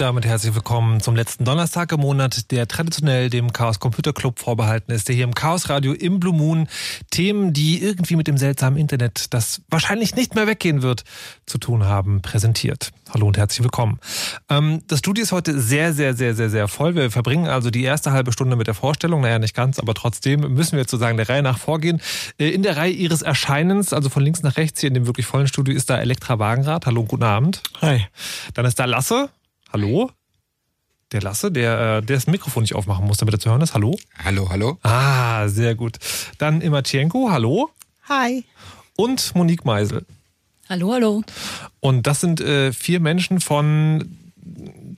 Und damit herzlich willkommen zum letzten Donnerstag im Monat, der traditionell dem Chaos Computer Club vorbehalten ist, der hier im Chaos Radio im Blue Moon Themen, die irgendwie mit dem seltsamen Internet, das wahrscheinlich nicht mehr weggehen wird, zu tun haben, präsentiert. Hallo und herzlich willkommen. Ähm, das Studio ist heute sehr, sehr, sehr, sehr, sehr voll. Wir verbringen also die erste halbe Stunde mit der Vorstellung. Naja, nicht ganz, aber trotzdem müssen wir sozusagen der Reihe nach vorgehen. Äh, in der Reihe ihres Erscheinens, also von links nach rechts hier in dem wirklich vollen Studio, ist da Elektra Wagenrad. Hallo und guten Abend. Hi. Dann ist da Lasse. Hallo? Der Lasse, der, äh, der das Mikrofon nicht aufmachen muss, damit er zu hören ist. Hallo? Hallo, hallo. Ah, sehr gut. Dann Imatschenko, hallo. Hi. Und Monique Meisel. Hallo, hallo. Und das sind äh, vier Menschen von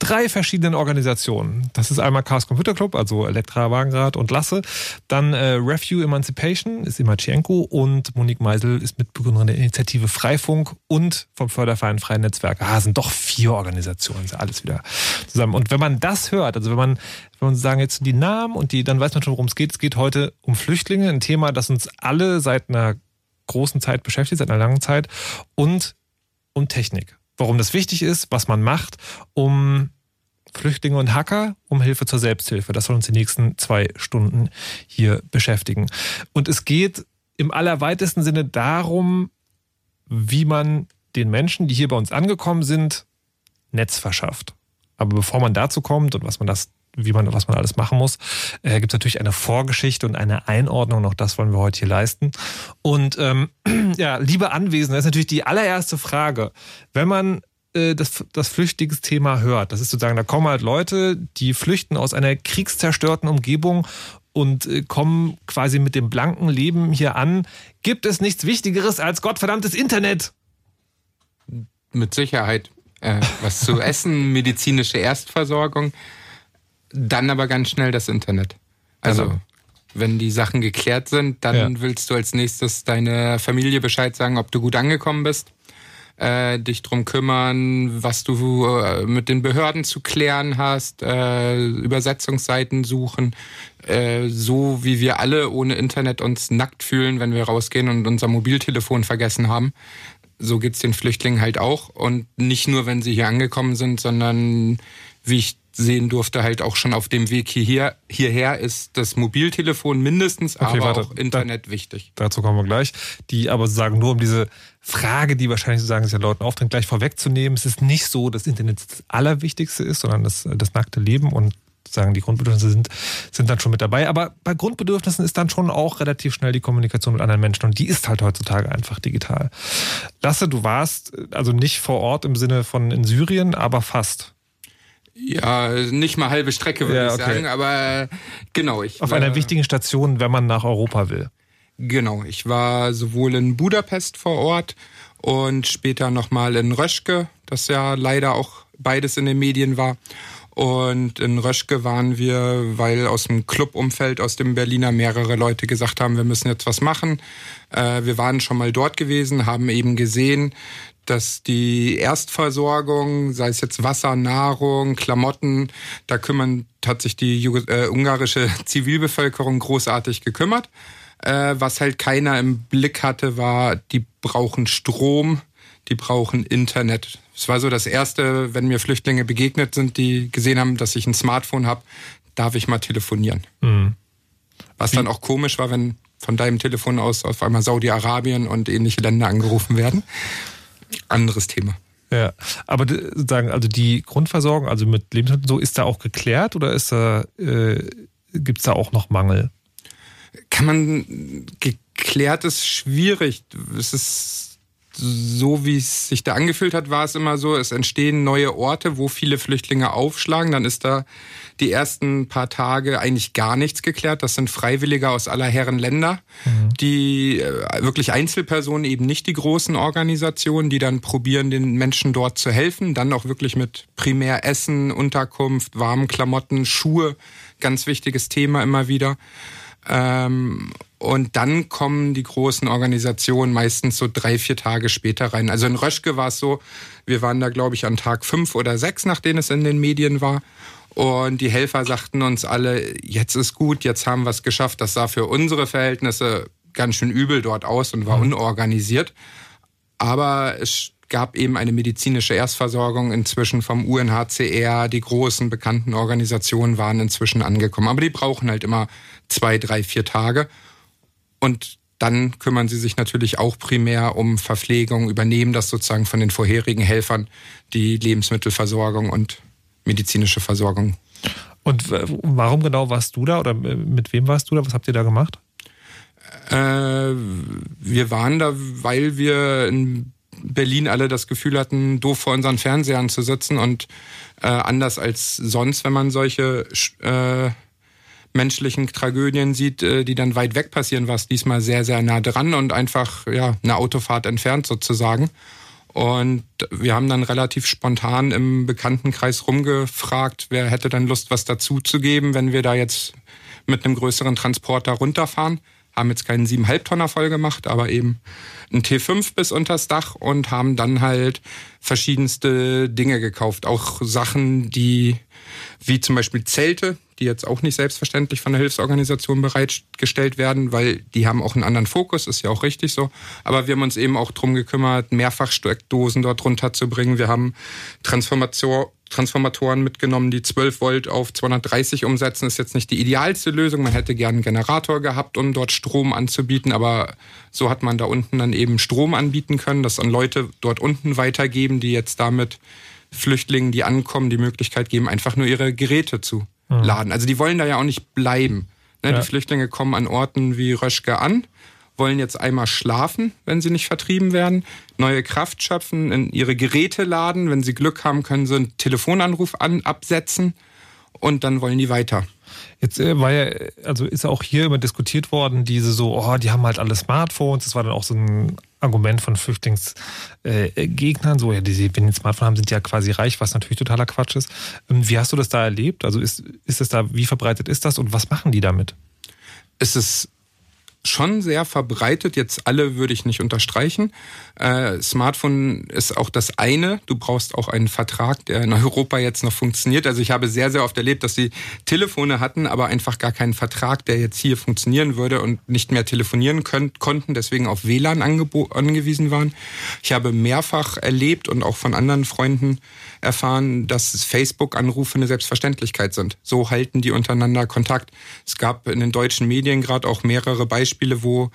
drei verschiedenen Organisationen. Das ist einmal Chaos Computer Club, also Elektra Wagenrad und Lasse. Dann äh, Review Emancipation ist Imatschenko und Monique Meisel ist Mitbegründerin der Initiative Freifunk und vom Förderverein Freie Netzwerke. Ah, sind doch vier Organisationen, ist alles wieder zusammen. Und wenn man das hört, also wenn man, wenn man sagen jetzt die Namen und die, dann weiß man schon, worum es geht. Es geht heute um Flüchtlinge, ein Thema, das uns alle seit einer großen Zeit beschäftigt, seit einer langen Zeit, und um Technik. Warum das wichtig ist, was man macht, um Flüchtlinge und Hacker, um Hilfe zur Selbsthilfe. Das soll uns die nächsten zwei Stunden hier beschäftigen. Und es geht im allerweitesten Sinne darum, wie man den Menschen, die hier bei uns angekommen sind, Netz verschafft. Aber bevor man dazu kommt und was man das, wie man, was man alles machen muss, äh, gibt es natürlich eine Vorgeschichte und eine Einordnung. Auch das wollen wir heute hier leisten. Und ähm, ja, liebe Anwesende, das ist natürlich die allererste Frage. Wenn man äh, das, das Flüchtlingsthema hört, das ist sozusagen, da kommen halt Leute, die flüchten aus einer kriegszerstörten Umgebung und äh, kommen quasi mit dem blanken Leben hier an. Gibt es nichts Wichtigeres als gottverdammtes Internet? Mit Sicherheit. Äh, was zu essen, medizinische Erstversorgung, dann aber ganz schnell das Internet. Also, genau. wenn die Sachen geklärt sind, dann ja. willst du als nächstes deine Familie Bescheid sagen, ob du gut angekommen bist äh, dich drum kümmern, was du äh, mit den Behörden zu klären hast, äh, Übersetzungsseiten suchen, äh, so wie wir alle ohne Internet uns nackt fühlen, wenn wir rausgehen und unser Mobiltelefon vergessen haben. So geht's den Flüchtlingen halt auch. Und nicht nur, wenn sie hier angekommen sind, sondern wie ich sehen durfte, halt auch schon auf dem Weg hierher, hierher ist das Mobiltelefon mindestens, okay, aber warte, auch Internet da, wichtig. Dazu kommen wir gleich. Die aber sagen nur, um diese Frage, die wahrscheinlich sozusagen sich den Leuten auftritt, gleich vorwegzunehmen. Es ist nicht so, dass Internet das Allerwichtigste ist, sondern das, das nackte Leben und sagen, die Grundbedürfnisse sind, sind dann schon mit dabei. Aber bei Grundbedürfnissen ist dann schon auch relativ schnell die Kommunikation mit anderen Menschen und die ist halt heutzutage einfach digital. Lasse, du warst also nicht vor Ort im Sinne von in Syrien, aber fast. Ja, nicht mal halbe Strecke, würde ja, okay. ich sagen, aber genau. Ich Auf war, einer wichtigen Station, wenn man nach Europa will. Genau, ich war sowohl in Budapest vor Ort und später nochmal in Röschke, das ja leider auch beides in den Medien war. Und in Röschke waren wir, weil aus dem Clubumfeld, aus dem Berliner mehrere Leute gesagt haben, wir müssen jetzt was machen. Äh, wir waren schon mal dort gewesen, haben eben gesehen, dass die Erstversorgung, sei es jetzt Wasser, Nahrung, Klamotten, da kümmern, hat sich die äh, ungarische Zivilbevölkerung großartig gekümmert. Äh, was halt keiner im Blick hatte, war, die brauchen Strom, die brauchen Internet. Es war so das Erste, wenn mir Flüchtlinge begegnet sind, die gesehen haben, dass ich ein Smartphone habe, darf ich mal telefonieren. Mhm. Was dann auch komisch war, wenn von deinem Telefon aus auf einmal Saudi-Arabien und ähnliche Länder angerufen werden anderes Thema. Ja, aber sagen, also die Grundversorgung, also mit Lebensmitteln so, ist da auch geklärt oder ist da, äh, gibt es da auch noch Mangel? Kann man, geklärt ist schwierig. Es ist so wie es sich da angefühlt hat, war es immer so, es entstehen neue Orte, wo viele Flüchtlinge aufschlagen. Dann ist da die ersten paar Tage eigentlich gar nichts geklärt. Das sind Freiwillige aus aller Herren Länder, mhm. die äh, wirklich Einzelpersonen, eben nicht die großen Organisationen, die dann probieren, den Menschen dort zu helfen. Dann auch wirklich mit primär Essen, Unterkunft, warmen Klamotten, Schuhe. Ganz wichtiges Thema immer wieder. Ähm, und dann kommen die großen Organisationen meistens so drei, vier Tage später rein. Also in Röschke war es so, wir waren da, glaube ich, an Tag fünf oder sechs, nachdem es in den Medien war. Und die Helfer sagten uns alle, jetzt ist gut, jetzt haben wir es geschafft. Das sah für unsere Verhältnisse ganz schön übel dort aus und war mhm. unorganisiert. Aber es gab eben eine medizinische Erstversorgung inzwischen vom UNHCR. Die großen bekannten Organisationen waren inzwischen angekommen. Aber die brauchen halt immer zwei, drei, vier Tage. Und dann kümmern sie sich natürlich auch primär um Verpflegung, übernehmen das sozusagen von den vorherigen Helfern, die Lebensmittelversorgung und medizinische Versorgung. Und warum genau warst du da oder mit wem warst du da? Was habt ihr da gemacht? Äh, wir waren da, weil wir in Berlin alle das Gefühl hatten, doof vor unseren Fernsehern zu sitzen und äh, anders als sonst, wenn man solche äh, menschlichen Tragödien sieht, äh, die dann weit weg passieren, war es diesmal sehr, sehr nah dran und einfach ja eine Autofahrt entfernt sozusagen. Und wir haben dann relativ spontan im Bekanntenkreis rumgefragt, wer hätte dann Lust, was dazu zu geben, wenn wir da jetzt mit einem größeren Transporter runterfahren. Haben jetzt keinen 7,5 Tonner voll gemacht, aber eben ein T5 bis unters Dach und haben dann halt verschiedenste Dinge gekauft. Auch Sachen, die, wie zum Beispiel Zelte, die jetzt auch nicht selbstverständlich von der Hilfsorganisation bereitgestellt werden, weil die haben auch einen anderen Fokus, ist ja auch richtig so. Aber wir haben uns eben auch drum gekümmert, Mehrfachsteckdosen dort runterzubringen. Wir haben Transformation Transformatoren mitgenommen, die 12 Volt auf 230 umsetzen. Ist jetzt nicht die idealste Lösung. Man hätte gerne einen Generator gehabt, um dort Strom anzubieten, aber so hat man da unten dann eben Strom anbieten können, das an Leute dort unten weitergeben, die jetzt damit Flüchtlingen, die ankommen, die Möglichkeit geben, einfach nur ihre Geräte zu mhm. laden. Also die wollen da ja auch nicht bleiben. Ne? Ja. Die Flüchtlinge kommen an Orten wie Röschke an wollen jetzt einmal schlafen, wenn sie nicht vertrieben werden, neue Kraft schöpfen, in ihre Geräte laden. Wenn sie Glück haben, können sie einen Telefonanruf an, absetzen und dann wollen die weiter. Jetzt äh, war ja, also ist auch hier immer diskutiert worden, diese so, oh, die haben halt alle Smartphones. Das war dann auch so ein Argument von Flüchtlingsgegnern, äh, so, ja, die, wenn die ein Smartphone haben, sind die ja quasi reich, was natürlich totaler Quatsch ist. Ähm, wie hast du das da erlebt? Also ist, ist es da, wie verbreitet ist das und was machen die damit? Es ist schon sehr verbreitet. Jetzt alle würde ich nicht unterstreichen. Äh, Smartphone ist auch das eine. Du brauchst auch einen Vertrag, der in Europa jetzt noch funktioniert. Also ich habe sehr, sehr oft erlebt, dass sie Telefone hatten, aber einfach gar keinen Vertrag, der jetzt hier funktionieren würde und nicht mehr telefonieren können, konnten, deswegen auf WLAN angewiesen waren. Ich habe mehrfach erlebt und auch von anderen Freunden erfahren, dass Facebook-Anrufe eine Selbstverständlichkeit sind. So halten die untereinander Kontakt. Es gab in den deutschen Medien gerade auch mehrere Beispiele, wo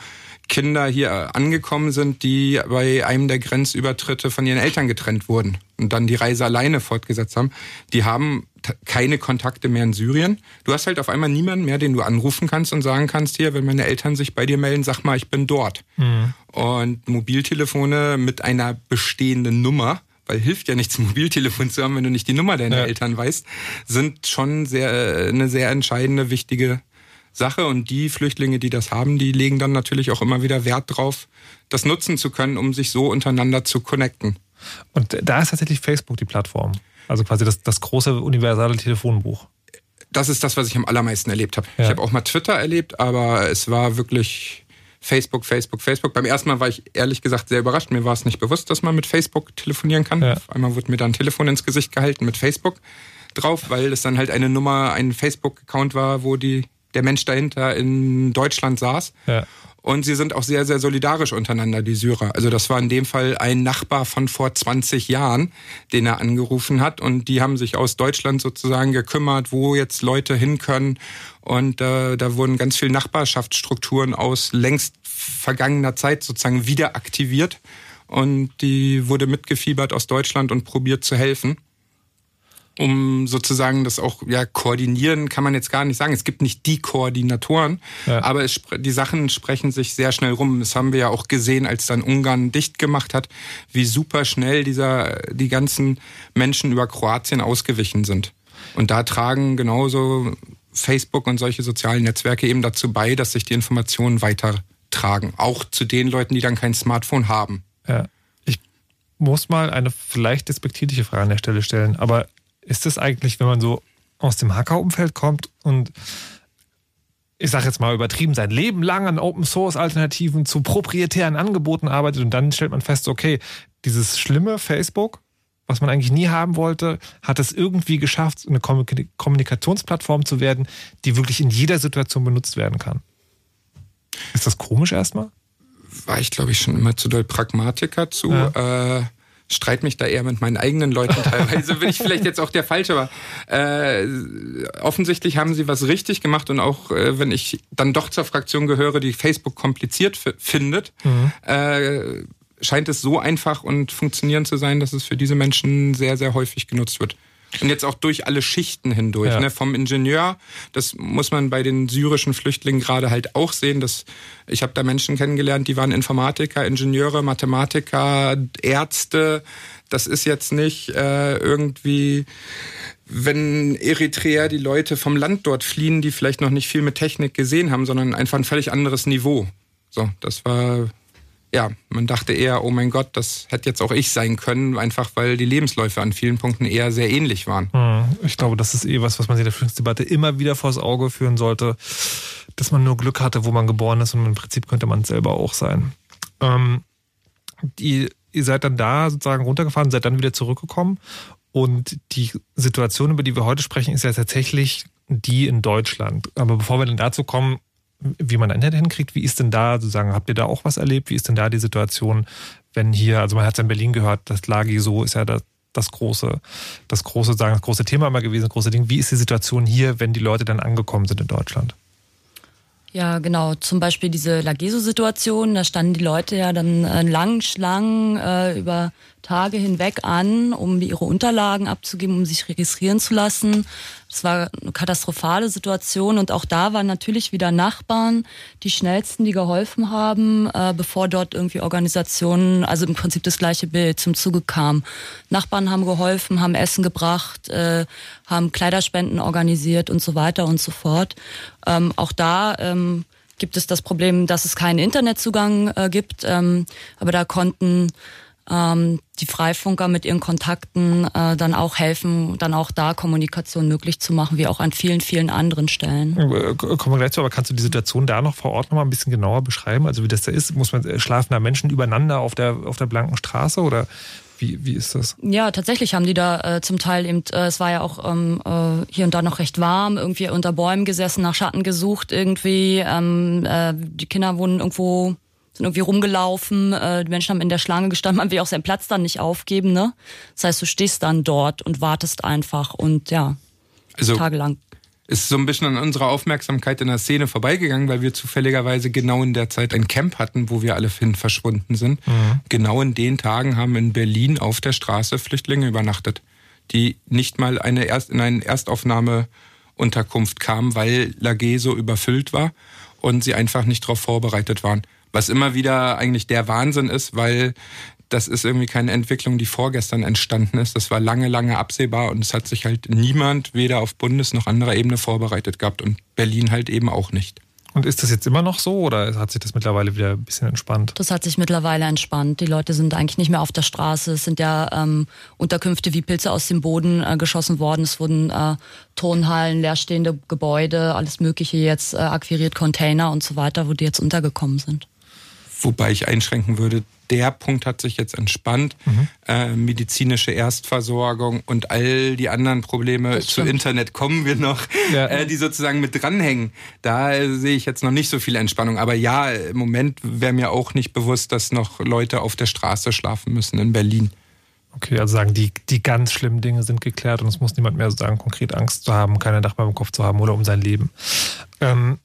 Kinder hier angekommen sind, die bei einem der Grenzübertritte von ihren Eltern getrennt wurden und dann die Reise alleine fortgesetzt haben. Die haben keine Kontakte mehr in Syrien. Du hast halt auf einmal niemanden mehr, den du anrufen kannst und sagen kannst, hier, wenn meine Eltern sich bei dir melden, sag mal, ich bin dort. Mhm. Und Mobiltelefone mit einer bestehenden Nummer weil hilft ja nichts, ein Mobiltelefon zu haben, wenn du nicht die Nummer deiner ja. Eltern weißt, sind schon sehr, eine sehr entscheidende, wichtige Sache. Und die Flüchtlinge, die das haben, die legen dann natürlich auch immer wieder Wert drauf, das nutzen zu können, um sich so untereinander zu connecten. Und da ist tatsächlich Facebook die Plattform. Also quasi das, das große universale Telefonbuch. Das ist das, was ich am allermeisten erlebt habe. Ja. Ich habe auch mal Twitter erlebt, aber es war wirklich Facebook, Facebook, Facebook. Beim ersten Mal war ich ehrlich gesagt sehr überrascht. Mir war es nicht bewusst, dass man mit Facebook telefonieren kann. Ja. Auf einmal wurde mir da ein Telefon ins Gesicht gehalten mit Facebook drauf, weil es dann halt eine Nummer, ein Facebook-Account war, wo die, der Mensch dahinter in Deutschland saß. Ja. Und sie sind auch sehr, sehr solidarisch untereinander, die Syrer. Also das war in dem Fall ein Nachbar von vor 20 Jahren, den er angerufen hat. Und die haben sich aus Deutschland sozusagen gekümmert, wo jetzt Leute hin können. Und äh, da wurden ganz viele Nachbarschaftsstrukturen aus längst vergangener Zeit sozusagen wieder aktiviert. Und die wurde mitgefiebert aus Deutschland und probiert zu helfen um sozusagen das auch ja koordinieren kann man jetzt gar nicht sagen. Es gibt nicht die Koordinatoren, ja. aber es, die Sachen sprechen sich sehr schnell rum. Das haben wir ja auch gesehen, als dann Ungarn dicht gemacht hat, wie super schnell dieser die ganzen Menschen über Kroatien ausgewichen sind. Und da tragen genauso Facebook und solche sozialen Netzwerke eben dazu bei, dass sich die Informationen weitertragen, auch zu den Leuten, die dann kein Smartphone haben. Ja. Ich muss mal eine vielleicht despektierliche Frage an der Stelle stellen, aber ist es eigentlich, wenn man so aus dem Hacker-Umfeld kommt und ich sage jetzt mal übertrieben, sein Leben lang an Open-Source-Alternativen zu proprietären Angeboten arbeitet und dann stellt man fest, okay, dieses schlimme Facebook, was man eigentlich nie haben wollte, hat es irgendwie geschafft, eine Kommunikationsplattform zu werden, die wirklich in jeder Situation benutzt werden kann. Ist das komisch erstmal? War ich, glaube ich, schon immer zu doll Pragmatiker zu. Ja. Äh streite mich da eher mit meinen eigenen Leuten teilweise. Bin ich vielleicht jetzt auch der Falsche, aber äh, offensichtlich haben sie was richtig gemacht und auch äh, wenn ich dann doch zur Fraktion gehöre, die Facebook kompliziert findet, mhm. äh, scheint es so einfach und funktionierend zu sein, dass es für diese Menschen sehr, sehr häufig genutzt wird. Und jetzt auch durch alle Schichten hindurch. Ja. Ne? Vom Ingenieur, das muss man bei den syrischen Flüchtlingen gerade halt auch sehen. Dass, ich habe da Menschen kennengelernt, die waren Informatiker, Ingenieure, Mathematiker, Ärzte. Das ist jetzt nicht äh, irgendwie, wenn Eritrea die Leute vom Land dort fliehen, die vielleicht noch nicht viel mit Technik gesehen haben, sondern einfach ein völlig anderes Niveau. So, das war ja, man dachte eher, oh mein Gott, das hätte jetzt auch ich sein können, einfach weil die Lebensläufe an vielen Punkten eher sehr ähnlich waren. Hm, ich glaube, das ist eh was, was man sich in der Flüchtlingsdebatte immer wieder vors Auge führen sollte, dass man nur Glück hatte, wo man geboren ist und im Prinzip könnte man es selber auch sein. Ähm, die, ihr seid dann da sozusagen runtergefahren, seid dann wieder zurückgekommen und die Situation, über die wir heute sprechen, ist ja tatsächlich die in Deutschland. Aber bevor wir dann dazu kommen, wie man Internet hinkriegt, wie ist denn da, sozusagen, habt ihr da auch was erlebt? Wie ist denn da die Situation, wenn hier, also man hat es in Berlin gehört, das Lagi so ist ja das, das große, das große, sagen, das große Thema immer gewesen, das große Ding. Wie ist die Situation hier, wenn die Leute dann angekommen sind in Deutschland? Ja, genau. Zum Beispiel diese Lageso-Situation, da standen die Leute ja dann äh, lang Schlangen äh, über Tage hinweg an, um ihre Unterlagen abzugeben, um sich registrieren zu lassen. Es war eine katastrophale Situation und auch da waren natürlich wieder Nachbarn die schnellsten, die geholfen haben, äh, bevor dort irgendwie Organisationen, also im Prinzip das gleiche Bild zum Zuge kam. Nachbarn haben geholfen, haben Essen gebracht, äh, haben Kleiderspenden organisiert und so weiter und so fort. Ähm, auch da ähm, gibt es das Problem, dass es keinen Internetzugang äh, gibt, ähm, aber da konnten ähm, die Freifunker mit ihren Kontakten äh, dann auch helfen, dann auch da Kommunikation möglich zu machen, wie auch an vielen, vielen anderen Stellen. Äh, kommen wir gleich zu, aber kannst du die Situation da noch vor Ort noch mal ein bisschen genauer beschreiben? Also wie das da ist? Muss man äh, schlafen da Menschen übereinander auf der auf der blanken Straße oder wie, wie ist das? Ja, tatsächlich haben die da äh, zum Teil eben, äh, es war ja auch ähm, äh, hier und da noch recht warm, irgendwie unter Bäumen gesessen, nach Schatten gesucht, irgendwie. Ähm, äh, die Kinder wurden irgendwo sind irgendwie rumgelaufen, äh, die Menschen haben in der Schlange gestanden, man will auch seinen Platz dann nicht aufgeben, ne? Das heißt, du stehst dann dort und wartest einfach und ja, also, tagelang. Ist so ein bisschen an unserer Aufmerksamkeit in der Szene vorbeigegangen, weil wir zufälligerweise genau in der Zeit ein Camp hatten, wo wir alle hin verschwunden sind. Mhm. Genau in den Tagen haben in Berlin auf der Straße Flüchtlinge übernachtet, die nicht mal eine Erst in eine Erstaufnahmeunterkunft kamen, weil Lage so überfüllt war und sie einfach nicht darauf vorbereitet waren. Was immer wieder eigentlich der Wahnsinn ist, weil das ist irgendwie keine Entwicklung, die vorgestern entstanden ist. Das war lange, lange absehbar und es hat sich halt niemand weder auf Bundes- noch anderer Ebene vorbereitet gehabt und Berlin halt eben auch nicht. Und ist das jetzt immer noch so oder hat sich das mittlerweile wieder ein bisschen entspannt? Das hat sich mittlerweile entspannt. Die Leute sind eigentlich nicht mehr auf der Straße. Es sind ja ähm, Unterkünfte wie Pilze aus dem Boden äh, geschossen worden. Es wurden äh, Turnhallen, leerstehende Gebäude, alles Mögliche jetzt äh, akquiriert, Container und so weiter, wo die jetzt untergekommen sind. Wobei ich einschränken würde, der Punkt hat sich jetzt entspannt. Mhm. Äh, medizinische Erstversorgung und all die anderen Probleme zu Internet kommen wir noch, ja. äh, die sozusagen mit dranhängen. Da äh, sehe ich jetzt noch nicht so viel Entspannung. Aber ja, im Moment wäre mir auch nicht bewusst, dass noch Leute auf der Straße schlafen müssen in Berlin. Okay, also sagen, die, die ganz schlimmen Dinge sind geklärt und es muss niemand mehr sagen, konkret Angst zu haben, keine Dach beim Kopf zu haben oder um sein Leben. Ähm,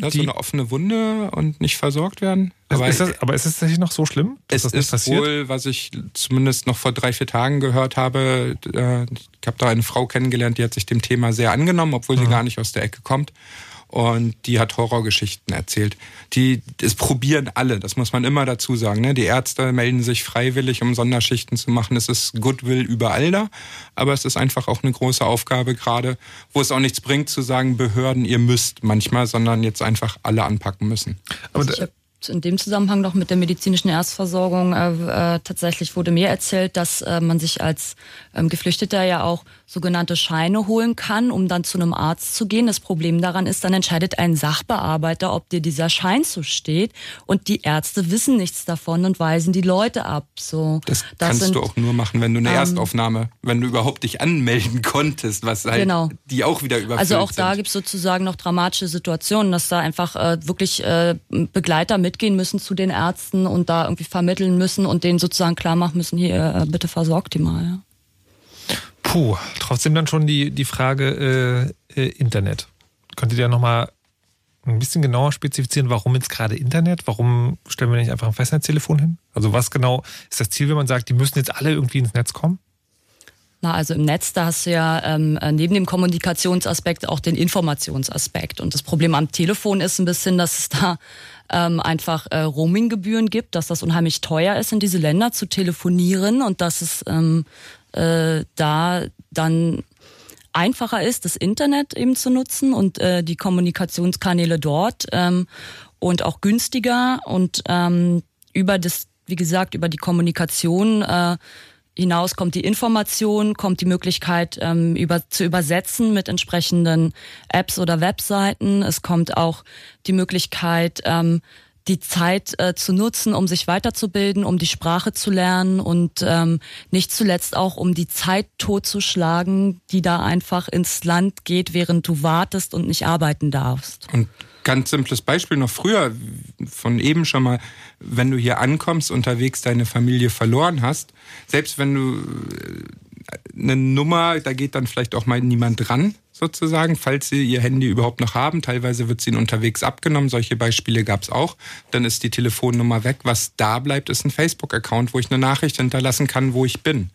ja, so eine offene Wunde und nicht versorgt werden. Aber, ist das, aber ist es tatsächlich noch so schlimm? es ist passiert? wohl, was ich zumindest noch vor drei, vier Tagen gehört habe. Äh, ich habe da eine Frau kennengelernt, die hat sich dem Thema sehr angenommen, obwohl sie mhm. gar nicht aus der Ecke kommt und die hat Horrorgeschichten erzählt. Die, es probieren alle, das muss man immer dazu sagen. Ne? Die Ärzte melden sich freiwillig, um Sonderschichten zu machen. Es ist Goodwill überall da, aber es ist einfach auch eine große Aufgabe gerade, wo es auch nichts bringt zu sagen, Behörden, ihr müsst manchmal, sondern jetzt einfach alle anpacken müssen. Aber also in dem Zusammenhang noch mit der medizinischen Erstversorgung. Äh, äh, tatsächlich wurde mir erzählt, dass äh, man sich als ähm, Geflüchteter ja auch sogenannte Scheine holen kann, um dann zu einem Arzt zu gehen. Das Problem daran ist, dann entscheidet ein Sachbearbeiter, ob dir dieser Schein zusteht. Und die Ärzte wissen nichts davon und weisen die Leute ab. So, das, das kannst sind, du auch nur machen, wenn du eine ähm, Erstaufnahme, wenn du überhaupt dich anmelden konntest, was halt genau. die auch wieder überfüllt Also auch sind. da gibt es sozusagen noch dramatische Situationen, dass da einfach äh, wirklich äh, Begleiter mit mitgehen müssen zu den Ärzten und da irgendwie vermitteln müssen und denen sozusagen klar machen müssen, hier, äh, bitte versorgt die mal. Ja. Puh, trotzdem dann schon die, die Frage äh, äh, Internet. Könntet ihr nochmal ein bisschen genauer spezifizieren, warum jetzt gerade Internet? Warum stellen wir nicht einfach ein Festnetztelefon hin? Also was genau ist das Ziel, wenn man sagt, die müssen jetzt alle irgendwie ins Netz kommen? Na, also im Netz, da hast du ja ähm, neben dem Kommunikationsaspekt auch den Informationsaspekt. Und das Problem am Telefon ist ein bisschen, dass es da ähm, einfach äh, Roaminggebühren gibt, dass das unheimlich teuer ist, in diese Länder zu telefonieren und dass es ähm, äh, da dann einfacher ist, das Internet eben zu nutzen und äh, die Kommunikationskanäle dort ähm, und auch günstiger und ähm, über das, wie gesagt, über die Kommunikation äh, hinaus kommt die Information, kommt die Möglichkeit ähm, über, zu übersetzen mit entsprechenden Apps oder Webseiten. Es kommt auch die Möglichkeit, ähm, die Zeit äh, zu nutzen, um sich weiterzubilden, um die Sprache zu lernen und ähm, nicht zuletzt auch um die Zeit totzuschlagen, die da einfach ins Land geht, während du wartest und nicht arbeiten darfst. Und ganz simples Beispiel noch früher, von eben schon mal, wenn du hier ankommst, unterwegs deine Familie verloren hast, selbst wenn du äh, eine Nummer, da geht dann vielleicht auch mal niemand dran, sozusagen, falls sie ihr Handy überhaupt noch haben. Teilweise wird sie ihnen unterwegs abgenommen. Solche Beispiele gab es auch. Dann ist die Telefonnummer weg. Was da bleibt, ist ein Facebook-Account, wo ich eine Nachricht hinterlassen kann, wo ich bin.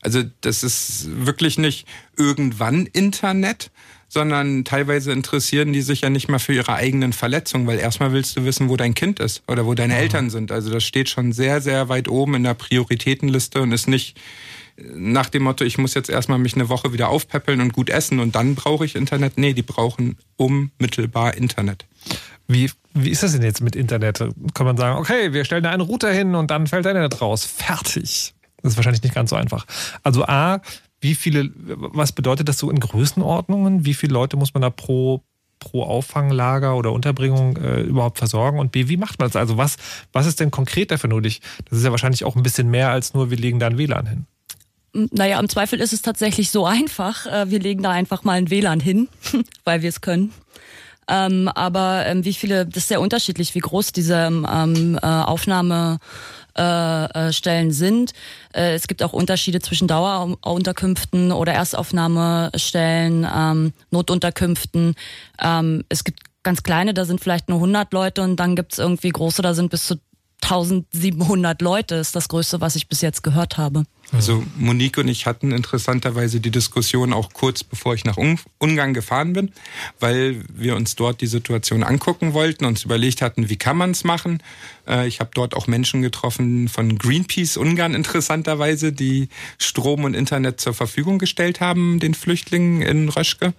Also das ist wirklich nicht irgendwann Internet, sondern teilweise interessieren die sich ja nicht mal für ihre eigenen Verletzungen, weil erstmal willst du wissen, wo dein Kind ist oder wo deine mhm. Eltern sind. Also das steht schon sehr, sehr weit oben in der Prioritätenliste und ist nicht nach dem Motto, ich muss jetzt erstmal mich eine Woche wieder aufpäppeln und gut essen und dann brauche ich Internet. Nee, die brauchen unmittelbar Internet. Wie, wie ist das denn jetzt mit Internet? Kann man sagen, okay, wir stellen da einen Router hin und dann fällt Internet raus. Fertig. Das ist wahrscheinlich nicht ganz so einfach. Also A, wie viele, was bedeutet das so in Größenordnungen? Wie viele Leute muss man da pro, pro Auffanglager oder Unterbringung äh, überhaupt versorgen? Und B, wie macht man das? Also was, was ist denn konkret dafür nötig? Das ist ja wahrscheinlich auch ein bisschen mehr als nur, wir legen da ein WLAN hin. Naja, im Zweifel ist es tatsächlich so einfach. Äh, wir legen da einfach mal ein WLAN hin, weil wir es können. Ähm, aber ähm, wie viele, das ist sehr unterschiedlich, wie groß diese ähm, äh, Aufnahme äh, äh, Stellen sind. Äh, es gibt auch Unterschiede zwischen Dauerunterkünften oder Erstaufnahmestellen, ähm, Notunterkünften. Ähm, es gibt ganz kleine, da sind vielleicht nur 100 Leute und dann gibt es irgendwie große, da sind bis zu 1700 Leute, ist das Größte, was ich bis jetzt gehört habe. Also Monique und ich hatten interessanterweise die Diskussion auch kurz bevor ich nach Ungarn gefahren bin, weil wir uns dort die Situation angucken wollten, uns überlegt hatten, wie kann man es machen. Äh, ich habe dort auch Menschen getroffen von Greenpeace Ungarn interessanterweise, die Strom und Internet zur Verfügung gestellt haben, den Flüchtlingen in Röschke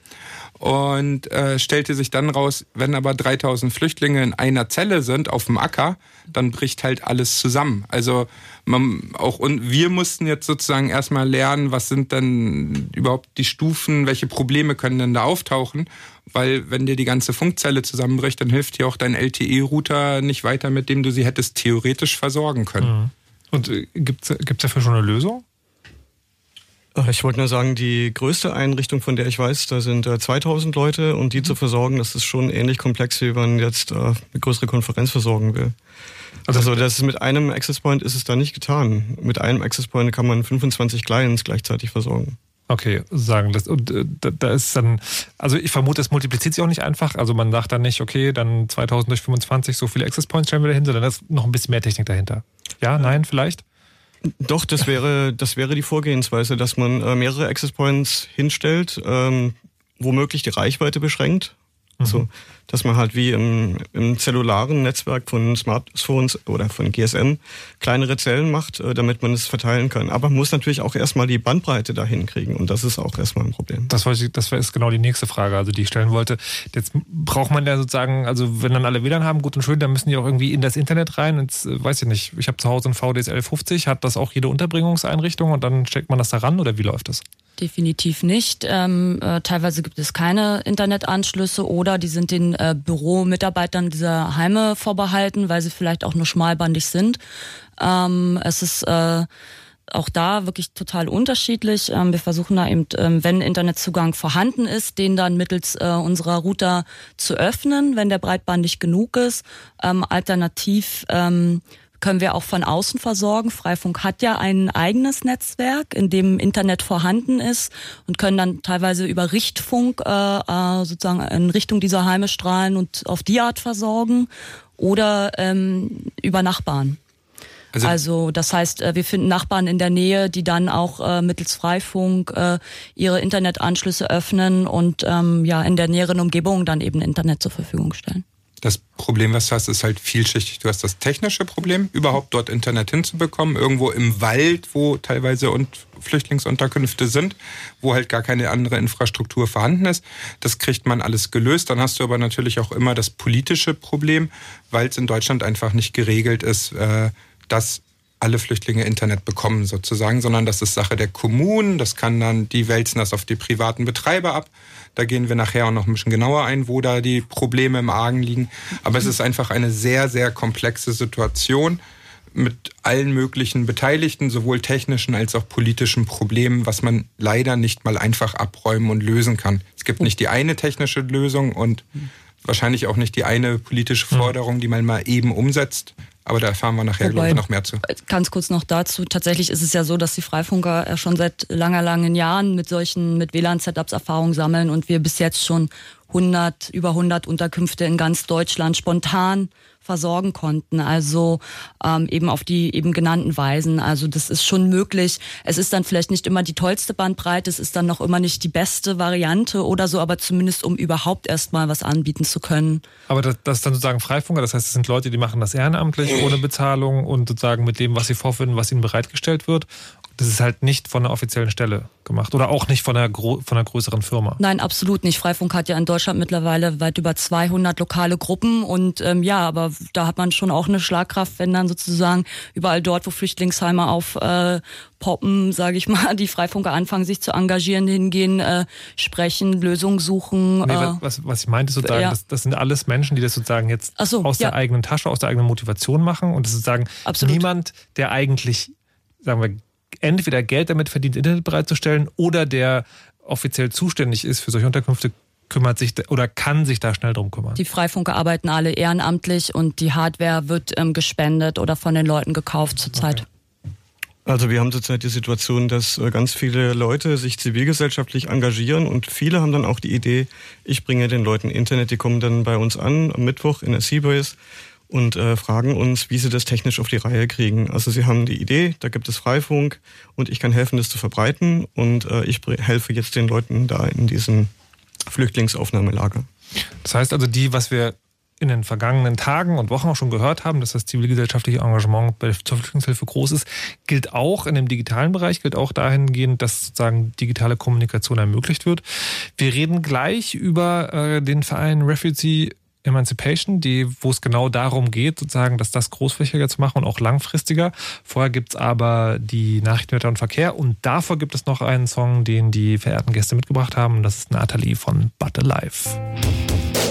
und äh, stellte sich dann raus, wenn aber 3000 Flüchtlinge in einer Zelle sind auf dem Acker, dann bricht halt alles zusammen. Also man auch und wir mussten jetzt sozusagen erstmal lernen, was sind denn überhaupt die Stufen, welche Probleme können denn da auftauchen, weil wenn dir die ganze Funkzelle zusammenbricht, dann hilft dir auch dein LTE-Router nicht weiter, mit dem du sie hättest theoretisch versorgen können. Mhm. Und äh, gibt es dafür schon eine Lösung? Ich wollte nur sagen, die größte Einrichtung, von der ich weiß, da sind äh, 2000 Leute und die mhm. zu versorgen, das ist schon ähnlich komplex, wie wenn man jetzt äh, eine größere Konferenz versorgen will. Also, also das ist mit einem Access Point ist es da nicht getan. Mit einem Access Point kann man 25 Clients gleichzeitig versorgen. Okay, sagen das. Und äh, da, da ist dann, also ich vermute, es multipliziert sich auch nicht einfach. Also man sagt dann nicht, okay, dann 2000 durch 25, so viele Access Points stellen wir dahin, sondern da ist noch ein bisschen mehr Technik dahinter. Ja, nein, vielleicht? Doch, das wäre, das wäre die Vorgehensweise, dass man äh, mehrere Access Points hinstellt, ähm, womöglich die Reichweite beschränkt. Mhm. Also dass man halt wie im, im zellularen Netzwerk von Smartphones oder von GSM kleinere Zellen macht, äh, damit man es verteilen kann. Aber man muss natürlich auch erstmal die Bandbreite dahin kriegen und das ist auch erstmal ein Problem. Das, war, das ist genau die nächste Frage, also die ich stellen wollte. Jetzt braucht man ja sozusagen, also wenn dann alle WLAN haben, gut und schön, dann müssen die auch irgendwie in das Internet rein. Jetzt äh, weiß ich nicht, ich habe zu Hause ein VDSL 50, hat das auch jede Unterbringungseinrichtung und dann steckt man das da ran oder wie läuft das? Definitiv nicht. Ähm, äh, teilweise gibt es keine Internetanschlüsse oder die sind den äh, Büromitarbeitern dieser Heime vorbehalten, weil sie vielleicht auch nur schmalbandig sind. Ähm, es ist äh, auch da wirklich total unterschiedlich. Ähm, wir versuchen da eben, ähm, wenn Internetzugang vorhanden ist, den dann mittels äh, unserer Router zu öffnen, wenn der breitbandig genug ist. Ähm, alternativ können wir auch von außen versorgen. Freifunk hat ja ein eigenes Netzwerk, in dem Internet vorhanden ist und können dann teilweise über Richtfunk äh, äh, sozusagen in Richtung dieser Heime strahlen und auf die Art versorgen oder ähm, über Nachbarn. Also, also, das heißt, äh, wir finden Nachbarn in der Nähe, die dann auch äh, mittels Freifunk äh, ihre Internetanschlüsse öffnen und ähm, ja in der näheren Umgebung dann eben Internet zur Verfügung stellen. Das Problem, was du hast, ist halt vielschichtig. Du hast das technische Problem, überhaupt dort Internet hinzubekommen. Irgendwo im Wald, wo teilweise und Flüchtlingsunterkünfte sind, wo halt gar keine andere Infrastruktur vorhanden ist. Das kriegt man alles gelöst. Dann hast du aber natürlich auch immer das politische Problem, weil es in Deutschland einfach nicht geregelt ist, äh, dass alle Flüchtlinge Internet bekommen sozusagen, sondern das ist Sache der Kommunen. Das kann dann, die wälzen das auf die privaten Betreiber ab. Da gehen wir nachher auch noch ein bisschen genauer ein, wo da die Probleme im Argen liegen. Aber es ist einfach eine sehr, sehr komplexe Situation mit allen möglichen Beteiligten, sowohl technischen als auch politischen Problemen, was man leider nicht mal einfach abräumen und lösen kann. Es gibt nicht die eine technische Lösung und wahrscheinlich auch nicht die eine politische Forderung, die man mal eben umsetzt. Aber da erfahren wir nachher, glaube ich, noch mehr zu. Ganz kurz noch dazu. Tatsächlich ist es ja so, dass die Freifunker ja schon seit langer, langen Jahren mit solchen, mit WLAN-Setups Erfahrung sammeln und wir bis jetzt schon 100, über 100 Unterkünfte in ganz Deutschland spontan versorgen konnten. Also ähm, eben auf die eben genannten Weisen. Also das ist schon möglich. Es ist dann vielleicht nicht immer die tollste Bandbreite, es ist dann noch immer nicht die beste Variante oder so, aber zumindest um überhaupt erstmal was anbieten zu können. Aber das, das ist dann sozusagen Freifunker, das heißt, es sind Leute, die machen das ehrenamtlich, ohne Bezahlung und sozusagen mit dem, was sie vorfinden, was ihnen bereitgestellt wird. Das ist halt nicht von einer offiziellen Stelle gemacht oder auch nicht von einer, von einer größeren Firma. Nein, absolut nicht. Freifunk hat ja in Deutschland mittlerweile weit über 200 lokale Gruppen und ähm, ja, aber da hat man schon auch eine Schlagkraft, wenn dann sozusagen überall dort, wo Flüchtlingsheime auf äh, poppen, sage ich mal, die Freifunker anfangen, sich zu engagieren, hingehen, äh, sprechen, Lösungen suchen. Nee, äh, was, was ich meinte sozusagen, ja. das, das sind alles Menschen, die das sozusagen jetzt so, aus ja. der eigenen Tasche, aus der eigenen Motivation machen und das ist sozusagen Absolut. niemand, der eigentlich, sagen wir, entweder Geld damit verdient, Internet bereitzustellen oder der offiziell zuständig ist für solche Unterkünfte, kümmert sich oder kann sich da schnell drum kümmern. die Freifunker arbeiten alle ehrenamtlich und die Hardware wird ähm, gespendet oder von den Leuten gekauft zurzeit. Also wir haben zurzeit die Situation, dass äh, ganz viele Leute sich zivilgesellschaftlich engagieren und viele haben dann auch die Idee, ich bringe den Leuten Internet, die kommen dann bei uns an am Mittwoch in der Seabase und äh, fragen uns, wie sie das technisch auf die Reihe kriegen. Also sie haben die Idee, da gibt es Freifunk und ich kann helfen, das zu verbreiten und äh, ich helfe jetzt den Leuten da in diesem Flüchtlingsaufnahmelager. Das heißt also, die, was wir in den vergangenen Tagen und Wochen auch schon gehört haben, dass das zivilgesellschaftliche Engagement zur Flüchtlingshilfe groß ist, gilt auch in dem digitalen Bereich, gilt auch dahingehend, dass sozusagen digitale Kommunikation ermöglicht wird. Wir reden gleich über äh, den Verein Refugee Emancipation, die, wo es genau darum geht, sozusagen, dass das großflächiger zu machen und auch langfristiger. Vorher gibt's aber die Nachrichten Wetter und Verkehr und davor gibt es noch einen Song, den die verehrten Gäste mitgebracht haben. Das ist Nathalie von But Alive.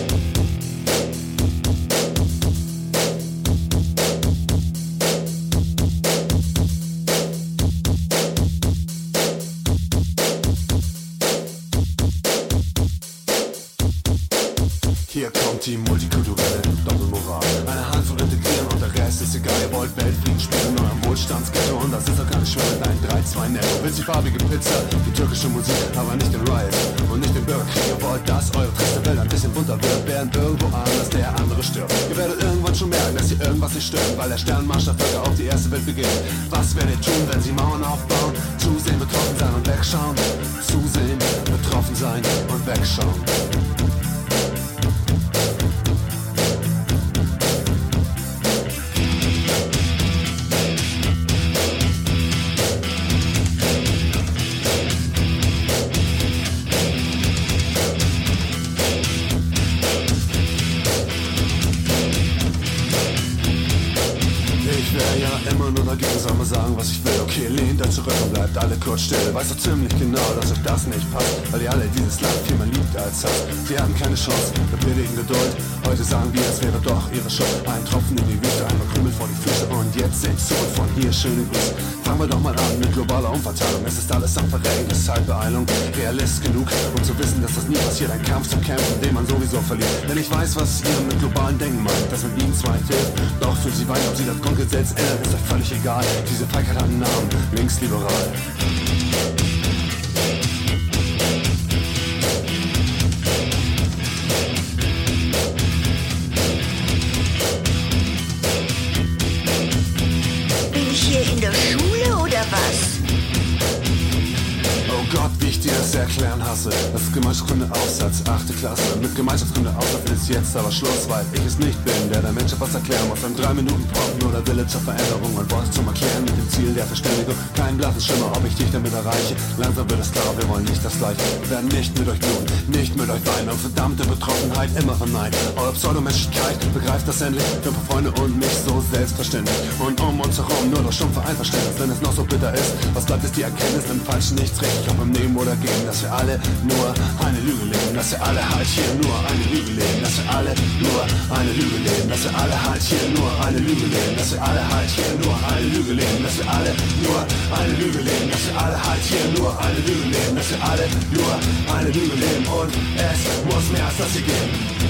Die multikulturelle Doppelmoral. Eine Handvoll integrieren und der Rest ist egal. Ihr wollt Weltfrieden spielen in eurem Wohlstandsghetto und das ist doch gar nicht schwer mit einem 3-2 Netto. Willst die farbige Pizza, die türkische Musik, aber nicht den Riot und nicht den Bürgerkrieg. Ihr wollt, dass eure triste Welt ein bisschen bunter wird, während irgendwo anders der andere stirbt. Ihr werdet irgendwann schon merken, dass hier irgendwas nicht stimmt, weil der Sternmarsch der Völker auf die erste Welt beginnt. Was werdet ihr tun, wenn sie Mauern aufbauen? Zusehen, betroffen sein und wegschauen. Zusehen, betroffen sein und wegschauen. Mal sagen, was ich will. Okay, lehnt euch zurück und bleibt alle kurz still. Weiß doch ziemlich genau, dass euch das nicht passt, weil ihr alle dieses Land viel mehr liebt als hasst. Sie hatten keine Chance, mit billigen Geduld. Heute sagen wir, es wäre doch ihre Schuld. Ein Tropfen in die Wüste, einmal Krümel vor die Füße und jetzt seht zu und von hier schöne Grüße. Fangen wir doch mal an mit globaler Umverteilung. Es ist alles am Verrecken, deshalb Beeilung. Realist genug, um zu wissen, dass das nie passiert. Ein Kampf zum Kämpfen, den man sowieso verliert. Denn ich weiß, was ihr mit globalen Denken meint, dass man ihnen zwei hilft. Doch für sie weiß, ob sie das Grundgesetz ändern, ist euch völlig egal. Diese Feigheit hat einen Namen, linksliberal. Erklären hasse. Das ist Gemeinschaftskunde Aufsatz, achte Klasse. Mit Gemeinschaftskunde Aufsatz es jetzt aber Schluss, weil ich es nicht bin, der der Mensch was erklären muss. Ein drei Minuten Pop oder Wille zur Veränderung und Worte zum Erklären mit dem Ziel der Verständigung. Kein blasses Schimmer, ob ich dich damit erreiche. Langsam wird es klar, wir wollen nicht das Gleiche. Wir werden nicht mit euch bluten, nicht mit euch weinen. Und verdammte Betroffenheit immer verneinen. Eure Pseudomenschlichkeit begreift das endlich. Für ein Freunde und mich so selbstverständlich. Und um uns herum nur noch stumpfe Einverständnis, wenn es noch so bitter ist. Was bleibt ist die Erkenntnis, im Falschen nichts richtig, ob im Nehmen oder Geben, dass wir alle nur eine Lüge leben, dass wir alle halt hier nur eine Lüge leben, dass wir alle nur eine Lüge leben, dass wir alle halt hier nur eine Lüge leben, dass wir alle halt hier nur eine Lüge leben, dass wir alle nur eine Lüge leben, dass wir alle halt hier nur eine Lüge leben, dass wir alle nur eine Lüge leben und es muss mehr als das hier geben.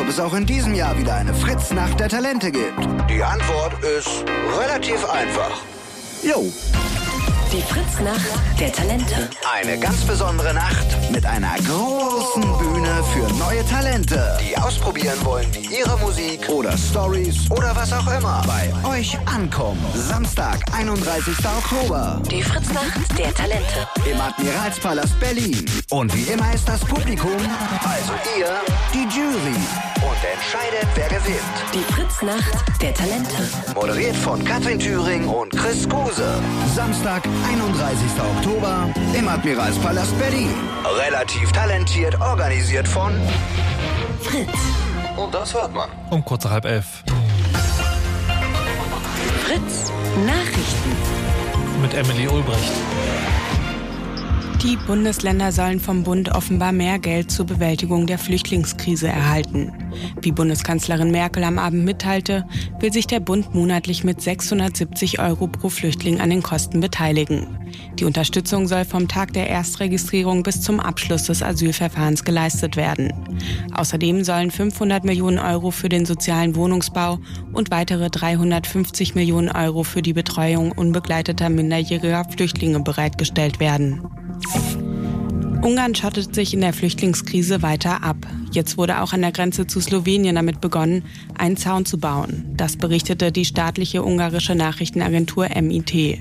Ob es auch in diesem Jahr wieder eine Fritz-Nacht der Talente gibt. Die Antwort ist relativ einfach. Jo, Die Fritznacht der Talente. eine ganz besondere Nacht mit einer großen Bühne für neue Talente, die ausprobieren wollen, wie ihre Musik oder Stories oder was auch immer bei euch ankommen. Samstag, 31. Oktober Die Fritznacht der Talente. im Admiralspalast Berlin. Und wie immer ist das Publikum, also ihr, die Jury. Und entscheidet, wer gewinnt. Die Fritznacht der Talente. Moderiert von Katrin Thüring und Chris Guse. Samstag, 31. Oktober im Admiralspalast Berlin. Relativ talentiert organisiert von Fritz. Und das hört man. Um kurz nach halb elf. Fritz. Nachrichten. Mit Emily Ulbricht. Die Bundesländer sollen vom Bund offenbar mehr Geld zur Bewältigung der Flüchtlingskrise erhalten. Wie Bundeskanzlerin Merkel am Abend mitteilte, will sich der Bund monatlich mit 670 Euro pro Flüchtling an den Kosten beteiligen. Die Unterstützung soll vom Tag der Erstregistrierung bis zum Abschluss des Asylverfahrens geleistet werden. Außerdem sollen 500 Millionen Euro für den sozialen Wohnungsbau und weitere 350 Millionen Euro für die Betreuung unbegleiteter minderjähriger Flüchtlinge bereitgestellt werden. Ungarn schottet sich in der Flüchtlingskrise weiter ab. Jetzt wurde auch an der Grenze zu Slowenien damit begonnen, einen Zaun zu bauen. Das berichtete die staatliche ungarische Nachrichtenagentur MIT.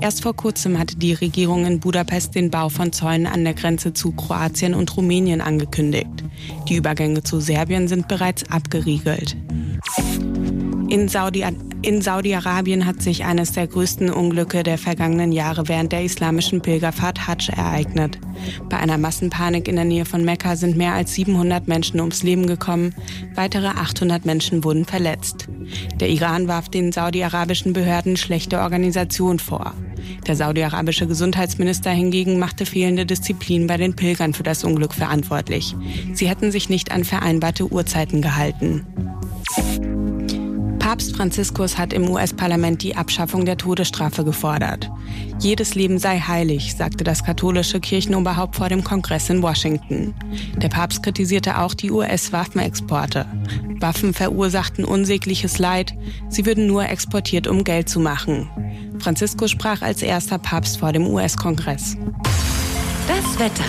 Erst vor kurzem hatte die Regierung in Budapest den Bau von Zäunen an der Grenze zu Kroatien und Rumänien angekündigt. Die Übergänge zu Serbien sind bereits abgeriegelt. In Saudi- Saudi-Arabien hat sich eines der größten Unglücke der vergangenen Jahre während der islamischen Pilgerfahrt Hajj ereignet. Bei einer Massenpanik in der Nähe von Mekka sind mehr als 700 Menschen ums Leben gekommen, weitere 800 Menschen wurden verletzt. Der Iran warf den saudi-arabischen Behörden schlechte Organisation vor. Der saudi-arabische Gesundheitsminister hingegen machte fehlende Disziplin bei den Pilgern für das Unglück verantwortlich. Sie hätten sich nicht an vereinbarte Uhrzeiten gehalten. Papst Franziskus hat im US-Parlament die Abschaffung der Todesstrafe gefordert. Jedes Leben sei heilig, sagte das katholische Kirchenoberhaupt vor dem Kongress in Washington. Der Papst kritisierte auch die US-Waffenexporte. Waffen verursachten unsägliches Leid, sie würden nur exportiert, um Geld zu machen. Franziskus sprach als erster Papst vor dem US-Kongress. Das Wetter.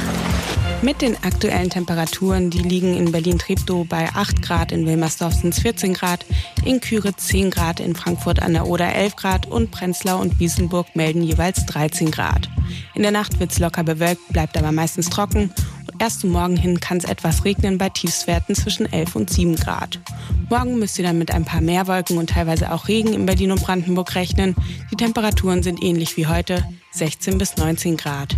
Mit den aktuellen Temperaturen, die liegen in Berlin-Treptow bei 8 Grad, in Wilmersdorf sind es 14 Grad, in Küritz 10 Grad, in Frankfurt an der Oder 11 Grad und Prenzlau und Wiesenburg melden jeweils 13 Grad. In der Nacht wird's locker bewölkt, bleibt aber meistens trocken und erst zum Morgen hin kann es etwas regnen bei Tiefswerten zwischen 11 und 7 Grad. Morgen müsst ihr dann mit ein paar mehr Wolken und teilweise auch Regen in Berlin und Brandenburg rechnen. Die Temperaturen sind ähnlich wie heute, 16 bis 19 Grad.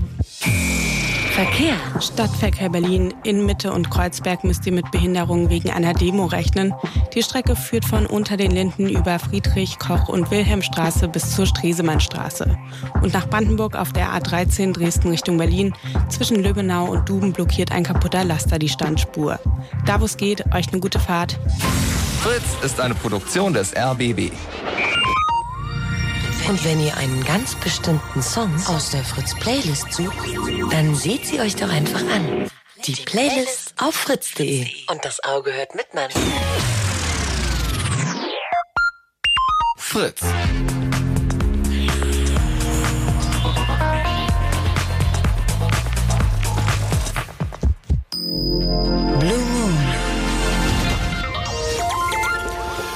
Verkehr. Stadtverkehr Berlin. In Mitte und Kreuzberg müsst ihr mit Behinderungen wegen einer Demo rechnen. Die Strecke führt von unter den Linden über Friedrich, Koch und Wilhelmstraße bis zur Stresemannstraße. Und nach Brandenburg auf der A13 Dresden Richtung Berlin. Zwischen Löbenau und Duben blockiert ein kaputter Laster die Standspur. Da wo es geht, euch eine gute Fahrt. Fritz ist eine Produktion des RBB. Und wenn ihr einen ganz bestimmten Song aus der Fritz-Playlist sucht, dann seht sie euch doch einfach an. Die Playlist auf fritz.de. Und das Auge hört mit, Mann. Fritz. Blue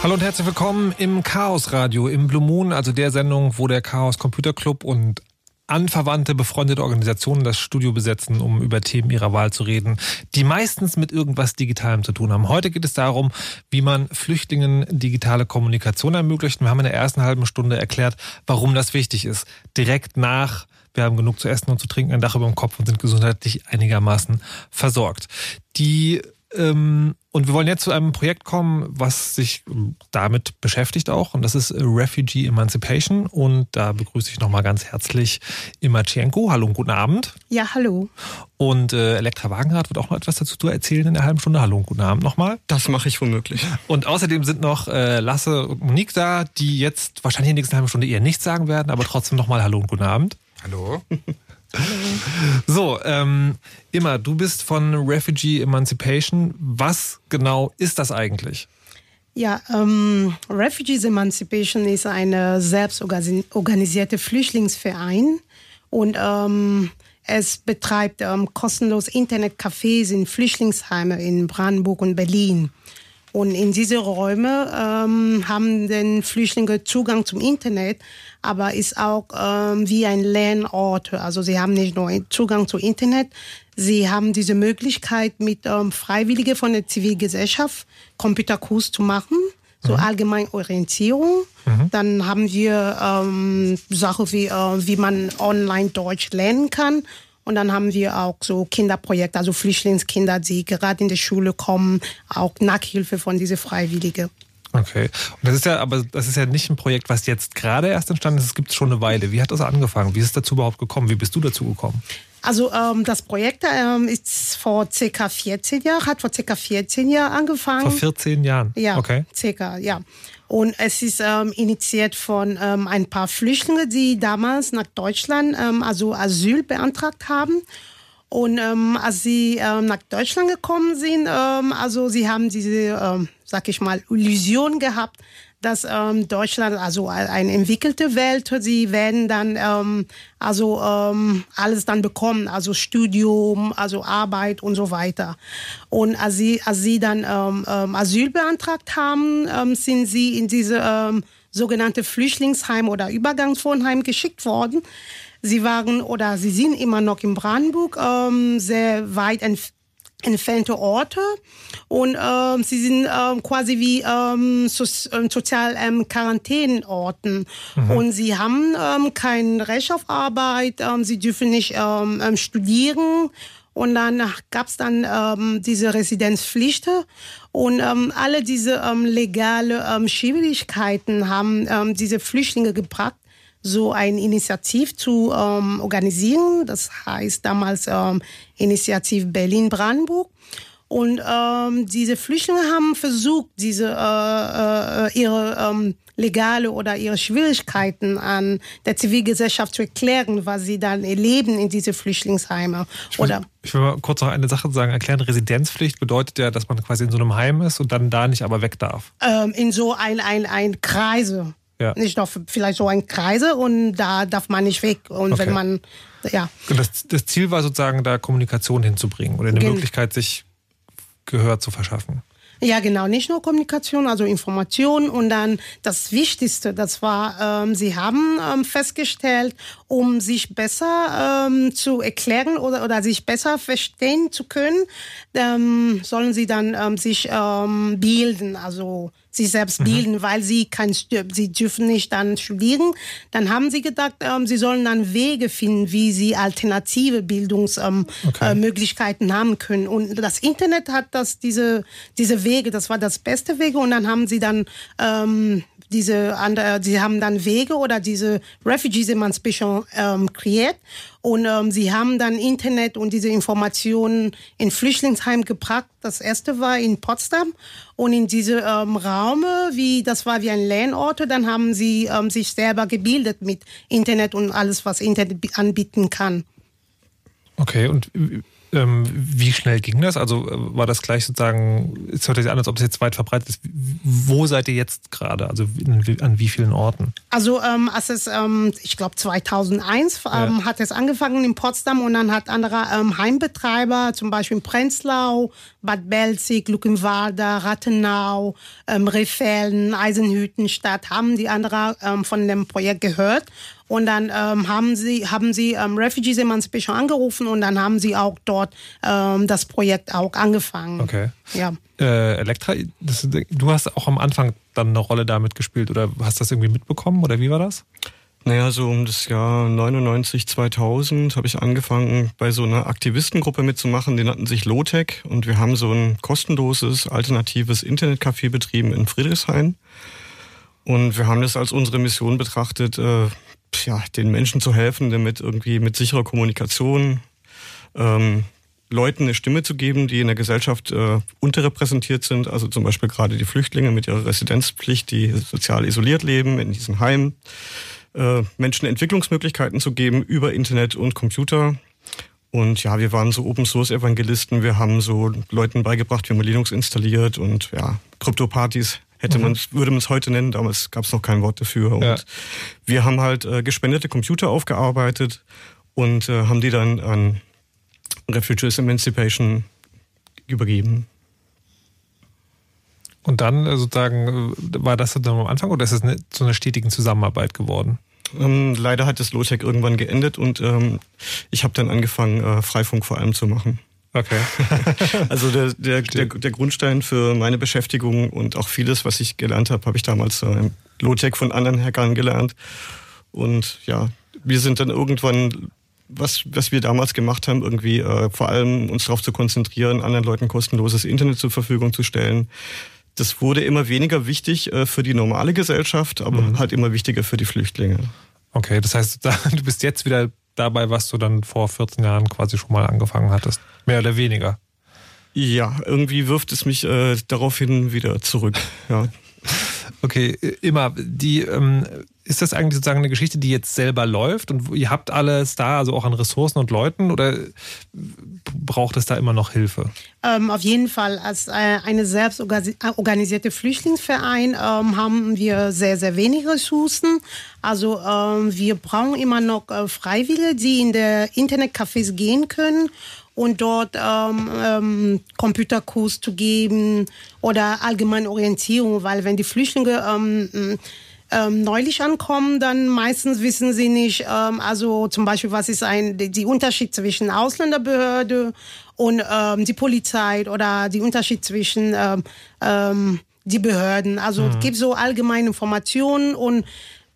Hallo und herzlich willkommen im Chaos Radio, im Blue Moon, also der Sendung, wo der Chaos Computer Club und anverwandte, befreundete Organisationen das Studio besetzen, um über Themen ihrer Wahl zu reden, die meistens mit irgendwas Digitalem zu tun haben. Heute geht es darum, wie man Flüchtlingen digitale Kommunikation ermöglicht. Wir haben in der ersten halben Stunde erklärt, warum das wichtig ist. Direkt nach wir haben genug zu essen und zu trinken, ein Dach über dem Kopf und sind gesundheitlich einigermaßen versorgt. Die und wir wollen jetzt zu einem Projekt kommen, was sich ähm, damit beschäftigt auch. Und das ist Refugee Emancipation. Und da begrüße ich nochmal ganz herzlich Imachenko. Hallo und guten Abend. Ja, hallo. Und äh, Elektra Wagenrad wird auch noch etwas dazu erzählen in der halben Stunde. Hallo und guten Abend nochmal. Das mache ich womöglich. Und außerdem sind noch äh, Lasse und Monique da, die jetzt wahrscheinlich in der nächsten halben Stunde eher nichts sagen werden, aber trotzdem nochmal Hallo und guten Abend. Hallo. So, ähm, Immer, du bist von Refugee Emancipation. Was genau ist das eigentlich? Ja, ähm, Refugees Emancipation ist ein selbstorganisierter Flüchtlingsverein und ähm, es betreibt ähm, kostenlos Internetcafés in Flüchtlingsheimen in Brandenburg und Berlin. Und in diese Räume ähm, haben den Flüchtlinge Zugang zum Internet, aber ist auch ähm, wie ein Lernort. Also sie haben nicht nur Zugang zu Internet, sie haben diese Möglichkeit mit ähm, Freiwilligen von der Zivilgesellschaft Computerkurs zu machen, so mhm. allgemein Orientierung. Mhm. Dann haben wir ähm, Sachen wie, äh, wie man online Deutsch lernen kann und dann haben wir auch so Kinderprojekte, also Flüchtlingskinder, die gerade in die Schule kommen, auch Nachhilfe von diesen Freiwilligen. Okay. Und das ist ja, aber das ist ja nicht ein Projekt, was jetzt gerade erst entstanden ist. Es gibt schon eine Weile. Wie hat das angefangen? Wie ist es dazu überhaupt gekommen? Wie bist du dazu gekommen? Also ähm, das Projekt ähm, ist vor circa 14 Jahren, hat vor circa 14 Jahren angefangen. Vor 14 Jahren? Ja, okay. circa, ja. Und es ist ähm, initiiert von ähm, ein paar Flüchtlingen, die damals nach Deutschland ähm, also Asyl beantragt haben. Und ähm, als sie ähm, nach Deutschland gekommen sind, ähm, also sie haben diese, ähm, sag ich mal, Illusion gehabt, dass ähm, Deutschland, also eine entwickelte Welt, sie werden dann ähm, also ähm, alles dann bekommen, also Studium, also Arbeit und so weiter. Und als sie, als sie dann ähm, ähm, Asyl beantragt haben, ähm, sind sie in diese ähm, sogenannte Flüchtlingsheim oder Übergangswohnheim geschickt worden. Sie waren oder sie sind immer noch in Brandenburg, ähm, sehr weit entfernt entfernte Orte. Und ähm, sie sind ähm, quasi wie ähm, so, ähm, sozial ähm, Quarantänenorten. Mhm. und sie haben ähm, kein Recht auf Arbeit, ähm, sie dürfen nicht ähm, ähm, studieren. Und dann gab es dann ähm, diese Residenzpflicht und ähm, alle diese ähm, legale ähm, Schwierigkeiten haben ähm, diese Flüchtlinge gebracht so ein Initiativ zu ähm, organisieren. Das heißt damals ähm, Initiativ Berlin-Brandenburg. Und ähm, diese Flüchtlinge haben versucht, diese äh, äh, ihre ähm, legale oder ihre Schwierigkeiten an der Zivilgesellschaft zu erklären, was sie dann erleben in diese Flüchtlingsheime. Ich will, oder ich will mal kurz noch eine Sache sagen. Erklären, Residenzpflicht bedeutet ja, dass man quasi in so einem Heim ist und dann da nicht aber weg darf. Ähm, in so ein, ein, ein Kreise. Ja. Nicht noch vielleicht so ein Kreise und da darf man nicht weg. Und okay. wenn man, ja. Das, das, Ziel war sozusagen, da Kommunikation hinzubringen oder eine Gen Möglichkeit, sich Gehör zu verschaffen. Ja, genau, nicht nur Kommunikation, also Information und dann das Wichtigste, das war, ähm, sie haben ähm, festgestellt, um sich besser ähm, zu erklären oder, oder sich besser verstehen zu können, ähm, sollen sie dann ähm, sich ähm, bilden, also sich selbst bilden, weil sie kein, sie dürfen nicht dann studieren. Dann haben sie gedacht, ähm, sie sollen dann Wege finden, wie sie alternative Bildungsmöglichkeiten ähm, Okay. äh, haben können. Und das Internet hat das diese diese Wege, das war das beste Wege. Und dann haben sie dann ähm, diese andere, sie haben dann Wege oder diese Refugees Emancipation ähm, kreiert und ähm, sie haben dann Internet und diese Informationen in Flüchtlingsheim gebracht. Das erste war in Potsdam und in diese ähm, Raume, wie das war wie ein Lernort, dann haben sie ähm, sich selber gebildet mit Internet und alles, was Internet bi- anbieten kann. Okay, und wie schnell ging das? Also äh, war das gleich sozusagen, es hört sich an, als ob es jetzt weit verbreitet ist. Wo seid ihr jetzt gerade? Also an wie vielen Orten? Also ähm, als es, ähm, ich glaube 2001 ähm, hat es angefangen in Potsdam und dann hat andere ähm, Heimbetreiber, zum Beispiel in Prenzlau, Bad Belzig, Luckenwalde, Rathenau, ähm, Rehfelden, Eisenhüttenstadt, haben die andere ähm, von dem Projekt gehört. Und dann ähm, haben sie, haben sie ähm, Refugees Emancipation angerufen und dann haben sie auch dort ähm, das Projekt auch angefangen. Okay. Ja. Äh, Elektra, das, du hast auch am Anfang dann eine Rolle damit gespielt oder hast das irgendwie mitbekommen oder wie war das? Naja, so um das Jahr 99, 2000 habe ich angefangen, bei so einer Aktivistengruppe mitzumachen. Die nannten sich Lotec und wir haben so ein kostenloses, alternatives Internetcafé betrieben in Friedrichshain. Und wir haben das als unsere Mission betrachtet, äh, ja, den Menschen zu helfen, damit irgendwie mit sicherer Kommunikation ähm, Leuten eine Stimme zu geben, die in der Gesellschaft äh, unterrepräsentiert sind. Also zum Beispiel gerade die Flüchtlinge mit ihrer Residenzpflicht, die sozial isoliert leben in diesen Heimen. Äh, Menschen Entwicklungsmöglichkeiten zu geben über Internet und Computer. Und ja, wir waren so Open Source Evangelisten. Wir haben so Leuten beigebracht, wie man Linux installiert und ja, Krypto-Partys hätte Mhm. man würde man es heute nennen. Damals gab es noch kein Wort dafür. Und Ja. wir haben halt äh, gespendete Computer aufgearbeitet und äh, haben die dann an Refugees Emancipation übergeben. Und dann äh, sozusagen, äh, war das dann am Anfang oder ist es zu einer stetigen Zusammenarbeit geworden? Ähm, leider hat das Lotec irgendwann geendet und ähm, ich habe dann angefangen, äh, Freifunk vor allem zu machen. Okay. Also der, der, der, der Grundstein für meine Beschäftigung und auch vieles, was ich gelernt habe, habe ich damals äh, im Lotec von anderen Hackern gelernt. Und ja, wir sind dann irgendwann, was, was wir damals gemacht haben, irgendwie äh, vor allem uns darauf zu konzentrieren, anderen Leuten kostenloses Internet zur Verfügung zu stellen. Das wurde immer weniger wichtig äh, für die normale Gesellschaft, aber halt immer wichtiger für die Flüchtlinge. Okay, das heißt, du bist jetzt wieder dabei, was du dann vor 14 Jahren quasi schon mal angefangen hattest. Mehr oder weniger. Ja, irgendwie wirft es mich äh, daraufhin wieder zurück. Ja. Okay, immer. Die, ähm, ist das eigentlich sozusagen eine Geschichte, die jetzt selber läuft und ihr habt alles da, also auch an Ressourcen und Leuten oder braucht es da immer noch Hilfe? Ähm, auf jeden Fall. Als äh, eine selbst orga- organisierte Flüchtlingsverein ähm, haben wir sehr, sehr wenig Ressourcen. Also ähm, wir brauchen immer noch äh, Freiwillige, die in der Internetcafés gehen können und dort ähm, ähm, Computerkurs zu geben oder allgemeine Orientierung, weil wenn die Flüchtlinge ähm, ähm, neulich ankommen, dann meistens wissen sie nicht, ähm, also zum Beispiel, was ist ein, die, die Unterschied zwischen Ausländerbehörde und ähm, die Polizei oder die Unterschied zwischen ähm, ähm, die Behörden. Also Mhm. gibt so allgemeine Informationen und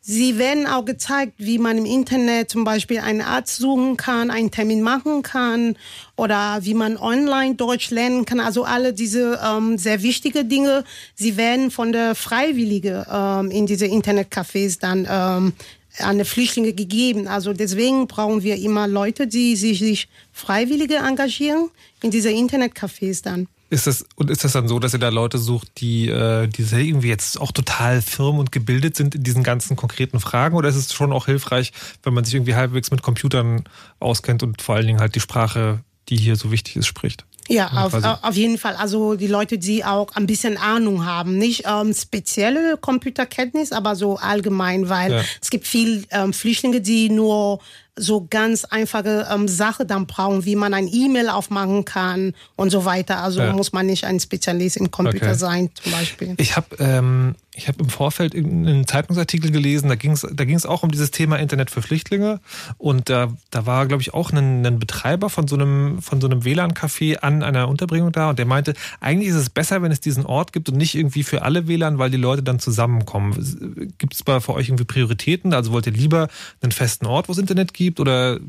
Sie werden auch gezeigt, wie man im Internet zum Beispiel einen Arzt suchen kann, einen Termin machen kann oder wie man online Deutsch lernen kann. Also alle diese ähm, sehr wichtige Dinge, sie werden von der Freiwillige ähm, in diese Internetcafés dann ähm, an die Flüchtlinge gegeben. Also deswegen brauchen wir immer Leute, die sich, sich Freiwillige engagieren in diese Internetcafés dann. Ist das, und ist das dann so, dass ihr da Leute sucht, die, äh, die sehr irgendwie jetzt auch total firm und gebildet sind in diesen ganzen konkreten Fragen? Oder ist es schon auch hilfreich, wenn man sich irgendwie halbwegs mit Computern auskennt und vor allen Dingen halt die Sprache, die hier so wichtig ist, spricht? Ja, auf, auf jeden Fall. Also die Leute, die auch ein bisschen Ahnung haben. Nicht ähm, spezielle Computerkenntnis, aber so allgemein, weil Ja. es gibt viel ähm, Flüchtlinge, die nur so ganz einfache ähm, Sache dann brauchen, wie man ein E-Mail aufmachen kann und so weiter. Also Ja. muss man nicht ein Spezialist im Computer Okay. sein, zum Beispiel. Ich habe ähm, ich hab im Vorfeld einen Zeitungsartikel gelesen, da ging es da ging's auch um dieses Thema Internet für Flüchtlinge. Und da, da war, glaube ich, auch ein, ein Betreiber von so einem, von so einem WLAN-Café an einer Unterbringung da. Und der meinte, eigentlich ist es besser, wenn es diesen Ort gibt und nicht irgendwie für alle WLAN, weil die Leute dann zusammenkommen. Gibt es bei für euch irgendwie Prioritäten? Also wollt ihr lieber einen festen Ort, wo es Internet gibt, oder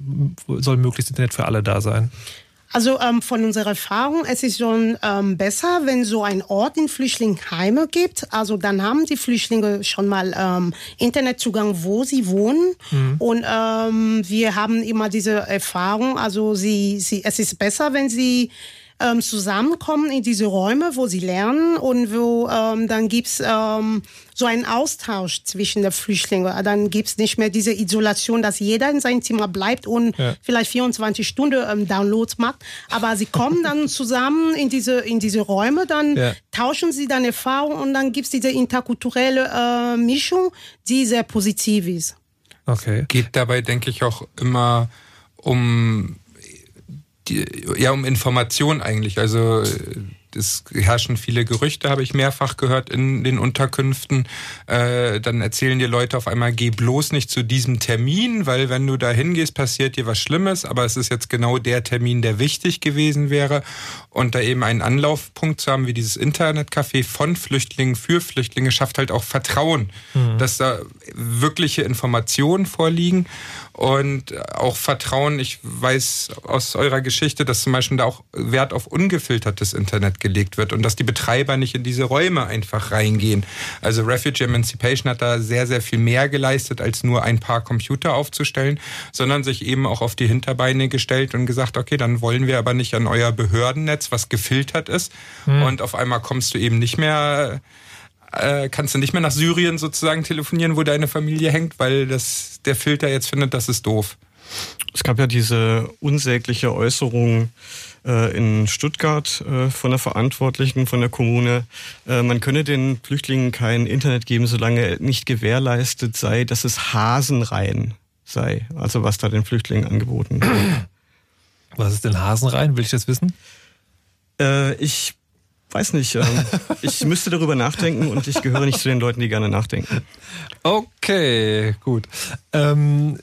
soll möglichst Internet für alle da sein? Also ähm, von unserer Erfahrung, es ist schon ähm, besser, wenn so ein Ort in Flüchtlingsheime gibt. Also dann haben die Flüchtlinge schon mal ähm, Internetzugang, wo sie wohnen. Und ähm, wir haben immer diese Erfahrung. Also sie, sie, es ist besser, wenn sie ähm, zusammenkommen in diese Räume, wo sie lernen und wo ähm, dann gibt's ähm, so einen Austausch zwischen den Flüchtlingen. Dann gibt's nicht mehr diese Isolation, dass jeder in seinem Zimmer bleibt und Ja. vielleicht 24 Stunden ähm, Downloads macht. Aber sie kommen dann zusammen in diese, in diese Räume, dann Ja. tauschen sie dann Erfahrungen und dann gibt's diese interkulturelle äh, Mischung, die sehr positiv ist. Okay. Geht dabei, denke ich, auch immer um die, ja um Information eigentlich. Also es herrschen viele Gerüchte, habe ich mehrfach gehört in den Unterkünften. Äh, dann erzählen dir Leute auf einmal, geh bloß nicht zu diesem Termin, weil wenn du da hingehst, passiert dir was Schlimmes. Aber es ist jetzt genau der Termin, der wichtig gewesen wäre. Und da eben einen Anlaufpunkt zu haben, wie dieses Internetcafé von Flüchtlingen für Flüchtlinge, schafft halt auch Vertrauen, dass da wirkliche Informationen vorliegen und auch Vertrauen. Ich weiß aus eurer Geschichte, dass zum Beispiel da auch Wert auf ungefiltertes Internet gelegt wird und dass die Betreiber nicht in diese Räume einfach reingehen. Also Refugee Emancipation hat da sehr, sehr viel mehr geleistet, als nur ein paar Computer aufzustellen, sondern sich eben auch auf die Hinterbeine gestellt und gesagt, okay, dann wollen wir aber nicht an euer Behördennetz, was gefiltert ist. Und auf einmal kommst du eben nicht mehr äh, kannst du nicht mehr nach Syrien sozusagen telefonieren, wo deine Familie hängt, weil das, der Filter jetzt findet, das ist doof. Es gab ja diese unsägliche Äußerung äh, in Stuttgart äh, von der Verantwortlichen von der Kommune, äh, man könne den Flüchtlingen kein Internet geben, solange nicht gewährleistet sei, dass es hasenrein sei. Also was da den Flüchtlingen angeboten wird. Was ist denn Hasenrein? Will ich das wissen? Äh, ich weiß nicht. Ähm, ich müsste darüber nachdenken und ich gehöre nicht zu den Leuten, die gerne nachdenken. Okay, gut. Ähm,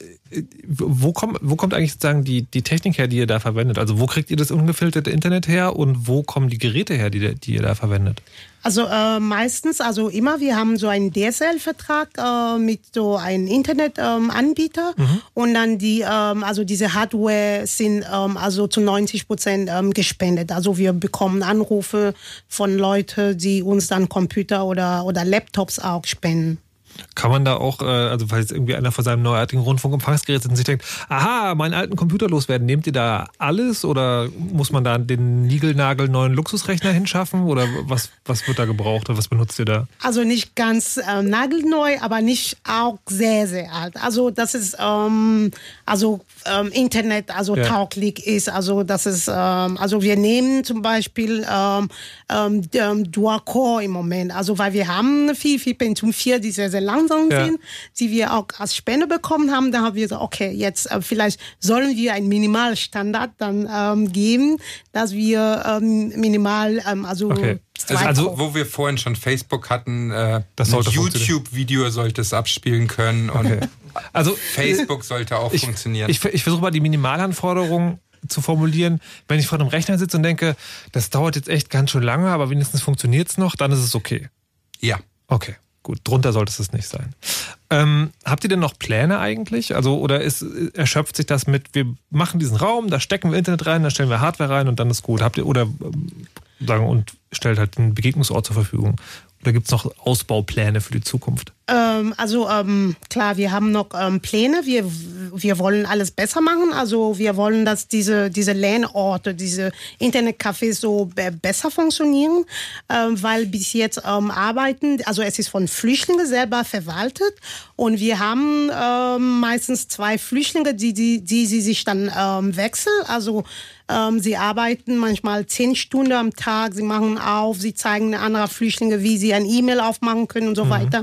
wo, kommt, wo kommt eigentlich sozusagen die, die Technik her, die ihr da verwendet? Also wo kriegt ihr das ungefilterte Internet her und wo kommen die Geräte her, die, die ihr da verwendet? Also äh, meistens, also immer, wir haben so einen DSL-Vertrag äh, mit so einem Internetanbieter Mhm. und dann die, ähm, also diese Hardware sind ähm, also zu 90 Prozent ähm, gespendet. Also wir bekommen Anrufe von Leuten, die uns dann Computer oder, oder Laptops auch spenden. Kann man da auch, äh, also falls irgendwie einer vor seinem neuartigen Rundfunkempfangsgerät sitzt und sich denkt, aha, meinen alten Computer loswerden, nehmt ihr da alles oder muss man da den Nigelnagel neuen Luxusrechner hinschaffen oder was, was wird da gebraucht oder was benutzt ihr da? Also nicht ganz ähm, nagelneu, aber nicht auch sehr, sehr alt. Also das ist ähm, also ähm, Internet, also Ja. tauglich ist. Also das ist, ähm, also wir nehmen zum Beispiel ähm, ähm, ähm, Dual-Core im Moment. Also weil wir haben viel, viel Pentium 4, die sehr, sehr langsam Ja. sind, die wir auch als Spende bekommen haben. Da haben wir gesagt, okay, jetzt äh, vielleicht sollen wir einen Minimalstandard dann ähm, geben, dass wir ähm, minimal, ähm, also Okay. Also, pro- wo wir vorhin schon Facebook hatten, äh, Das sollte funktionieren. YouTube-Video sollte es abspielen können und Okay. Also Facebook sollte auch ich, funktionieren. Ich, ich versuche mal die Minimalanforderungen zu formulieren. Wenn ich vor einem Rechner sitze und denke, das dauert jetzt echt ganz schön lange, aber wenigstens funktioniert es noch, dann ist es okay. ja. Okay, gut. Drunter sollte es nicht sein. Ähm, habt ihr denn noch Pläne eigentlich? Also, oder ist, erschöpft sich das mit, wir machen diesen Raum, da stecken wir Internet rein, da stellen wir Hardware rein und dann ist gut. Habt ihr, oder ähm, sagen, und stellt halt einen Begegnungsort zur Verfügung? Oder gibt es noch Ausbaupläne für die Zukunft? Ähm, also ähm, klar, wir haben noch ähm, Pläne. Wir, wir wollen alles besser machen. Also wir wollen, dass diese, diese LAN-Orte, diese Internetcafés so be besser funktionieren, ähm, weil bis jetzt ähm, arbeiten, also es ist von Flüchtlingen selber verwaltet und wir haben ähm, meistens zwei Flüchtlinge, die, die, die sie sich dann wechseln. Also ähm, sie arbeiten manchmal zehn Stunden am Tag, sie machen auf, sie zeigen anderen Flüchtlinge, wie sie ein E-Mail aufmachen können und so weiter.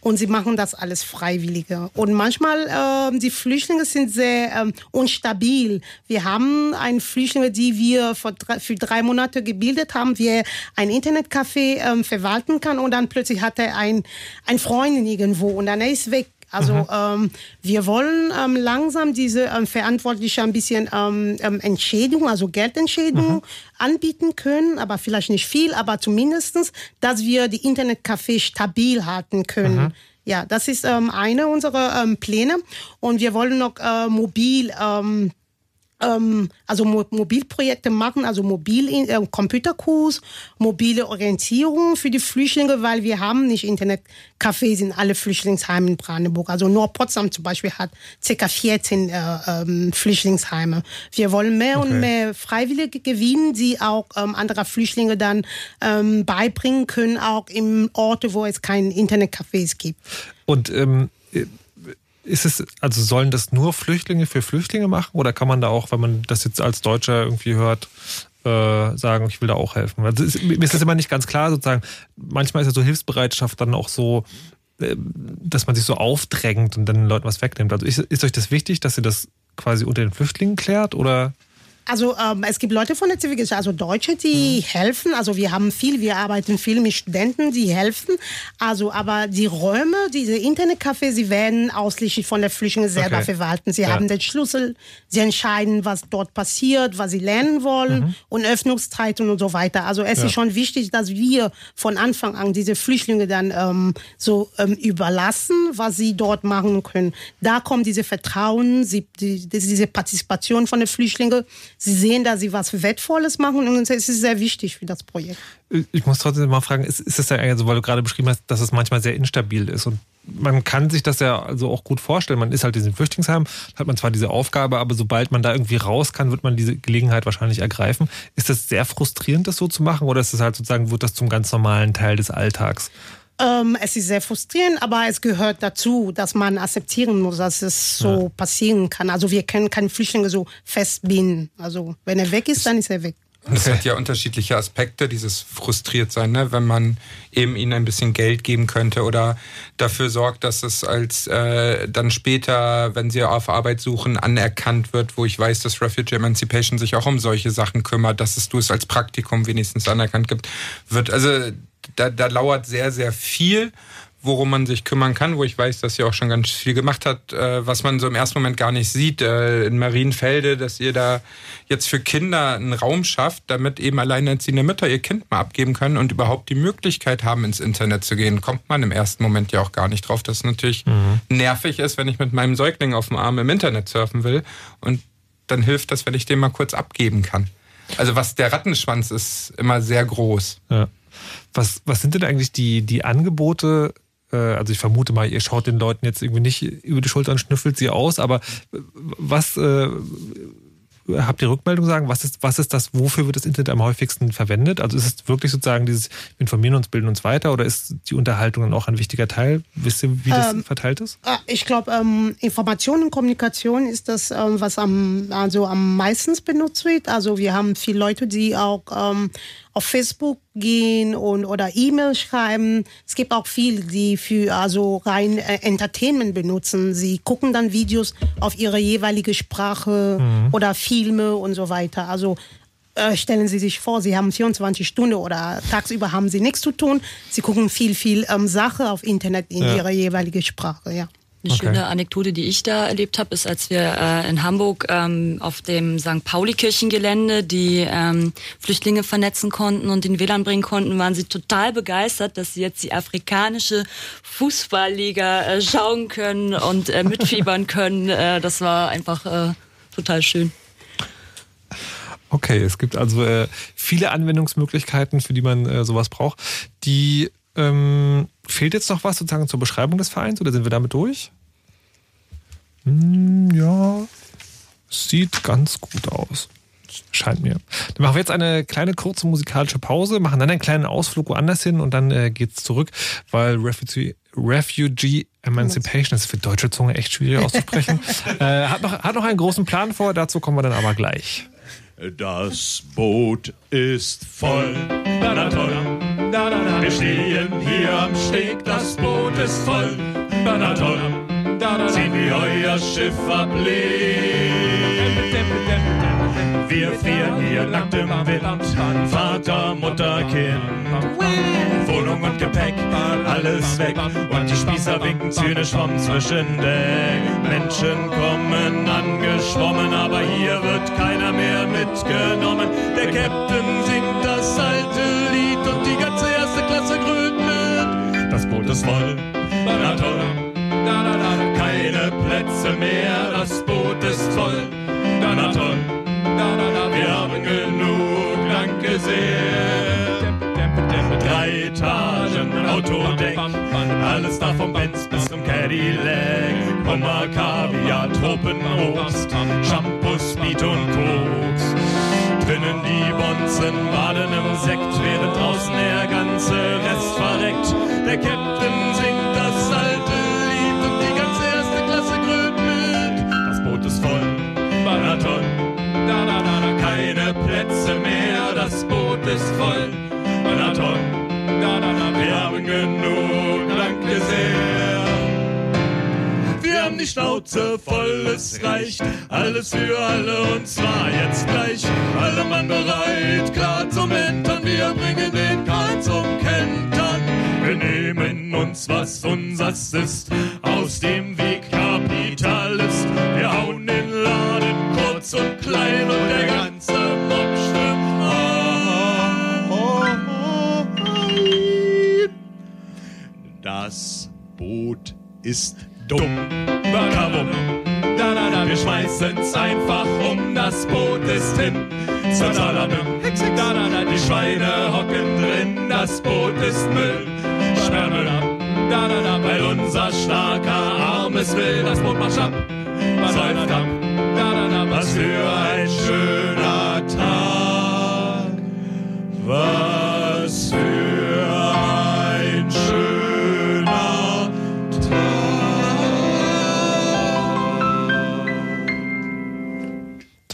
und sie machen das alles freiwillige. Und manchmal, äh, die Flüchtlinge sind sehr ähm, unstabil. Wir haben einen Flüchtlinge, die wir für drei, für drei Monate gebildet haben, wie er ein Internetcafé ähm, verwalten kann und dann plötzlich hat er ein, ein Freundin irgendwo und dann er ist weg. Also mhm. ähm, wir wollen ähm, langsam diese ähm, Verantwortliche ein bisschen ähm, ähm, Entschädigung, also Geldentschädigung mhm. anbieten können, aber vielleicht nicht viel, aber zumindestens, dass wir die Internetcafés stabil halten können. Mhm. Ja, das ist ähm, eine unserer ähm, Pläne und wir wollen noch äh, mobil ähm, ähm, also Mo Mobilprojekte machen, also mobil äh, Computerkurs, mobile Orientierung für die Flüchtlinge, weil wir haben nicht Internetcafés in alle Flüchtlingsheimen in Brandenburg. Also nur Potsdam zum Beispiel hat ca. 14 äh, ähm, Flüchtlingsheime. Wir wollen mehr okay. und mehr Freiwillige gewinnen, die auch ähm, andere Flüchtlinge dann ähm, beibringen können, auch im Orte, wo es keine Internetcafés gibt. Und ähm ist es, also sollen das nur Flüchtlinge für Flüchtlinge machen oder kann man da auch, wenn man das jetzt als Deutscher irgendwie hört, äh, sagen, ich will da auch helfen? Also ist, mir ist das immer nicht ganz klar, sozusagen. Manchmal ist ja so Hilfsbereitschaft dann auch so, äh, dass man sich so aufdrängt und dann den Leuten was wegnimmt. Also ist, ist euch das wichtig, dass ihr das quasi unter den Flüchtlingen klärt oder? Also ähm, es gibt Leute von der Zivilgesellschaft, also Deutsche, die mhm. helfen. Also wir haben viel, wir arbeiten viel mit Studenten, die helfen. Also aber die Räume, diese Internetcafés, sie werden ausschließlich von der Flüchtlinge selber okay. verwalten. Sie ja. haben den Schlüssel, sie entscheiden, was dort passiert, was sie lernen wollen mhm. und Öffnungszeiten und so weiter. Also es ja. ist schon wichtig, dass wir von Anfang an diese Flüchtlinge dann ähm, so ähm, überlassen, was sie dort machen können. Da kommt diese Vertrauen, sie, die, diese Partizipation von den Flüchtlingen sie sehen, dass sie was Wertvolles machen und es ist sehr wichtig für das Projekt. Ich muss trotzdem mal fragen, ist, ist das ja also, weil du gerade beschrieben hast, dass es manchmal sehr instabil ist und man kann sich das ja also auch gut vorstellen. Man ist halt in diesem Flüchtlingsheim, hat man zwar diese Aufgabe, aber sobald man da irgendwie raus kann, wird man diese Gelegenheit wahrscheinlich ergreifen. Ist das sehr frustrierend, das so zu machen, oder ist es halt sozusagen, wird das zum ganz normalen Teil des Alltags? Ähm, es ist sehr frustrierend, aber es gehört dazu, dass man akzeptieren muss, dass es so ja. passieren kann. Also wir können keine Flüchtlinge so festbinden. Also wenn er weg ist, dann ist er weg. Es hat ja unterschiedliche Aspekte, dieses frustriert sein, ne? wenn man eben ihnen ein bisschen Geld geben könnte oder dafür sorgt, dass es als äh, dann später, wenn sie auf Arbeit suchen, anerkannt wird, wo ich weiß, dass Refugee Emancipation sich auch um solche Sachen kümmert, dass es du es als Praktikum wenigstens anerkannt gibt, wird. Also da, da lauert sehr, sehr viel, worum man sich kümmern kann, wo ich weiß, dass ihr auch schon ganz viel gemacht habt, äh, was man so im ersten Moment gar nicht sieht. Äh, in Marienfelde, dass ihr da jetzt für Kinder einen Raum schafft, damit eben alleinerziehende Mütter ihr Kind mal abgeben können und überhaupt die Möglichkeit haben, ins Internet zu gehen. Kommt man im ersten Moment ja auch gar nicht drauf, dass es natürlich mhm. nervig ist, wenn ich mit meinem Säugling auf dem Arm im Internet surfen will. Und dann hilft das, wenn ich den mal kurz abgeben kann. Also was der Rattenschwanz ist, immer sehr groß. Ja. Was, was sind denn eigentlich die, die Angebote? Äh, also ich vermute mal, ihr schaut den Leuten jetzt irgendwie nicht über die Schulter und schnüffelt sie aus, aber was äh, habt ihr Rückmeldung sagen? Was ist, was ist das, wofür wird das Internet am häufigsten verwendet? Also ist es wirklich sozusagen dieses Informieren uns, bilden uns weiter oder ist die Unterhaltung dann auch ein wichtiger Teil? Wisst ihr, wie das ähm, verteilt ist? Äh, ich glaube, ähm, Information und Kommunikation ist das, ähm, was am, also am meisten benutzt wird. Also wir haben viele Leute, die auch ähm, auf Facebook gehen und oder E-Mail schreiben. Es gibt auch viele, die für also rein äh, Entertainment benutzen. Sie gucken dann Videos auf ihre jeweilige Sprache mhm. oder Filme und so weiter. Also äh, stellen Sie sich vor, Sie haben 24 Stunden oder tagsüber haben Sie nichts zu tun. Sie gucken viel, viel ähm, Sache auf Internet in ja. ihrer jeweiligen Sprache, ja. Eine okay. schöne Anekdote, die ich da erlebt habe, ist, als wir äh, in Hamburg ähm, auf dem St. Pauli-Kirchengelände die ähm, Flüchtlinge vernetzen konnten und den WLAN bringen konnten, waren sie total begeistert, dass sie jetzt die afrikanische Fußballliga äh, schauen können und äh, mitfiebern können. Äh, das war einfach äh, total schön. Okay, es gibt also äh, viele Anwendungsmöglichkeiten, für die man sowas braucht. Die ähm, fehlt jetzt noch was sozusagen zur Beschreibung des Vereins oder sind wir damit durch? Hm, ja, sieht ganz gut aus. Scheint mir. Dann machen wir jetzt eine kleine kurze musikalische Pause, machen dann einen kleinen Ausflug woanders hin und dann äh, geht's zurück, weil Refugee, Refugee Emancipation ist für deutsche Zunge echt schwierig auszusprechen. äh, hat, noch, hat noch einen großen Plan vor, dazu kommen wir dann aber gleich. Das Boot ist voll. Da, da, da, Wir stehen hier am Steg, das Boot ist voll. Na toll, ziehen wir euer Schiff ablehnt. Wir frieren hier nackt im Wind, Vater, Mutter, Kind. Wohnung und Gepäck, alles weg. Und die Spießer winken zynisch vom Zwischendeck. Menschen kommen angeschwommen, aber hier wird keiner mehr mitgenommen. Der Captain Das Boot ist voll, na toll. Keine Plätze mehr, das Boot ist voll, na toll. Wir haben genug, danke sehr. Drei Etagen Autodeck, alles da vom Benz bis zum Cadillac. Hummer, Kaviar, Tropenobst, Shampoo, Speed und Koks. Drinnen die Bonzen baden im Sekt, während draußen der ganze Rest verreckt. Der Captain singt das alte Lied und die ganze erste Klasse grünt mit. Das Boot ist voll, na toll. Keine Plätze mehr, das Boot ist voll. Na toll, wir haben genug, danke sehr. Die Schnauze voll, es reicht. Alles für alle und zwar jetzt gleich. Alle Mann bereit, klar zum Entern. Wir bringen den Kahn zum Kentern. Wir nehmen uns, was unsers ist, aus dem Weg Kapitalist. Wir hauen den Laden kurz und klein und der ganze Mob stimmt. Das Boot ist dumm. Warum? Wir schmeißen's einfach um, das Boot ist hin. Totaler Müll. Die Schweine hocken drin, das Boot ist Müll. Sperrmüll ab, weil unser starker Arm es will. Das Boot macht ab, säuft ab. Was für ein schöner Tag. Was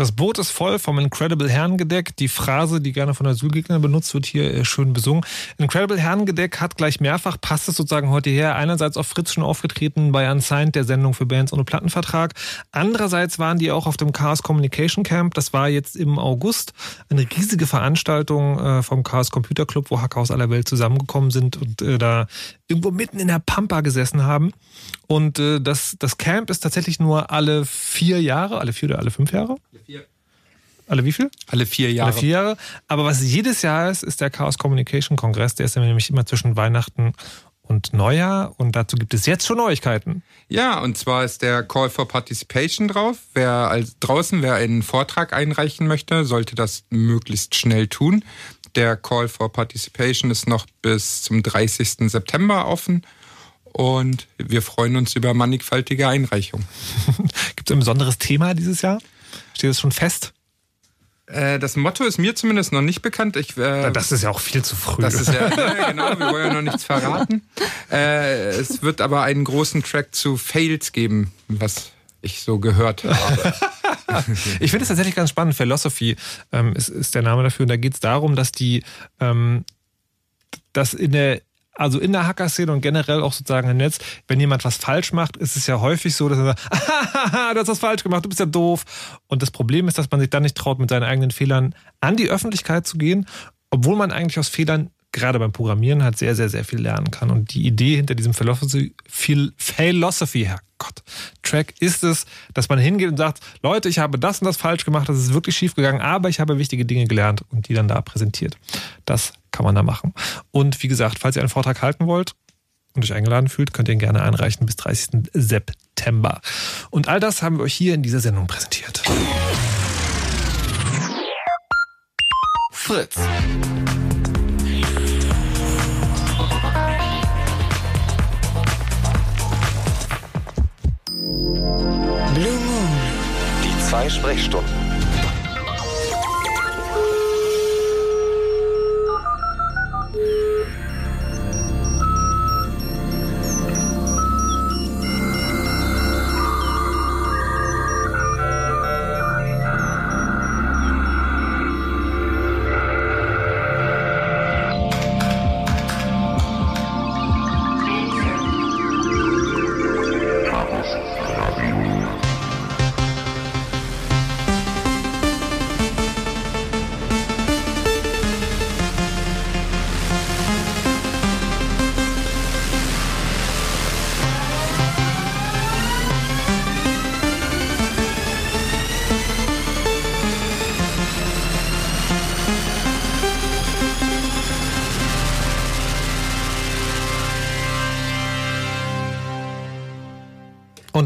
Das Boot ist voll vom Incredible Herrengedeck. Die Phrase, die gerne von Asylgegnern benutzt wird, hier äh, schön besungen. Incredible Herrengedeck hat gleich mehrfach, passt es sozusagen heute her, einerseits auf Fritz schon aufgetreten bei Unsigned, der Sendung für Bands ohne Plattenvertrag. Andererseits waren die auch auf dem Chaos Communication Camp. Das war jetzt im August eine riesige Veranstaltung äh, vom Chaos Computer Club, wo Hacker aus aller Welt zusammengekommen sind und äh, da irgendwo mitten in der Pampa gesessen haben. Und äh, das, das Camp ist tatsächlich nur alle vier Jahre, alle vier oder alle fünf Jahre? Alle wie viel? Alle vier Jahre. Alle vier Jahre. Aber was jedes Jahr ist, ist der Chaos Communication Kongress. Der ist nämlich immer zwischen Weihnachten und Neujahr. Und dazu gibt es jetzt schon Neuigkeiten. Ja, und zwar ist der Call for Participation drauf. Wer als, draußen, wer einen Vortrag einreichen möchte, sollte das möglichst schnell tun. Der Call for Participation ist noch bis zum 30. September offen. Und wir freuen uns über mannigfaltige Einreichungen. Gibt es ein besonderes Thema dieses Jahr? Steht es schon fest? Äh, Das Motto ist mir zumindest noch nicht bekannt. Ich, äh, Das ist ja auch viel zu früh. Das ist ja, ja genau, wir wollen ja noch nichts verraten. Äh, es wird aber einen großen Track zu Fails geben, was ich so gehört habe. Ich finde es tatsächlich ganz spannend. Philosophy ähm, ist, ist der Name dafür. Und da geht es darum, dass die, ähm, dass in der also in der Hacker-Szene und generell auch sozusagen im Netz, wenn jemand was falsch macht, ist es ja häufig so, dass er sagt, du hast was falsch gemacht, du bist ja doof. Und das Problem ist, dass man sich dann nicht traut, mit seinen eigenen Fehlern an die Öffentlichkeit zu gehen, obwohl man eigentlich aus Fehlern gerade beim Programmieren halt sehr, sehr, sehr viel lernen kann. Und die Idee hinter diesem Philosophy, Phil- Philosophy, Herrgott, Track ist es, dass man hingeht und sagt, Leute, ich habe das und das falsch gemacht, das ist wirklich schief gegangen, aber ich habe wichtige Dinge gelernt und die dann da präsentiert. Das kann man da machen. Und wie gesagt, falls ihr einen Vortrag halten wollt und euch eingeladen fühlt, könnt ihr ihn gerne einreichen bis 30. September. Und all das haben wir euch hier in dieser Sendung präsentiert. Fritz. Zwei Sprechstunden.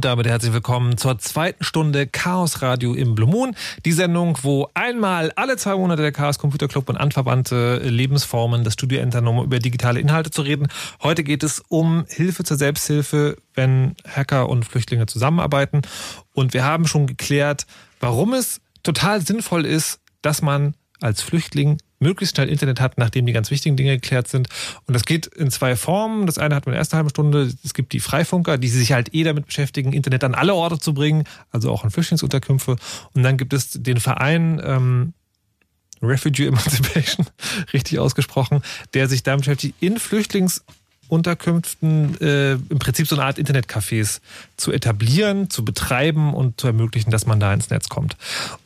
Damit herzlich willkommen zur zweiten Stunde Chaos Radio im Blue Moon. Die Sendung, wo einmal alle zwei Monate der Chaos Computer Club und anverwandte Lebensformen das Studio entern, um über digitale Inhalte zu reden. Heute geht es um Hilfe zur Selbsthilfe, wenn Hacker und Flüchtlinge zusammenarbeiten. Und wir haben schon geklärt, warum es total sinnvoll ist, dass man als Flüchtling möglichst schnell Internet hat, nachdem die ganz wichtigen Dinge geklärt sind. Und das geht in zwei Formen. Das eine hat man in der ersten halben Stunde. Es gibt die Freifunker, die sich halt eh damit beschäftigen, Internet an alle Orte zu bringen, also auch in Flüchtlingsunterkünfte. Und dann gibt es den Verein ähm, Refugee Emancipation, richtig ausgesprochen, der sich damit beschäftigt, in Flüchtlings Unterkünften äh, im Prinzip so eine Art Internetcafés zu etablieren, zu betreiben und zu ermöglichen, dass man da ins Netz kommt.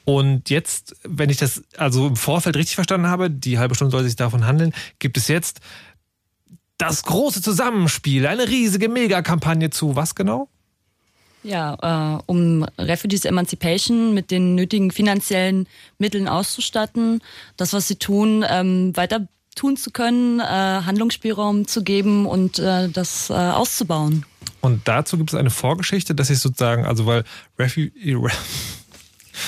Und jetzt, wenn ich das also im Vorfeld richtig verstanden habe, die halbe Stunde soll sich davon handeln, gibt es jetzt das große Zusammenspiel, eine riesige Megakampagne zu was genau? Ja, äh, um Refugees Emancipation mit den nötigen finanziellen Mitteln auszustatten. Das, was sie tun, ähm, weiter tun zu können, äh, Handlungsspielraum zu geben und äh, das äh, auszubauen. Und dazu gibt es eine Vorgeschichte, dass ich sozusagen, also weil Refugee,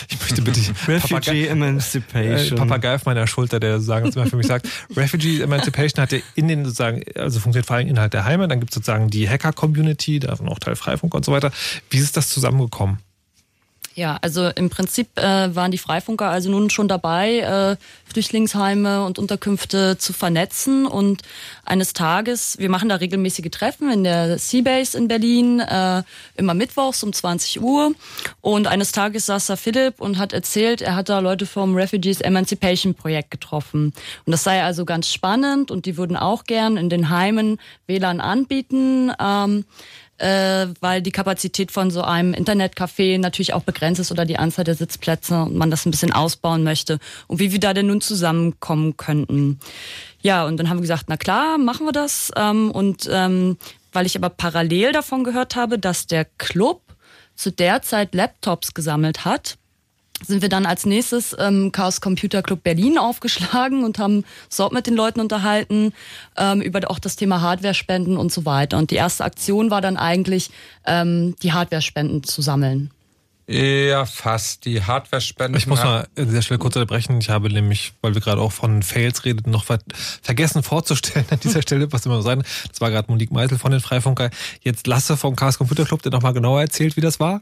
ich möchte bitte Refugee Emancipation. Äh, Papagei auf meiner Schulter, der sozusagen immer für mich sagt, Refugee Emancipation hat ja in den sozusagen, also funktioniert vor allem innerhalb der Heime, dann gibt es sozusagen die Hacker-Community, davon auch Teil Freifunk und so weiter. Wie ist das zusammengekommen? Ja, also im Prinzip äh, waren die Freifunker also nun schon dabei, äh, Flüchtlingsheime und Unterkünfte zu vernetzen. Und eines Tages, wir machen da regelmäßige Treffen in der Seabase in Berlin, äh, immer mittwochs um 20 Uhr. Und eines Tages saß da Philipp und hat erzählt, er hat da Leute vom Refugees Emancipation Projekt getroffen. Und das sei also ganz spannend und die würden auch gern in den Heimen WLAN anbieten. Ähm, äh, weil die Kapazität von so einem Internetcafé natürlich auch begrenzt ist oder die Anzahl der Sitzplätze und man das ein bisschen ausbauen möchte und wie wir da denn nun zusammenkommen könnten. Ja, und dann haben wir gesagt, na klar, machen wir das. Ähm, und ähm, weil ich aber parallel davon gehört habe, dass der Club zu der Zeit Laptops gesammelt hat, sind wir dann als nächstes ähm, Chaos Computer Club Berlin aufgeschlagen und haben dort mit den Leuten unterhalten ähm, über auch das Thema Hardware-Spenden und so weiter. Und die erste Aktion war dann eigentlich, ähm, die Hardware-Spenden zu sammeln. Ja, fast. Die Hardware-Spenden. Ich muss mal an dieser Stelle kurz unterbrechen. Ich habe nämlich, weil wir gerade auch von Fails redeten, noch vergessen vorzustellen an dieser Stelle, was immer so sein. Das war gerade Monique Meisel von den Freifunker. Jetzt Lasse vom Chaos Computer Club, der nochmal genauer erzählt, wie das war.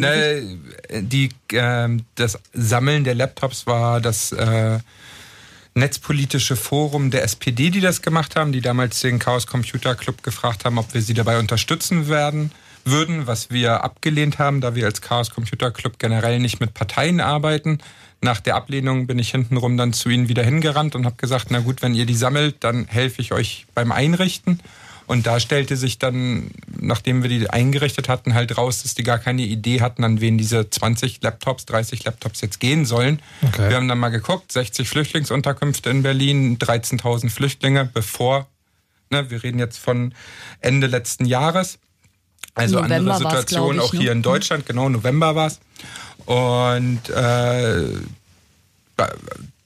Ne, die, äh, das Sammeln der Laptops war das äh, netzpolitische Forum der SPD, die das gemacht haben, die damals den Chaos Computer Club gefragt haben, ob wir sie dabei unterstützen werden würden, was wir abgelehnt haben, da wir als Chaos Computer Club generell nicht mit Parteien arbeiten. Nach der Ablehnung bin ich hintenrum dann zu ihnen wieder hingerannt und habe gesagt, na gut, wenn ihr die sammelt, dann helfe ich euch beim Einrichten. Und da stellte sich dann, nachdem wir die eingerichtet hatten, halt raus, dass die gar keine Idee hatten, an wen diese 20 Laptops, 30 Laptops jetzt gehen sollen. Okay. Wir haben dann mal geguckt, 60 Flüchtlingsunterkünfte in Berlin, 13.000 Flüchtlinge, bevor, ne, wir reden jetzt von Ende letzten Jahres. Also November andere Situation ich, auch hier ne? in Deutschland, genau, November war es. Und äh,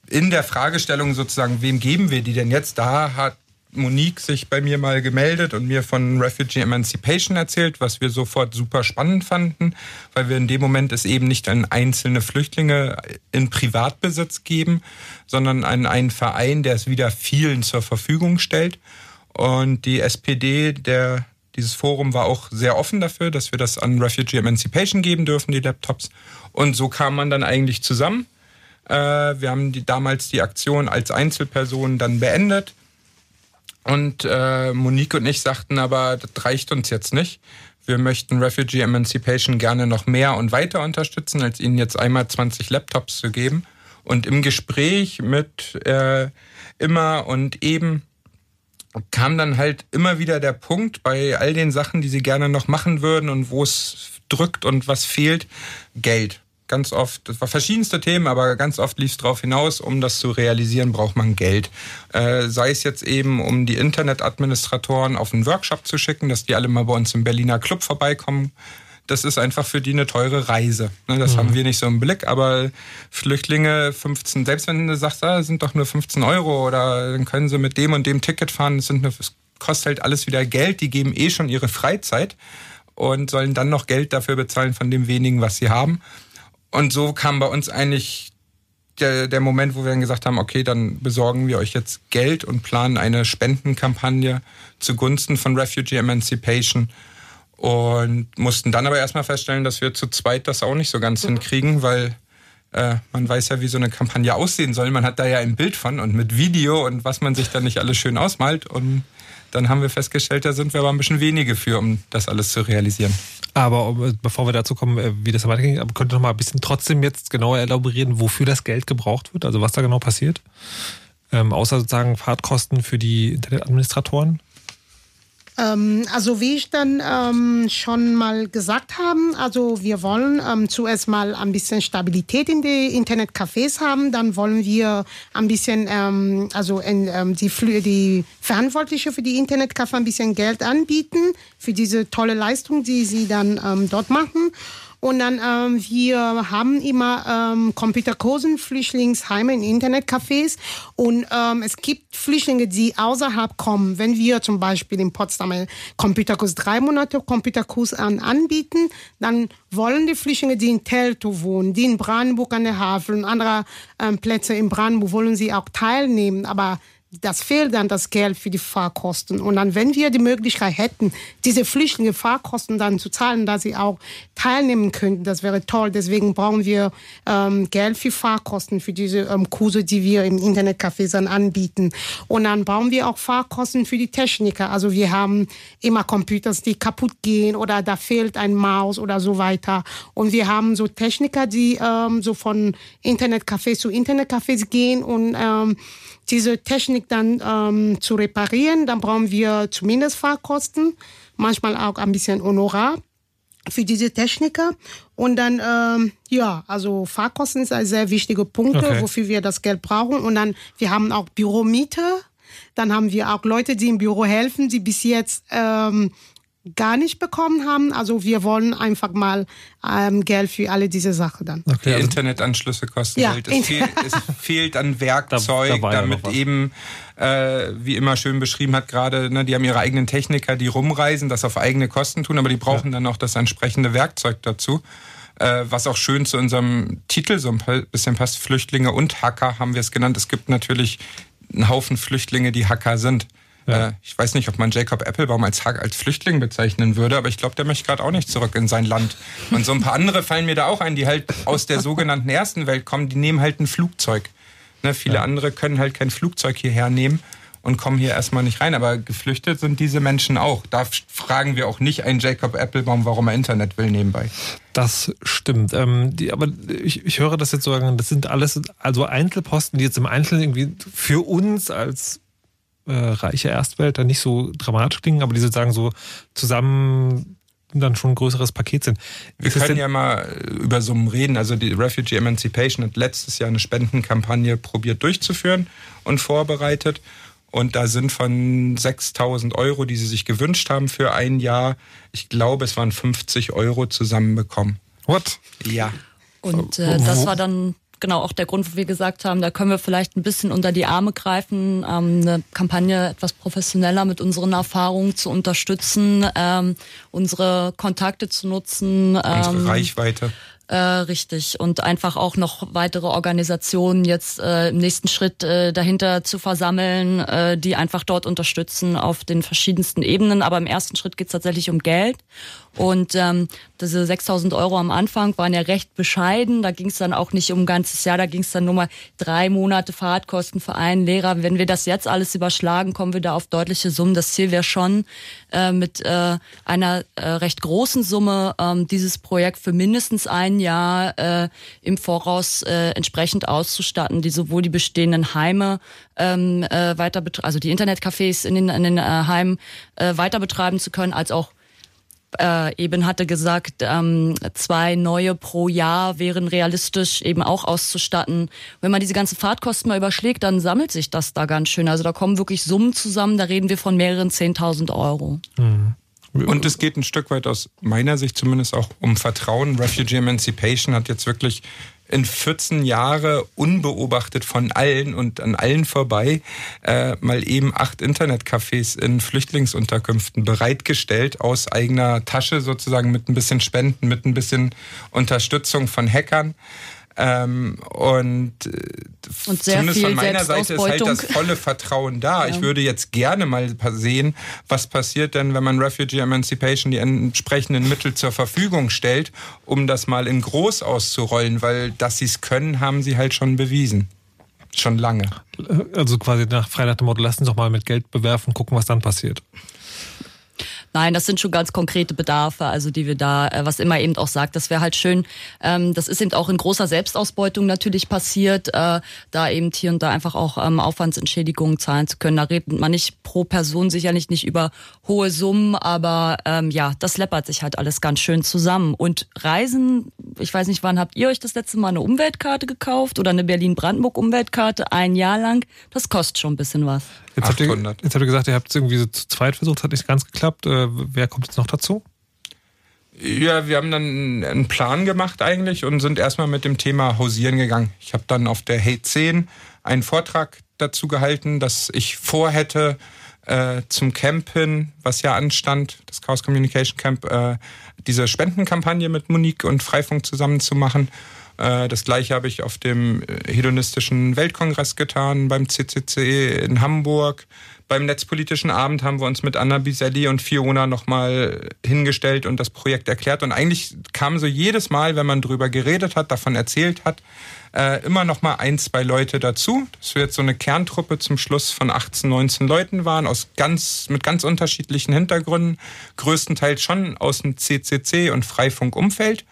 in der Fragestellung sozusagen, wem geben wir die denn jetzt, da hat Monique sich bei mir mal gemeldet und mir von Refugee Emancipation erzählt, was wir sofort super spannend fanden, weil wir in dem Moment es eben nicht an einzelne Flüchtlinge in Privatbesitz geben, sondern an einen Verein, der es wieder vielen zur Verfügung stellt. Und die SPD, der, dieses Forum war auch sehr offen dafür, dass wir das an Refugee Emancipation geben dürfen, die Laptops. Und so kam man dann eigentlich zusammen. Äh, wir haben die, damals die Aktion als Einzelperson dann beendet und äh, Monique und ich sagten aber, das reicht uns jetzt nicht. Wir möchten Refugee Emancipation gerne noch mehr und weiter unterstützen, als ihnen jetzt einmal 20 Laptops zu geben. Und im Gespräch mit äh, immer und eben kam dann halt immer wieder der Punkt bei all den Sachen, die sie gerne noch machen würden und wo es drückt und was fehlt, Geld ganz oft, das war verschiedenste Themen, aber ganz oft lief es darauf hinaus, um das zu realisieren, braucht man Geld. Äh, sei es jetzt eben, um die Internetadministratoren auf einen Workshop zu schicken, dass die alle mal bei uns im Berliner Club vorbeikommen. Das ist einfach für die eine teure Reise. Ne, das mhm. haben wir nicht so im Blick, aber Flüchtlinge 15, selbst wenn du sagst, ah, sind doch nur 15 Euro oder dann können sie mit dem und dem Ticket fahren, das, sind nur, das kostet halt alles wieder Geld, die geben eh schon ihre Freizeit. und sollen dann noch Geld dafür bezahlen von dem wenigen, was sie haben. Und so kam bei uns eigentlich der, der Moment, wo wir dann gesagt haben, okay, dann besorgen wir euch jetzt Geld und planen eine Spendenkampagne zugunsten von Refugee Emancipation und mussten dann aber erstmal feststellen, dass wir zu zweit das auch nicht so ganz hinkriegen, weil äh, man weiß ja, wie so eine Kampagne aussehen soll. Man hat da ja ein Bild von und mit Video und was man sich dann nicht alles schön ausmalt. Und dann haben wir festgestellt, da sind wir aber ein bisschen wenige für, um das alles zu realisieren. Aber bevor wir dazu kommen, äh, wie das weiterging, aber könnt ihr noch mal ein bisschen trotzdem jetzt genauer elaborieren, wofür das Geld gebraucht wird, also was da genau passiert? Ähm, außer sozusagen Fahrtkosten für die Internetadministratoren? Ähm, also wie ich dann ähm, schon mal gesagt habe, also wir wollen ähm, zuerst mal ein bisschen Stabilität in die Internetcafés haben, dann wollen wir ein bisschen, ähm, also in, ähm, die, die Verantwortliche für die Internetcafé ein bisschen Geld anbieten für diese tolle Leistung, die sie dann ähm, dort machen. Und dann, ähm, wir haben immer ähm, Computerkursen, Flüchtlingsheime in Internetcafés. Und ähm, es gibt Flüchtlinge, die außerhalb kommen. Wenn wir zum Beispiel in Potsdam Computerkurs drei Monate Computerkurs an, anbieten, dann wollen die Flüchtlinge, die in Teltow wohnen, die in Brandenburg an der Havel und andere ähm, Plätze in Brandenburg, wollen sie auch teilnehmen. Aber das fehlt dann das Geld für die Fahrkosten. Und dann, wenn wir die Möglichkeit hätten, diese Flüchtlinge Fahrkosten dann zu zahlen, dass sie auch teilnehmen könnten, das wäre toll. Deswegen brauchen wir ähm, Geld für Fahrkosten, für diese ähm, Kurse, die wir im Internetcafé dann anbieten. Und dann brauchen wir auch Fahrkosten für die Techniker. Also wir haben immer Computers, die kaputt gehen oder da fehlt ein Maus oder so weiter. Und wir haben so Techniker, die ähm, so von Internetcafés zu Internetcafés gehen und ähm, diese Technik dann ähm, zu reparieren, dann brauchen wir zumindest Fahrkosten, manchmal auch ein bisschen Honorar für diese Techniker. Und dann, ähm, ja, also Fahrkosten ist ein sehr wichtiger Punkt, okay. wofür wir das Geld brauchen. Und dann, wir haben auch Büromiete. Dann haben wir auch Leute, die im Büro helfen, die bis jetzt ähm, gar nicht bekommen haben. Also wir wollen einfach mal ähm, Geld für alle diese Sachen dann. Okay, die also Internetanschlüsse kosten ja, Geld. Es, fehl, es fehlt an Werkzeug, da, da damit eben, äh, wie immer schön beschrieben hat gerade, ne, die haben ihre eigenen Techniker, die rumreisen, das auf eigene Kosten tun, aber die brauchen ja. dann auch das entsprechende Werkzeug dazu. Äh, was auch schön zu unserem Titel so ein bisschen passt, Flüchtlinge und Hacker haben wir es genannt. Es gibt natürlich einen Haufen Flüchtlinge, die Hacker sind. Ja. Äh, ich weiß nicht, ob man Jacob Applebaum als, als Flüchtling bezeichnen würde, aber ich glaube, der möchte gerade auch nicht zurück in sein Land. Und so ein paar andere fallen mir da auch ein, die halt aus der sogenannten ersten Welt kommen, die nehmen halt ein Flugzeug. Ne, viele ja. andere können halt kein Flugzeug hierher nehmen und kommen hier erstmal nicht rein. Aber geflüchtet sind diese Menschen auch. Da fragen wir auch nicht einen Jacob Applebaum, warum er Internet will nebenbei. Das stimmt. Ähm, die, aber ich, ich höre das jetzt so, das sind alles also Einzelposten, die jetzt im Einzelnen irgendwie für uns als äh, reiche Erstwelt nicht so dramatisch klingen, aber die sozusagen so zusammen dann schon ein größeres Paket sind. Wir Ist können ja mal über Summen reden. Also die Refugee Emancipation hat letztes Jahr eine Spendenkampagne probiert durchzuführen und vorbereitet. Und da sind von 6000 Euro, die sie sich gewünscht haben für ein Jahr, ich glaube, es waren 50 Euro zusammenbekommen. What? Ja. Und äh, das war dann genau auch der Grund, wo wir gesagt haben, da können wir vielleicht ein bisschen unter die Arme greifen, ähm, eine Kampagne etwas professioneller mit unseren Erfahrungen zu unterstützen, ähm, unsere Kontakte zu nutzen. Ähm, unsere Reichweite. Äh, richtig. Und einfach auch noch weitere Organisationen jetzt äh, im nächsten Schritt äh, dahinter zu versammeln, äh, die einfach dort unterstützen auf den verschiedensten Ebenen. Aber im ersten Schritt geht es tatsächlich um Geld. Und ähm, diese 6.000 Euro am Anfang waren ja recht bescheiden. Da ging es dann auch nicht um ein ganzes Jahr, da ging es dann nur mal drei Monate Fahrtkosten für einen Lehrer. Wenn wir das jetzt alles überschlagen, kommen wir da auf deutliche Summen. Das Ziel wäre schon, äh, mit äh, einer äh, recht großen Summe ähm, dieses Projekt für mindestens ein Jahr äh, im Voraus äh, entsprechend auszustatten, die sowohl die bestehenden Heime ähm, äh, weiter, also die Internetcafés in den, in den äh, Heimen äh, weiter betreiben zu können, als auch äh, eben hatte gesagt, ähm, zwei neue pro Jahr wären realistisch eben auch auszustatten. Wenn man diese ganzen Fahrtkosten mal überschlägt, dann sammelt sich das da ganz schön. Also da kommen wirklich Summen zusammen, da reden wir von mehreren 10.000 Euro. Mhm. Und es geht ein Stück weit aus meiner Sicht zumindest auch um Vertrauen. Refugee Emancipation hat jetzt wirklich in 14 Jahre unbeobachtet von allen und an allen vorbei äh, mal eben acht Internetcafés in Flüchtlingsunterkünften bereitgestellt aus eigener Tasche sozusagen mit ein bisschen Spenden, mit ein bisschen Unterstützung von Hackern. Ähm, und, äh, und zumindest von meiner Seite ist halt das volle Vertrauen da. Ja. Ich würde jetzt gerne mal sehen, was passiert denn, wenn man Refugee Emancipation die entsprechenden Mittel zur Verfügung stellt, um das mal in groß auszurollen, weil dass sie es können, haben sie halt schon bewiesen. Schon lange. Also quasi nach frei nach dem Motto, lassen Sie doch mal mit Geld bewerfen, gucken, was dann passiert. Nein, das sind schon ganz konkrete Bedarfe, also die wir da, äh, was immer eben auch sagt, das wäre halt schön. Ähm, das ist eben auch in großer Selbstausbeutung natürlich passiert, äh, da eben hier und da einfach auch ähm, Aufwandsentschädigungen zahlen zu können. Da redet man nicht pro Person sicherlich nicht über hohe Summen, aber ähm, ja, das läppert sich halt alles ganz schön zusammen. Und Reisen, ich weiß nicht, wann habt ihr euch das letzte Mal eine Umweltkarte gekauft oder eine Berlin-Brandenburg-Umweltkarte ein Jahr lang? Das kostet schon ein bisschen was. Jetzt habt, ihr, jetzt habt ihr gesagt, ihr habt es irgendwie so zu zweit versucht, hat nicht ganz geklappt. Äh, wer kommt jetzt noch dazu? Ja, wir haben dann einen Plan gemacht eigentlich und sind erstmal mit dem Thema Hausieren gegangen. Ich habe dann auf der Hey 10 einen Vortrag dazu gehalten, dass ich vorhätte, äh, zum Campen, was ja anstand, das Chaos Communication Camp, äh, diese Spendenkampagne mit Monique und Freifunk zusammen zu machen. Äh, das gleiche habe ich auf dem äh, hedonistischen Weltkongress getan, beim CCC in Hamburg. Beim Netzpolitischen Abend haben wir uns mit Anna Biselli und Fiona nochmal hingestellt und das Projekt erklärt. Und eigentlich kam so jedes Mal, wenn man drüber geredet hat, davon erzählt hat, äh, immer noch mal ein, zwei Leute dazu. Das wird so eine Kerntruppe zum Schluss von 18, 19 Leuten waren, aus ganz, mit ganz unterschiedlichen Hintergründen, größtenteils schon aus dem CCC und Freifunk-Umfeld,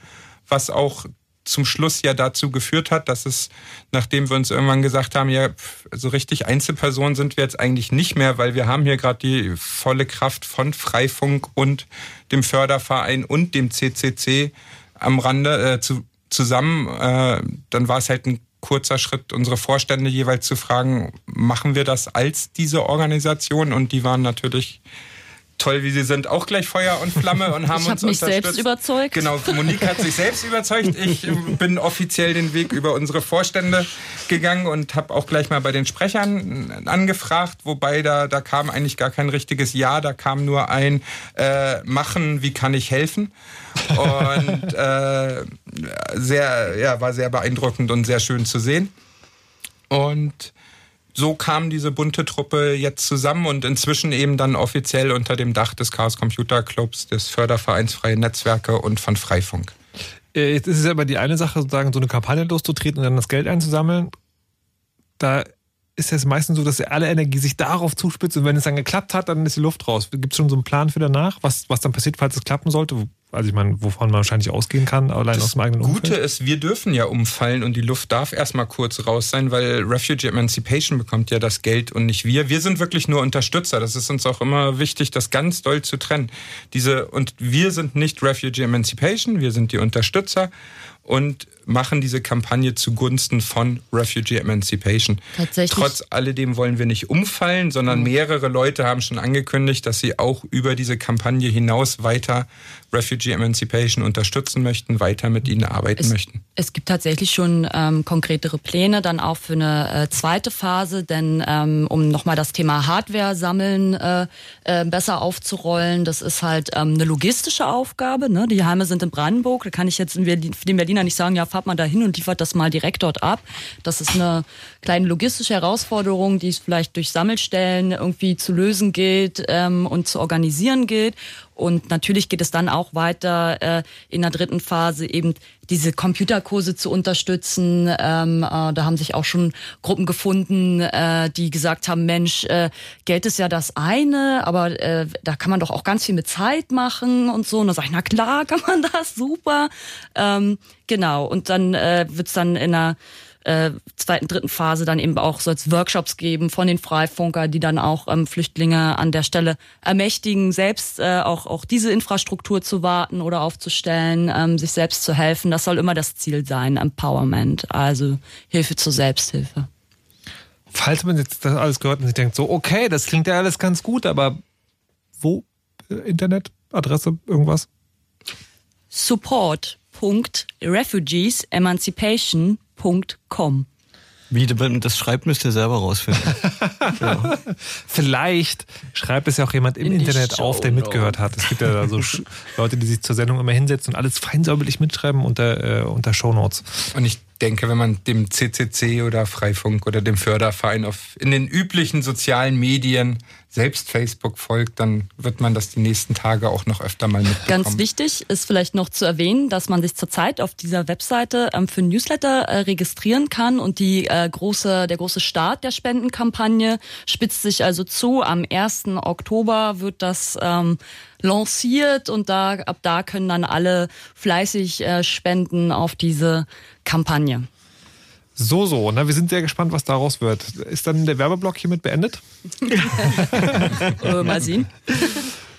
was auch zum Schluss ja dazu geführt hat, dass es, nachdem wir uns irgendwann gesagt haben, ja, so richtig Einzelpersonen sind wir jetzt eigentlich nicht mehr, weil wir haben hier gerade die volle Kraft von Freifunk und dem Förderverein und dem CCC am Rande äh, zu, zusammen. Äh, dann war es halt ein kurzer Schritt, unsere Vorstände jeweils zu fragen, machen wir das als diese Organisation? Und die waren natürlich toll wie sie sind, auch gleich Feuer und Flamme und haben ich uns hab mich unterstützt. selbst überzeugt. Genau, Monique hat sich selbst überzeugt. Ich bin offiziell den Weg über unsere Vorstände gegangen und habe auch gleich mal bei den Sprechern angefragt, wobei da, da kam eigentlich gar kein richtiges Ja, da kam nur ein äh, Machen, wie kann ich helfen? Und äh, sehr, ja, war sehr beeindruckend und sehr schön zu sehen. Und so kam diese bunte Truppe jetzt zusammen und inzwischen eben dann offiziell unter dem Dach des Chaos Computer Clubs, des Fördervereins Freie Netzwerke und von Freifunk. Äh, jetzt ist es aber die eine Sache, sozusagen so eine Kampagne loszutreten und dann das Geld einzusammeln. Da ist es meistens so, dass alle Energie sich darauf zuspitzt und wenn es dann geklappt hat, dann ist die Luft raus. Gibt es schon so einen Plan für danach, was, was dann passiert, falls es klappen sollte? Also ich meine, wovon man wahrscheinlich ausgehen kann, allein das aus dem eigenen Umfeld. Gute ist, wir dürfen ja umfallen und die Luft darf erstmal kurz raus sein, weil Refugee Emancipation bekommt ja das Geld und nicht wir. Wir sind wirklich nur Unterstützer. Das ist uns auch immer wichtig, das ganz doll zu trennen. Diese, und wir sind nicht Refugee Emancipation, wir sind die Unterstützer und machen diese Kampagne zugunsten von Refugee Emancipation. Tatsächlich. Trotz alledem wollen wir nicht umfallen, sondern mhm. mehrere Leute haben schon angekündigt, dass sie auch über diese Kampagne hinaus weiter Refugee Emancipation unterstützen möchten, weiter mit ihnen arbeiten es, möchten. Es gibt tatsächlich schon ähm, konkretere Pläne dann auch für eine äh, zweite Phase, denn ähm, um nochmal das Thema Hardware sammeln äh, äh, besser aufzurollen, das ist halt ähm, eine logistische Aufgabe. Ne? Die Heime sind in Brandenburg, da kann ich jetzt den Berliner nicht sagen, ja, fahrt mal da hin und liefert das mal direkt dort ab. Das ist eine kleine logistische Herausforderung, die es vielleicht durch Sammelstellen irgendwie zu lösen gilt ähm, und zu organisieren gilt. Und natürlich geht es dann auch weiter äh, in der dritten Phase eben diese Computerkurse zu unterstützen. Ähm, äh, da haben sich auch schon Gruppen gefunden, äh, die gesagt haben, Mensch, äh, Geld ist ja das eine, aber äh, da kann man doch auch ganz viel mit Zeit machen und so. Und dann sage ich, na klar kann man das, super. Ähm, genau, und dann äh, wird's dann in einer äh, zweiten, dritten Phase dann eben auch soll es Workshops geben von den Freifunker, die dann auch ähm, Flüchtlinge an der Stelle ermächtigen, selbst äh, auch, auch diese Infrastruktur zu warten oder aufzustellen, ähm, sich selbst zu helfen. Das soll immer das Ziel sein, Empowerment, also Hilfe zur Selbsthilfe. Falls man jetzt das alles gehört und sich denkt, so, okay, das klingt ja alles ganz gut, aber wo? Äh, Internet, Adresse, irgendwas? Support www.refugeesemancipation.com. Wie das schreibt, müsst ihr selber rausfinden. ja. Vielleicht schreibt es ja auch jemand im In Internet auf, der mitgehört hat. Es gibt ja da so Leute, die sich zur Sendung immer hinsetzen und alles feinsäuberlich mitschreiben unter, äh, unter Shownotes. Und ich denke, wenn man dem CCC oder Freifunk oder dem Förderverein auf, in den üblichen sozialen Medien selbst Facebook folgt, dann wird man das die nächsten Tage auch noch öfter mal mitbekommen. Ganz wichtig ist vielleicht noch zu erwähnen, dass man sich zurzeit auf dieser Webseite ähm, für Newsletter äh, registrieren kann und die äh, große, der große Start der Spendenkampagne spitzt sich also zu. Am 1. Oktober wird das ähm, lanciert und da, ab da können dann alle fleißig äh, spenden auf diese Kampagne. So, so. Na, wir sind sehr gespannt, was daraus wird. Ist dann der Werbeblock hiermit beendet? äh, mal sehen.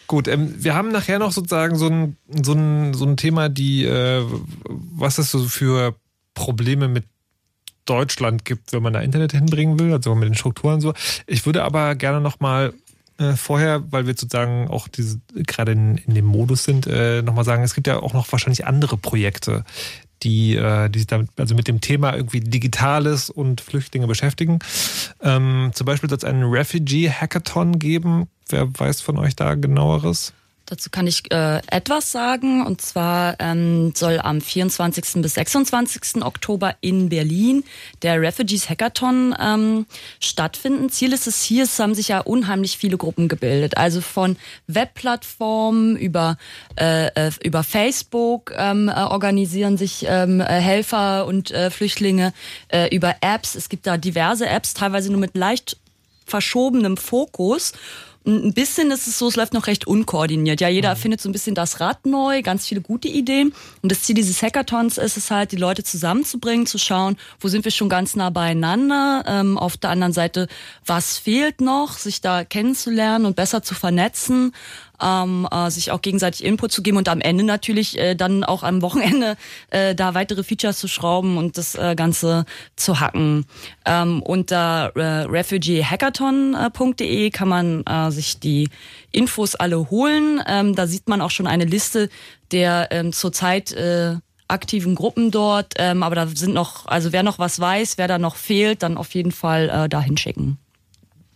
Gut, ähm, wir haben nachher noch sozusagen so ein, so ein, so ein Thema, die, äh, was es so für Probleme mit Deutschland gibt, wenn man da Internet hinbringen will, also mit den Strukturen so. Ich würde aber gerne nochmal äh, vorher, weil wir sozusagen auch diese, gerade in, in dem Modus sind, äh, nochmal sagen, es gibt ja auch noch wahrscheinlich andere Projekte, die, äh, die sich damit, also mit dem Thema irgendwie Digitales und Flüchtlinge beschäftigen. Ähm, zum Beispiel soll es einen Refugee Hackathon geben. Wer weiß von euch da genaueres? Dazu kann ich äh, etwas sagen. Und zwar ähm, soll am 24. bis 26. Oktober in Berlin der Refugees Hackathon ähm, stattfinden. Ziel ist es hier, es haben sich ja unheimlich viele Gruppen gebildet. Also von Webplattformen über, äh, äh über Facebook ähm, äh, organisieren sich ähm, äh, Helfer und äh, Flüchtlinge äh, über Apps. Es gibt da diverse Apps, teilweise nur mit leicht verschobenem Fokus. Ein bisschen ist es so, es läuft noch recht unkoordiniert. Ja, jeder mhm. findet so ein bisschen das Rad neu, ganz viele gute Ideen. Und das Ziel dieses Hackathons ist es halt, die Leute zusammenzubringen, zu schauen, wo sind wir schon ganz nah beieinander. Ähm, auf der anderen Seite, was fehlt noch, sich da kennenzulernen und besser zu vernetzen ähm, äh, sich auch gegenseitig Input zu geben und am Ende natürlich äh, dann auch am Wochenende äh, da weitere Features zu schrauben und das äh, Ganze zu hacken. Ähm, unter äh, refugeehackathon.de kann man äh, sich die Infos alle holen. Ähm, da sieht man auch schon eine Liste der ähm, zurzeit äh, aktiven Gruppen dort. Ähm, aber da sind noch, also wer noch was weiß, wer da noch fehlt, dann auf jeden Fall äh, da hinschicken.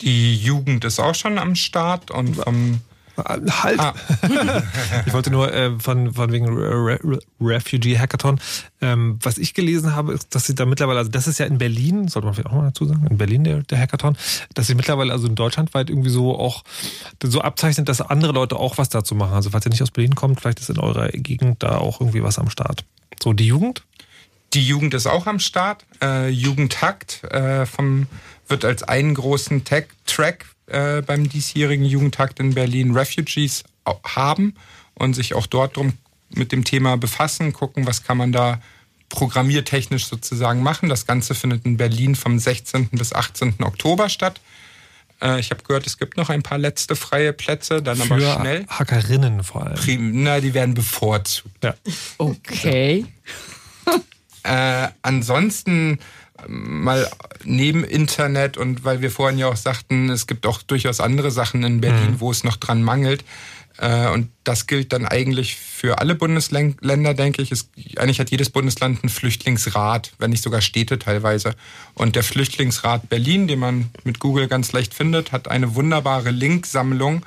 Die Jugend ist auch schon am Start und vom Halt! Ah. ich wollte nur äh, von, von wegen Re Re Refugee Hackathon. Ähm, was ich gelesen habe, ist, dass sie da mittlerweile, also das ist ja in Berlin, sollte man vielleicht auch mal dazu sagen, in Berlin der, der Hackathon, dass sie mittlerweile also in Deutschland weit irgendwie so auch so abzeichnet, dass andere Leute auch was dazu machen. Also falls ihr nicht aus Berlin kommt, vielleicht ist in eurer Gegend da auch irgendwie was am Start. So, die Jugend? Die Jugend ist auch am Start. Äh, Jugendhackt äh, vom, wird als einen großen Tag-Track äh, beim diesjährigen Jugendtag in Berlin Refugees haben und sich auch dort drum mit dem Thema befassen, gucken, was kann man da programmiertechnisch sozusagen machen. Das Ganze findet in Berlin vom 16. bis 18. Oktober statt. Äh, ich habe gehört, es gibt noch ein paar letzte freie Plätze, dann Für aber schnell. Hackerinnen vor allem. Prim, na, die werden bevorzugt. Ja. Okay. äh, ansonsten mal neben Internet und weil wir vorhin ja auch sagten, es gibt auch durchaus andere Sachen in Berlin, mhm. wo es noch dran mangelt. Äh, und das gilt dann eigentlich für alle Bundesländer, denke ich. Es, eigentlich hat jedes Bundesland einen Flüchtlingsrat, wenn nicht sogar Städte teilweise. Und der Flüchtlingsrat Berlin, den man mit Google ganz leicht findet, hat eine wunderbare Linksammlung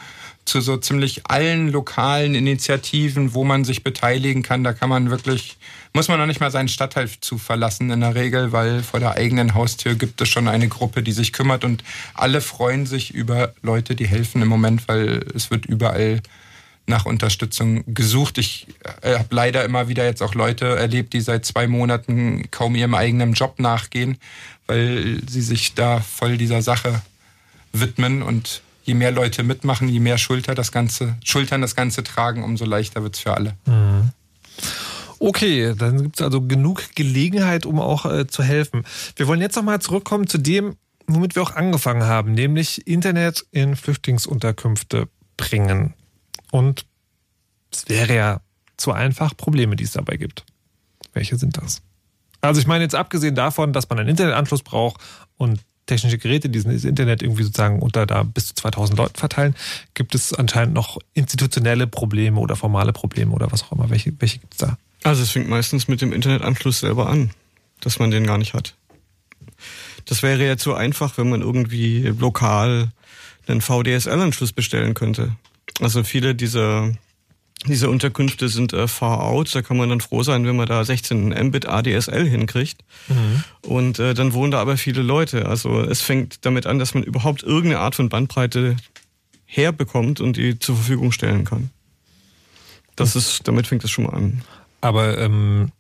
zu so ziemlich allen lokalen Initiativen, wo man sich beteiligen kann. Da kann man wirklich, muss man noch nicht mal seinen Stadtteil zu verlassen in der Regel, weil vor der eigenen Haustür gibt es schon eine Gruppe, die sich kümmert und alle freuen sich über Leute, die helfen im Moment, weil es wird überall nach Unterstützung gesucht. Ich äh, habe leider immer wieder jetzt auch Leute erlebt, die seit zwei Monaten kaum ihrem eigenen Job nachgehen, weil sie sich da voll dieser Sache widmen und je mehr Leute mitmachen, je mehr Schulter das Ganze, Schultern das Ganze tragen, umso leichter wird es für alle. Mhm. Okay, dann gibt es also genug Gelegenheit, um auch äh, zu helfen. Wir wollen jetzt nochmal zurückkommen zu dem, womit wir auch angefangen haben, nämlich Internet in Flüchtlingsunterkünfte bringen. Und es wäre ja zu einfach Probleme, die es dabei gibt. Welche sind das? Also ich meine jetzt abgesehen davon, dass man einen Internetanschluss braucht und technische Geräte, die das Internet irgendwie sozusagen unter da bis zu 2000 Leuten verteilen, gibt es anscheinend noch institutionelle Probleme oder formale Probleme oder was auch immer. Welche, welche gibt es da? Also es fängt meistens mit dem Internetanschluss selber an, dass man den gar nicht hat. Das wäre jetzt so einfach, wenn man irgendwie lokal einen VDSL-Anschluss bestellen könnte. Also viele dieser diese Unterkünfte sind äh, far out, da kann man dann froh sein, wenn man da 16 Mbit ADSL hinkriegt. Mhm. Und äh, dann wohnen da aber viele Leute. Also es fängt damit an, dass man überhaupt irgendeine Art von Bandbreite herbekommt und die zur Verfügung stellen kann. Das mhm. ist, damit fängt es schon mal an. Aber ähm,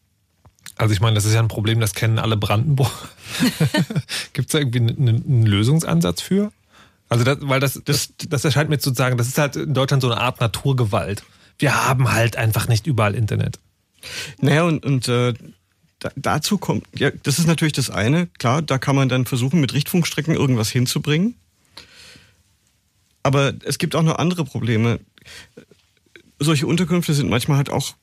also ich meine, das ist ja ein Problem, das kennen alle Brandenburg. Gibt es da irgendwie einen, einen Lösungsansatz für? Also das, weil das, das, das erscheint mir zu sagen, das ist halt in Deutschland so eine Art Naturgewalt. Wir haben halt einfach nicht überall Internet. Naja, und, und äh, da, dazu kommt, ja, das ist natürlich das eine, klar, da kann man dann versuchen, mit Richtfunkstrecken irgendwas hinzubringen. Aber es gibt auch noch andere Probleme. Solche Unterkünfte sind manchmal halt auch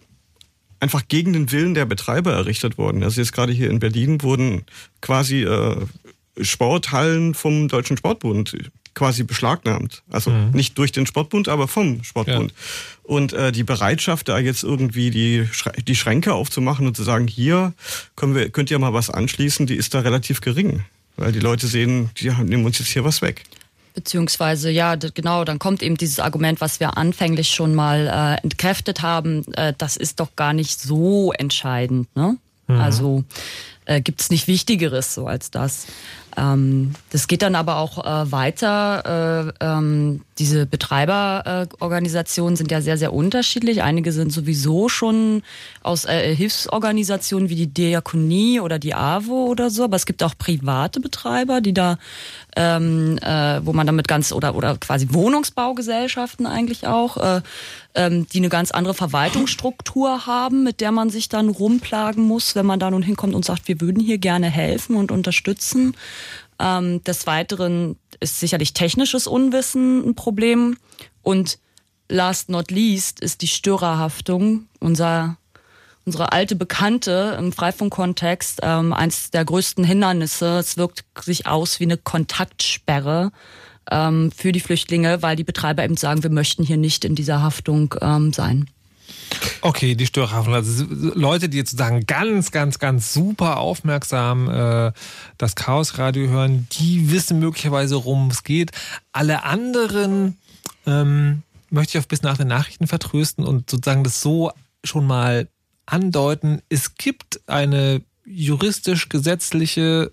einfach gegen den Willen der Betreiber errichtet worden. Also jetzt gerade hier in Berlin wurden quasi äh, Sporthallen vom Deutschen Sportbund quasi beschlagnahmt. Also mhm. nicht durch den Sportbund, aber vom Sportbund. Ja. Und äh, die Bereitschaft, da jetzt irgendwie die, die Schränke aufzumachen und zu sagen, hier können wir, könnt ihr mal was anschließen, die ist da relativ gering. Weil die Leute sehen, die nehmen uns jetzt hier was weg. Beziehungsweise, ja, genau, dann kommt eben dieses Argument, was wir anfänglich schon mal äh, entkräftet haben, äh, das ist doch gar nicht so entscheidend. Ne? Mhm. Also äh, gibt es nicht Wichtigeres so als das. Ähm, das geht dann aber auch äh, weiter. Äh, ähm, diese Betreiberorganisationen sind ja sehr, sehr unterschiedlich. Einige sind sowieso schon aus äh, Hilfsorganisationen wie die Diakonie oder die AWO oder so, aber es gibt auch private Betreiber, die da, ähm, äh, wo man damit ganz, oder, oder quasi Wohnungsbaugesellschaften eigentlich auch, äh, ähm, die eine ganz andere Verwaltungsstruktur haben, mit der man sich dann rumplagen muss, wenn man da nun hinkommt und sagt, wir würden hier gerne helfen und unterstützen. Ähm, des Weiteren ist sicherlich technisches Unwissen ein Problem. Und last not least ist die Störerhaftung, unser, unsere alte Bekannte im Freifunkkontext, ähm, eins der größten Hindernisse. Es wirkt sich aus wie eine Kontaktsperre ähm, für die Flüchtlinge, weil die Betreiber eben sagen, wir möchten hier nicht in dieser Haftung ähm, sein. Okay, die Störerhaftung. Also Leute, die jetzt sozusagen ganz, ganz, ganz super aufmerksam äh, das Chaosradio hören, die wissen möglicherweise, worum es geht. Alle anderen ähm, möchte ich auf bis nach den Nachrichten vertrösten und sozusagen das so schon mal andeuten. Es gibt eine juristisch-gesetzliche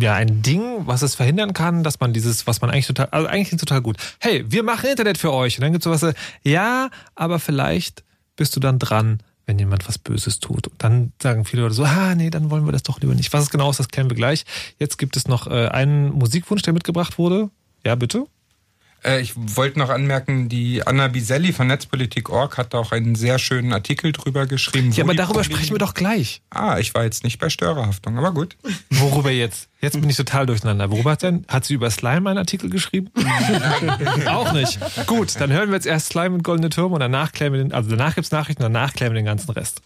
ja ein Ding, was es verhindern kann, dass man dieses, was man eigentlich total, also eigentlich total gut. Hey, wir machen Internet für euch. Und dann gibt es sowas, ja, aber vielleicht bist du dann dran, wenn jemand was Böses tut. Und dann sagen viele Leute so, ah, nee, dann wollen wir das doch lieber nicht. Was es genau ist, das klären wir gleich. Jetzt gibt es noch äh, einen Musikwunsch, der mitgebracht wurde. Ja, bitte. Äh, ich wollte noch anmerken, die Anna Biselli von Netzpolitik.org hat auch einen sehr schönen Artikel drüber geschrieben. Ja, aber darüber Probleme... sprechen wir doch gleich. Ah, ich war jetzt nicht bei Störerhaftung, aber gut. Worüber jetzt? Jetzt bin ich total durcheinander. Worüber hat denn? Hat sie über Slime einen Artikel geschrieben? auch nicht. Gut, dann hören wir jetzt erst Slime und Goldene Türme und danach klären wir den, also danach gibt's Nachrichten und danach klären wir den ganzen Rest.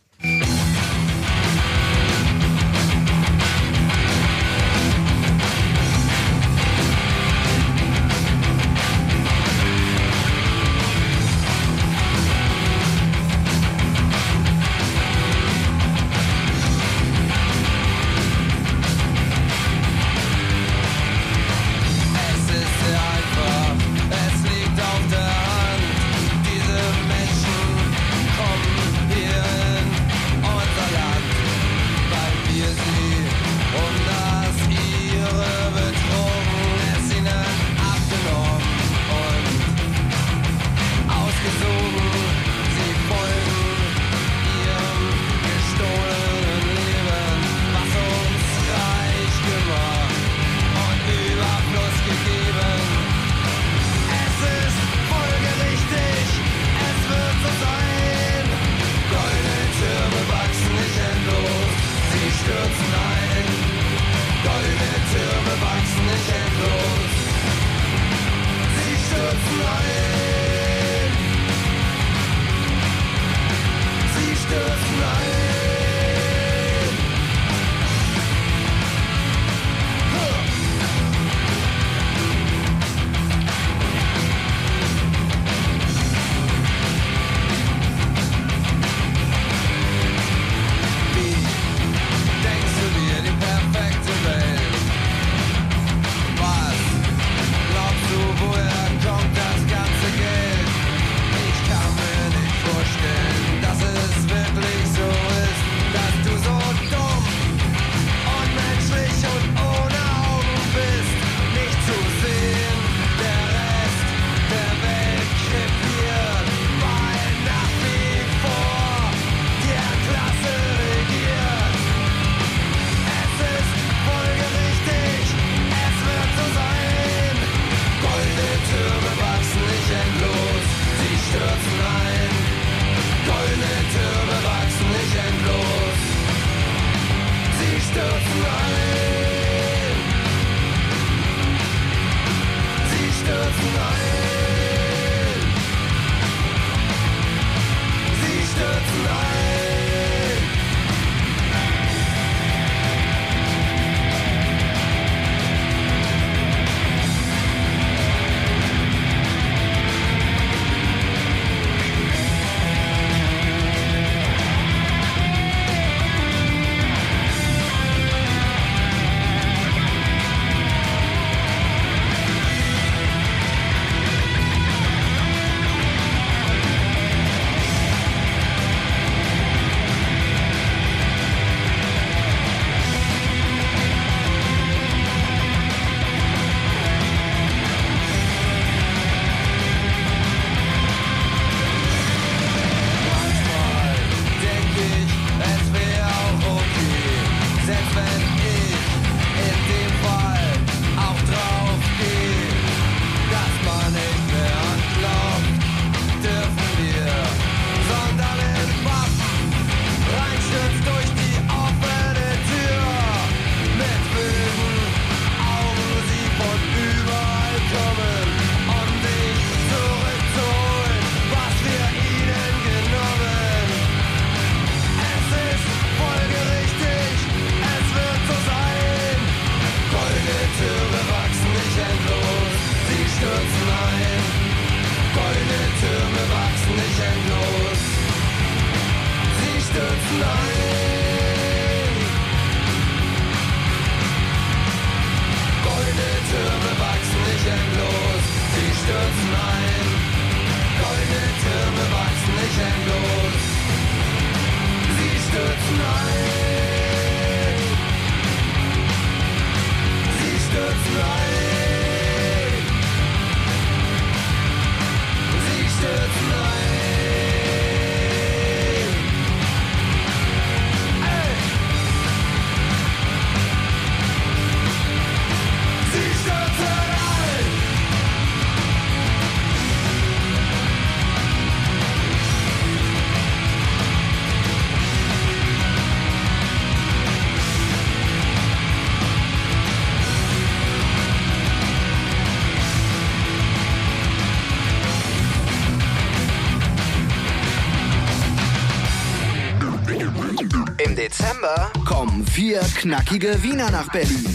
Vier knackige Wiener nach Berlin.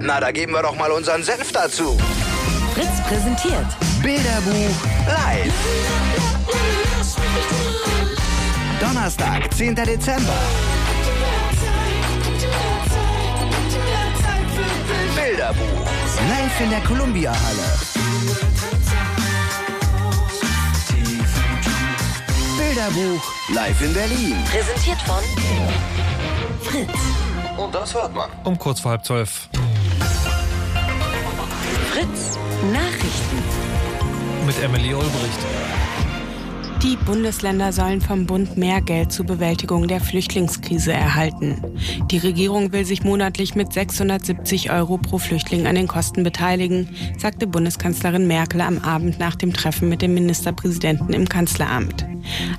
Na, da geben wir doch mal unseren Senf dazu. Fritz präsentiert Bilderbuch live. Donnerstag, 10. Dezember. Bilderbuch live in der Columbia Halle. Bilderbuch live in Berlin. Präsentiert von Fritz. Und das hört man. Um kurz vor halb zwölf. Fritz Nachrichten. Mit Emily Ulbricht. Die Bundesländer sollen vom Bund mehr Geld zur Bewältigung der Flüchtlingskrise erhalten. Die Regierung will sich monatlich mit 670 Euro pro Flüchtling an den Kosten beteiligen, sagte Bundeskanzlerin Merkel am Abend nach dem Treffen mit dem Ministerpräsidenten im Kanzleramt.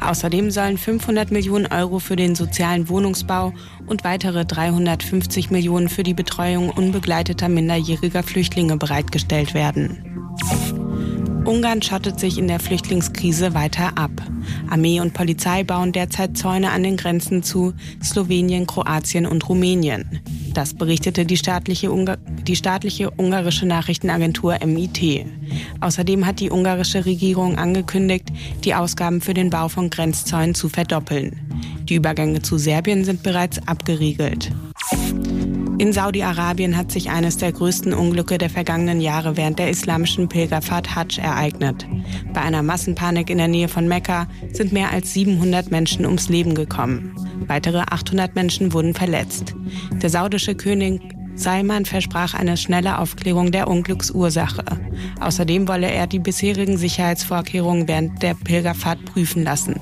Außerdem sollen 500 Millionen Euro für den sozialen Wohnungsbau und weitere 350 Millionen für die Betreuung unbegleiteter minderjähriger Flüchtlinge bereitgestellt werden. Ungarn schottet sich in der Flüchtlingskrise weiter ab. Armee und Polizei bauen derzeit Zäune an den Grenzen zu Slowenien, Kroatien und Rumänien. Das berichtete die staatliche, Ungar die staatliche ungarische Nachrichtenagentur MIT. Außerdem hat die ungarische Regierung angekündigt, die Ausgaben für den Bau von Grenzzäunen zu verdoppeln. Die Übergänge zu Serbien sind bereits abgeriegelt. In Saudi-Arabien hat sich eines der größten Unglücke der vergangenen Jahre während der islamischen Pilgerfahrt Hajj ereignet. Bei einer Massenpanik in der Nähe von Mekka sind mehr als 700 Menschen ums Leben gekommen. Weitere 800 Menschen wurden verletzt. Der saudische König Salman versprach eine schnelle Aufklärung der Unglücksursache. Außerdem wolle er die bisherigen Sicherheitsvorkehrungen während der Pilgerfahrt prüfen lassen.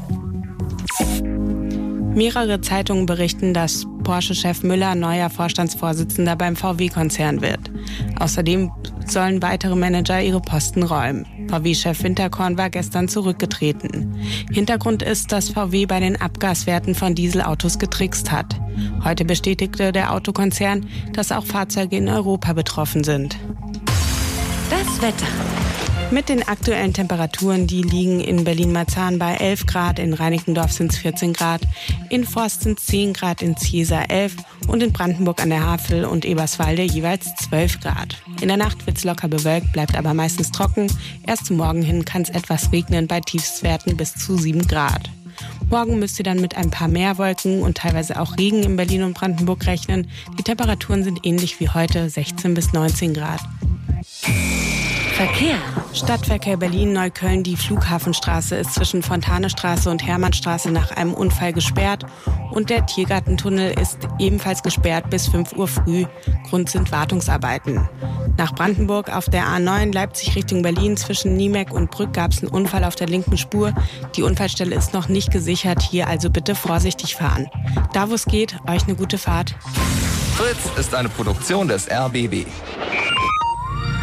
Mehrere Zeitungen berichten, dass Porsche-Chef Müller neuer Vorstandsvorsitzender beim VW-Konzern wird. Außerdem sollen weitere Manager ihre Posten räumen. VW-Chef Winterkorn war gestern zurückgetreten. Hintergrund ist, dass VW bei den Abgaswerten von Dieselautos getrickst hat. Heute bestätigte der Autokonzern, dass auch Fahrzeuge in Europa betroffen sind. Das Wetter. Mit den aktuellen Temperaturen, die liegen in Berlin-Marzahn bei 11 Grad, in Reinickendorf sind es 14 Grad, in Forst sind 10 Grad, in Ziesa 11 und in Brandenburg an der Havel und Eberswalde jeweils 12 Grad. In der Nacht wird es locker bewölkt, bleibt aber meistens trocken. Erst zum Morgen hin kann es etwas regnen bei Tiefstwerten bis zu 7 Grad. Morgen müsst ihr dann mit ein paar mehr Wolken und teilweise auch Regen in Berlin und Brandenburg rechnen. Die Temperaturen sind ähnlich wie heute, 16 bis 19 Grad. Verkehr. Stadtverkehr Berlin-Neukölln. Die Flughafenstraße ist zwischen Fontanestraße und Hermannstraße nach einem Unfall gesperrt. Und der Tiergartentunnel ist ebenfalls gesperrt bis 5 Uhr früh. Grund sind Wartungsarbeiten. Nach Brandenburg auf der A9 Leipzig Richtung Berlin zwischen Niemeck und Brück gab es einen Unfall auf der linken Spur. Die Unfallstelle ist noch nicht gesichert. Hier also bitte vorsichtig fahren. Da wo es geht, euch eine gute Fahrt. Fritz ist eine Produktion des RBB.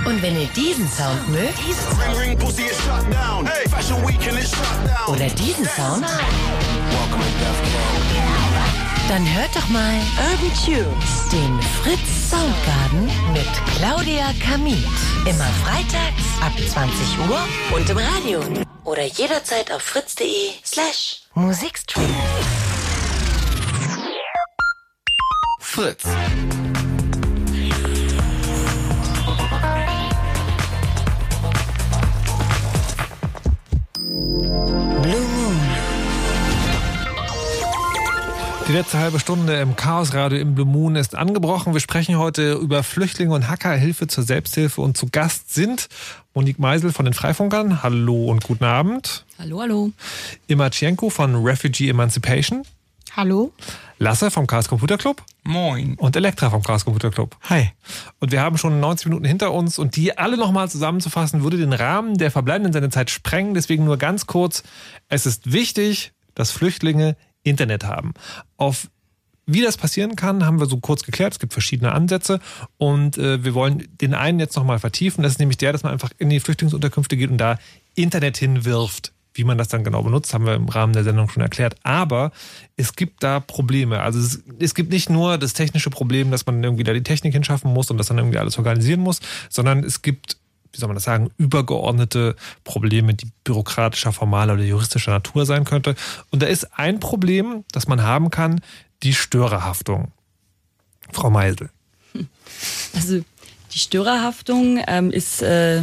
Und wenn ihr diesen Sound mögt, oder diesen Sound, dann hört doch mal Urban Tunes, den Fritz Soundgarden mit Claudia Kamit. Immer freitags ab 20 Uhr und im Radio. Oder jederzeit auf fritz.de slash Musikstream. Fritz. Blue Moon. Die letzte halbe Stunde im Chaosradio im Blue Moon ist angebrochen. Wir sprechen heute über Flüchtlinge und Hacker, Hilfe zur Selbsthilfe. Und zu Gast sind Monique Meisel von den Freifunkern. Hallo und guten Abend. Hallo, hallo. Imatschenko von Refugee Emancipation. Hallo. Lasse vom Chaos Computer Club. Moin. Und Elektra vom Chaos Computer Club. Hi. Und wir haben schon 90 Minuten hinter uns und die alle nochmal zusammenzufassen, würde den Rahmen der verbleibenden Sendezeit sprengen. Deswegen nur ganz kurz. Es ist wichtig, dass Flüchtlinge Internet haben. Auf wie das passieren kann, haben wir so kurz geklärt. Es gibt verschiedene Ansätze und äh, wir wollen den einen jetzt nochmal vertiefen. Das ist nämlich der, dass man einfach in die Flüchtlingsunterkünfte geht und da Internet hinwirft. Wie man das dann genau benutzt, haben wir im Rahmen der Sendung schon erklärt. Aber es gibt da Probleme. Also es, es gibt nicht nur das technische Problem, dass man irgendwie da die Technik hinschaffen muss und das dann irgendwie alles organisieren muss, sondern es gibt wie soll man das sagen, übergeordnete Probleme, die bürokratischer, formaler oder juristischer Natur sein könnte. Und da ist ein Problem, das man haben kann, die Störerhaftung. Frau Meisel. Also die Störerhaftung ähm, ist äh,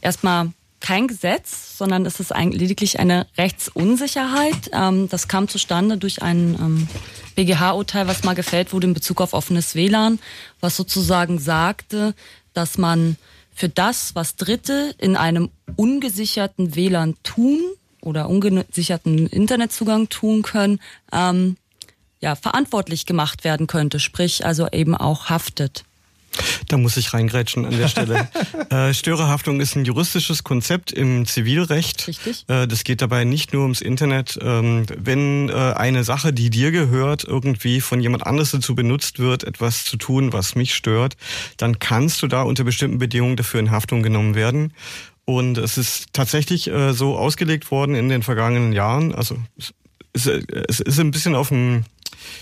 erstmal kein Gesetz, sondern es ist ein, lediglich eine Rechtsunsicherheit. Ähm, das kam zustande durch ein ähm, BGH-Urteil, was mal gefällt wurde in Bezug auf offenes WLAN, was sozusagen sagte, dass man für das, was Dritte in einem ungesicherten WLAN tun oder ungesicherten Internetzugang tun können, ähm, ja, verantwortlich gemacht werden könnte, sprich also eben auch haftet. Da muss ich reingrätschen an der Stelle. äh, Störerhaftung ist ein juristisches Konzept im Zivilrecht. Richtig. Äh, das geht dabei nicht nur ums Internet. Ähm, wenn äh, eine Sache, die dir gehört, irgendwie von jemand anderes dazu benutzt wird, etwas zu tun, was mich stört, dann kannst du da unter bestimmten Bedingungen dafür in Haftung genommen werden. Und es ist tatsächlich äh, so ausgelegt worden in den vergangenen Jahren. Also es, es ist ein bisschen auf dem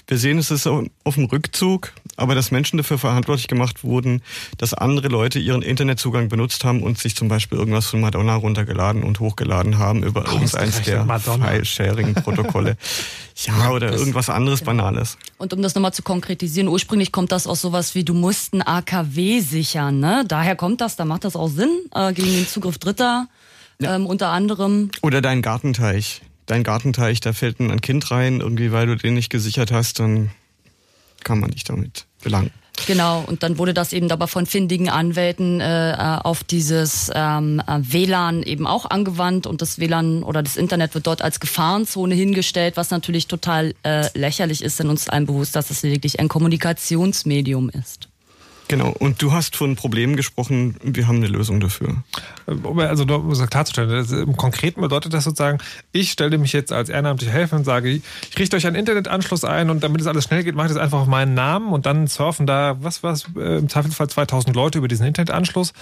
wir sehen, es ist auf dem Rückzug, aber dass Menschen dafür verantwortlich gemacht wurden, dass andere Leute ihren Internetzugang benutzt haben und sich zum Beispiel irgendwas von Madonna runtergeladen und hochgeladen haben über irgendeins der File-Sharing-Protokolle. ja, oder irgendwas anderes Banales. Und um das nochmal zu konkretisieren, ursprünglich kommt das aus sowas wie, du musst ein AKW sichern, ne? Daher kommt das, da macht das auch Sinn, äh, gegen den Zugriff Dritter, ähm, unter anderem. Oder dein Gartenteich dein Gartenteich, da fällt ein Kind rein, irgendwie weil du den nicht gesichert hast, dann kann man dich damit belangen. Genau, und dann wurde das eben aber von findigen Anwälten äh, auf dieses ähm, WLAN eben auch angewandt und das WLAN oder das Internet wird dort als Gefahrenzone hingestellt, was natürlich total äh, lächerlich ist, denn uns allen bewusst, dass es lediglich ein Kommunikationsmedium ist. Genau, und du hast von Problemen gesprochen, wir haben eine Lösung dafür. Also um es klarzustellen, das, im Konkreten bedeutet das sozusagen, ich stelle mich jetzt als ehrenamtlicher Helfer und sage, ich richte euch einen Internetanschluss ein und damit es alles schnell geht, ich das einfach auf meinen Namen und dann surfen da, was was äh, im Zweifelsfall 2000 Leute über diesen Internetanschluss.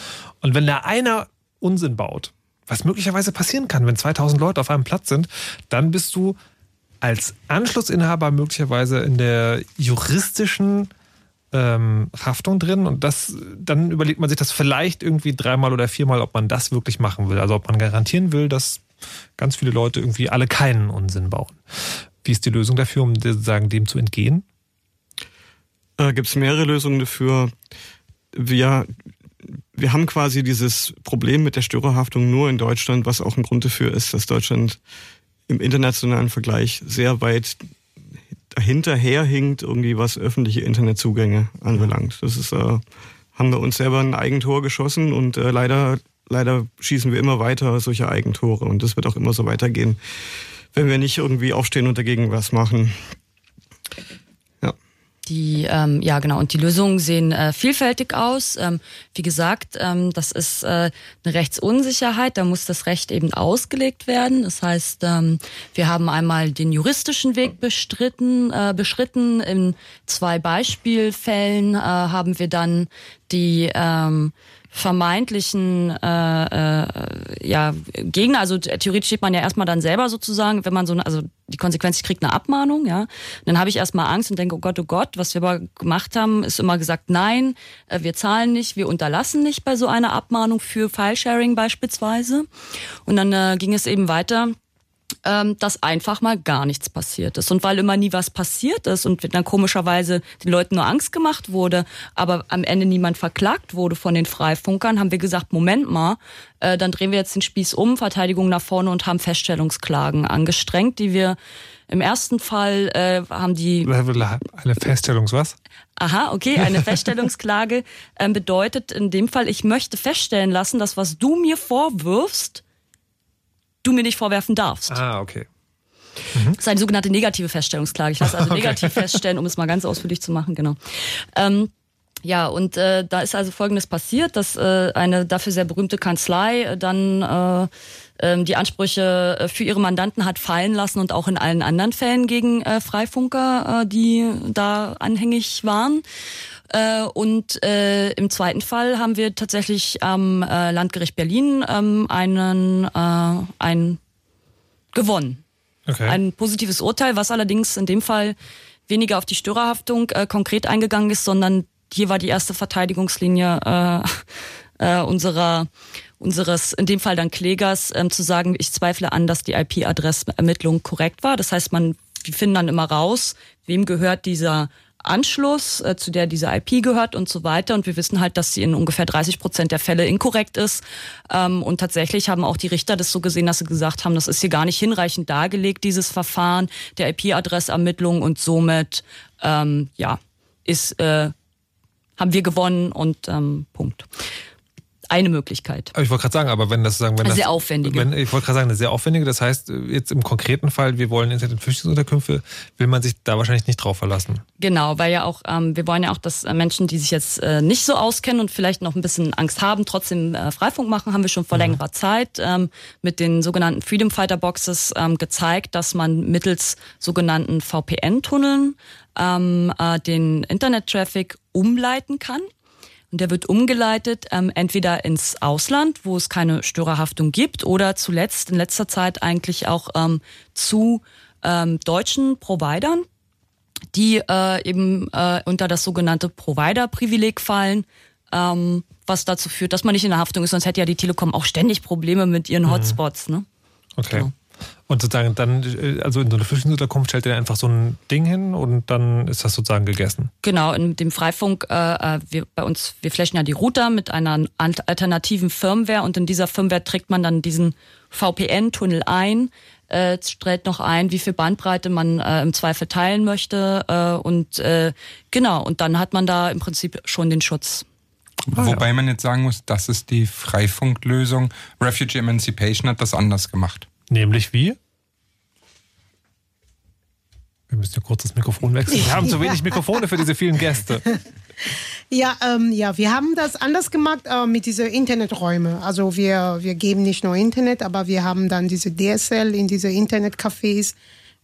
Und wenn da einer Unsinn baut, was möglicherweise passieren kann, wenn 2000 Leute auf einem Platz sind, dann bist du als Anschlussinhaber möglicherweise in der juristischen ähm, Haftung drin und das, dann überlegt man sich das vielleicht irgendwie dreimal oder viermal, ob man das wirklich machen will. Also ob man garantieren will, dass ganz viele Leute irgendwie alle keinen Unsinn bauen. Wie ist die Lösung dafür, um sozusagen dem zu entgehen? Äh, Gibt es mehrere Lösungen dafür. Wir, wir haben quasi dieses Problem mit der Störerhaftung nur in Deutschland, was auch ein Grund dafür ist, dass Deutschland im internationalen Vergleich sehr weit hinterherhinkt, irgendwie was öffentliche Internetzugänge anbelangt. Das ist, äh, haben wir uns selber ein Eigentor geschossen und äh, leider, leider schießen wir immer weiter solche Eigentore und das wird auch immer so weitergehen, wenn wir nicht irgendwie aufstehen und dagegen was machen. Die, ähm, ja genau, und die Lösungen sehen äh, vielfältig aus. Ähm, wie gesagt, ähm, das ist äh, eine Rechtsunsicherheit, da muss das Recht eben ausgelegt werden. Das heißt, ähm, wir haben einmal den juristischen Weg bestritten, äh, beschritten. In zwei Beispielfällen äh, haben wir dann die ähm, vermeintlichen äh, äh, ja, Gegner, also theoretisch steht man ja erstmal dann selber sozusagen, wenn man so, also die Konsequenz, ich kriege eine Abmahnung, ja, dann habe ich erstmal Angst und denke, oh Gott, oh Gott, was wir aber gemacht haben, ist immer gesagt, nein, äh, wir zahlen nicht, wir unterlassen nicht bei so einer Abmahnung für File-Sharing beispielsweise. Und dann äh, ging es eben weiter ähm, dass einfach mal gar nichts passiert ist. Und weil immer nie was passiert ist und dann komischerweise den Leuten nur Angst gemacht wurde, aber am Ende niemand verklagt wurde von den Freifunkern, haben wir gesagt, Moment mal, äh, dann drehen wir jetzt den Spieß um, Verteidigung nach vorne und haben Feststellungsklagen angestrengt, die wir im ersten Fall äh, haben die eine Feststellungs was? Aha, okay, eine Feststellungsklage ähm, bedeutet in dem Fall, ich möchte feststellen lassen, dass was du mir vorwirfst, du mir nicht vorwerfen darfst. Ah, okay. Das ist eine sogenannte negative Feststellungsklage. Ich lasse also Okay. negativ feststellen, um es mal ganz ausführlich zu machen, genau. Ähm, ja, und äh, da ist also Folgendes passiert, dass äh, eine dafür sehr berühmte Kanzlei äh, dann äh, ähm, die Ansprüche äh, für ihre Mandanten hat fallen lassen und auch in allen anderen Fällen gegen äh, Freifunker, die da anhängig waren. Äh, und äh, im zweiten Fall haben wir tatsächlich am äh, Landgericht Berlin ähm, einen, äh, ein gewonnen. Okay. Ein positives Urteil, was allerdings in dem Fall weniger auf die Störerhaftung äh, konkret eingegangen ist, sondern hier war die erste Verteidigungslinie äh, äh, unserer unseres, in dem Fall dann Klägers, ähm, zu sagen, ich zweifle an, dass die IP-Adressermittlung korrekt war. Das heißt, man, wir finden dann immer raus, wem gehört dieser Anschluss, äh, zu der diese IP gehört und so weiter. Und wir wissen halt, dass sie in ungefähr 30 Prozent der Fälle inkorrekt ist. Ähm, und tatsächlich haben auch die Richter das so gesehen, dass sie gesagt haben, das ist hier gar nicht hinreichend dargelegt, dieses Verfahren der IP-Adressermittlung und somit, ähm, ja, ist, äh, haben wir gewonnen und ähm, Punkt. Eine Möglichkeit. Aber ich wollte gerade sagen, aber wenn das sagen, wenn Eine das, sehr aufwendige. Wenn, ich wollte gerade sagen, eine sehr aufwendige. Das heißt, jetzt im konkreten Fall, wir wollen Internet- und Flüchtlingsunterkünfte, will man sich da wahrscheinlich nicht drauf verlassen. Genau, weil ja auch, ähm, wir wollen ja auch, dass äh, Menschen, die sich jetzt äh, nicht so auskennen und vielleicht noch ein bisschen Angst haben, trotzdem äh, Freifunk machen, haben wir schon vor längerer Zeit ähm, mit den sogenannten Freedom Fighter Boxes ähm, gezeigt, dass man mittels sogenannten VPN-Tunneln ähm, äh, den Internet-Traffic umleiten kann. Und der wird umgeleitet ähm, entweder ins Ausland, wo es keine Störerhaftung gibt, oder zuletzt in letzter Zeit eigentlich auch ähm, zu ähm, deutschen Providern, die äh, eben äh, unter das sogenannte Provider-Privileg fallen, ähm, was dazu führt, dass man nicht in der Haftung ist, sonst hätte ja die Telekom auch ständig Probleme mit ihren Hotspots. Ne? Okay. Und sozusagen dann, äh, also in so einer Flüchtlingsunterkunft stellt ihr einfach so ein Ding hin und dann ist das sozusagen gegessen. Genau, in dem Freifunk, äh, äh, wir, bei uns, wir flächen ja die Router mit einer alternativen Firmware und in dieser Firmware trägt man dann diesen VPN-Tunnel ein, äh, stellt noch ein, wie viel Bandbreite man äh, im Zweifel teilen möchte äh, und äh, genau, und dann hat man da im Prinzip schon den Schutz. Wobei man jetzt sagen muss, das ist die Freifunklösung. Refugee Emancipation hat das anders gemacht. Nämlich wie? Wir müssen ja kurz das Mikrofon wechseln. Wir haben zu wenig Mikrofone für diese vielen Gäste. Ja, ähm, ja, wir haben das anders gemacht äh, mit diesen Interneträumen. Also wir, wir geben nicht nur Internet, aber wir haben dann diese DSL in diese Internetcafés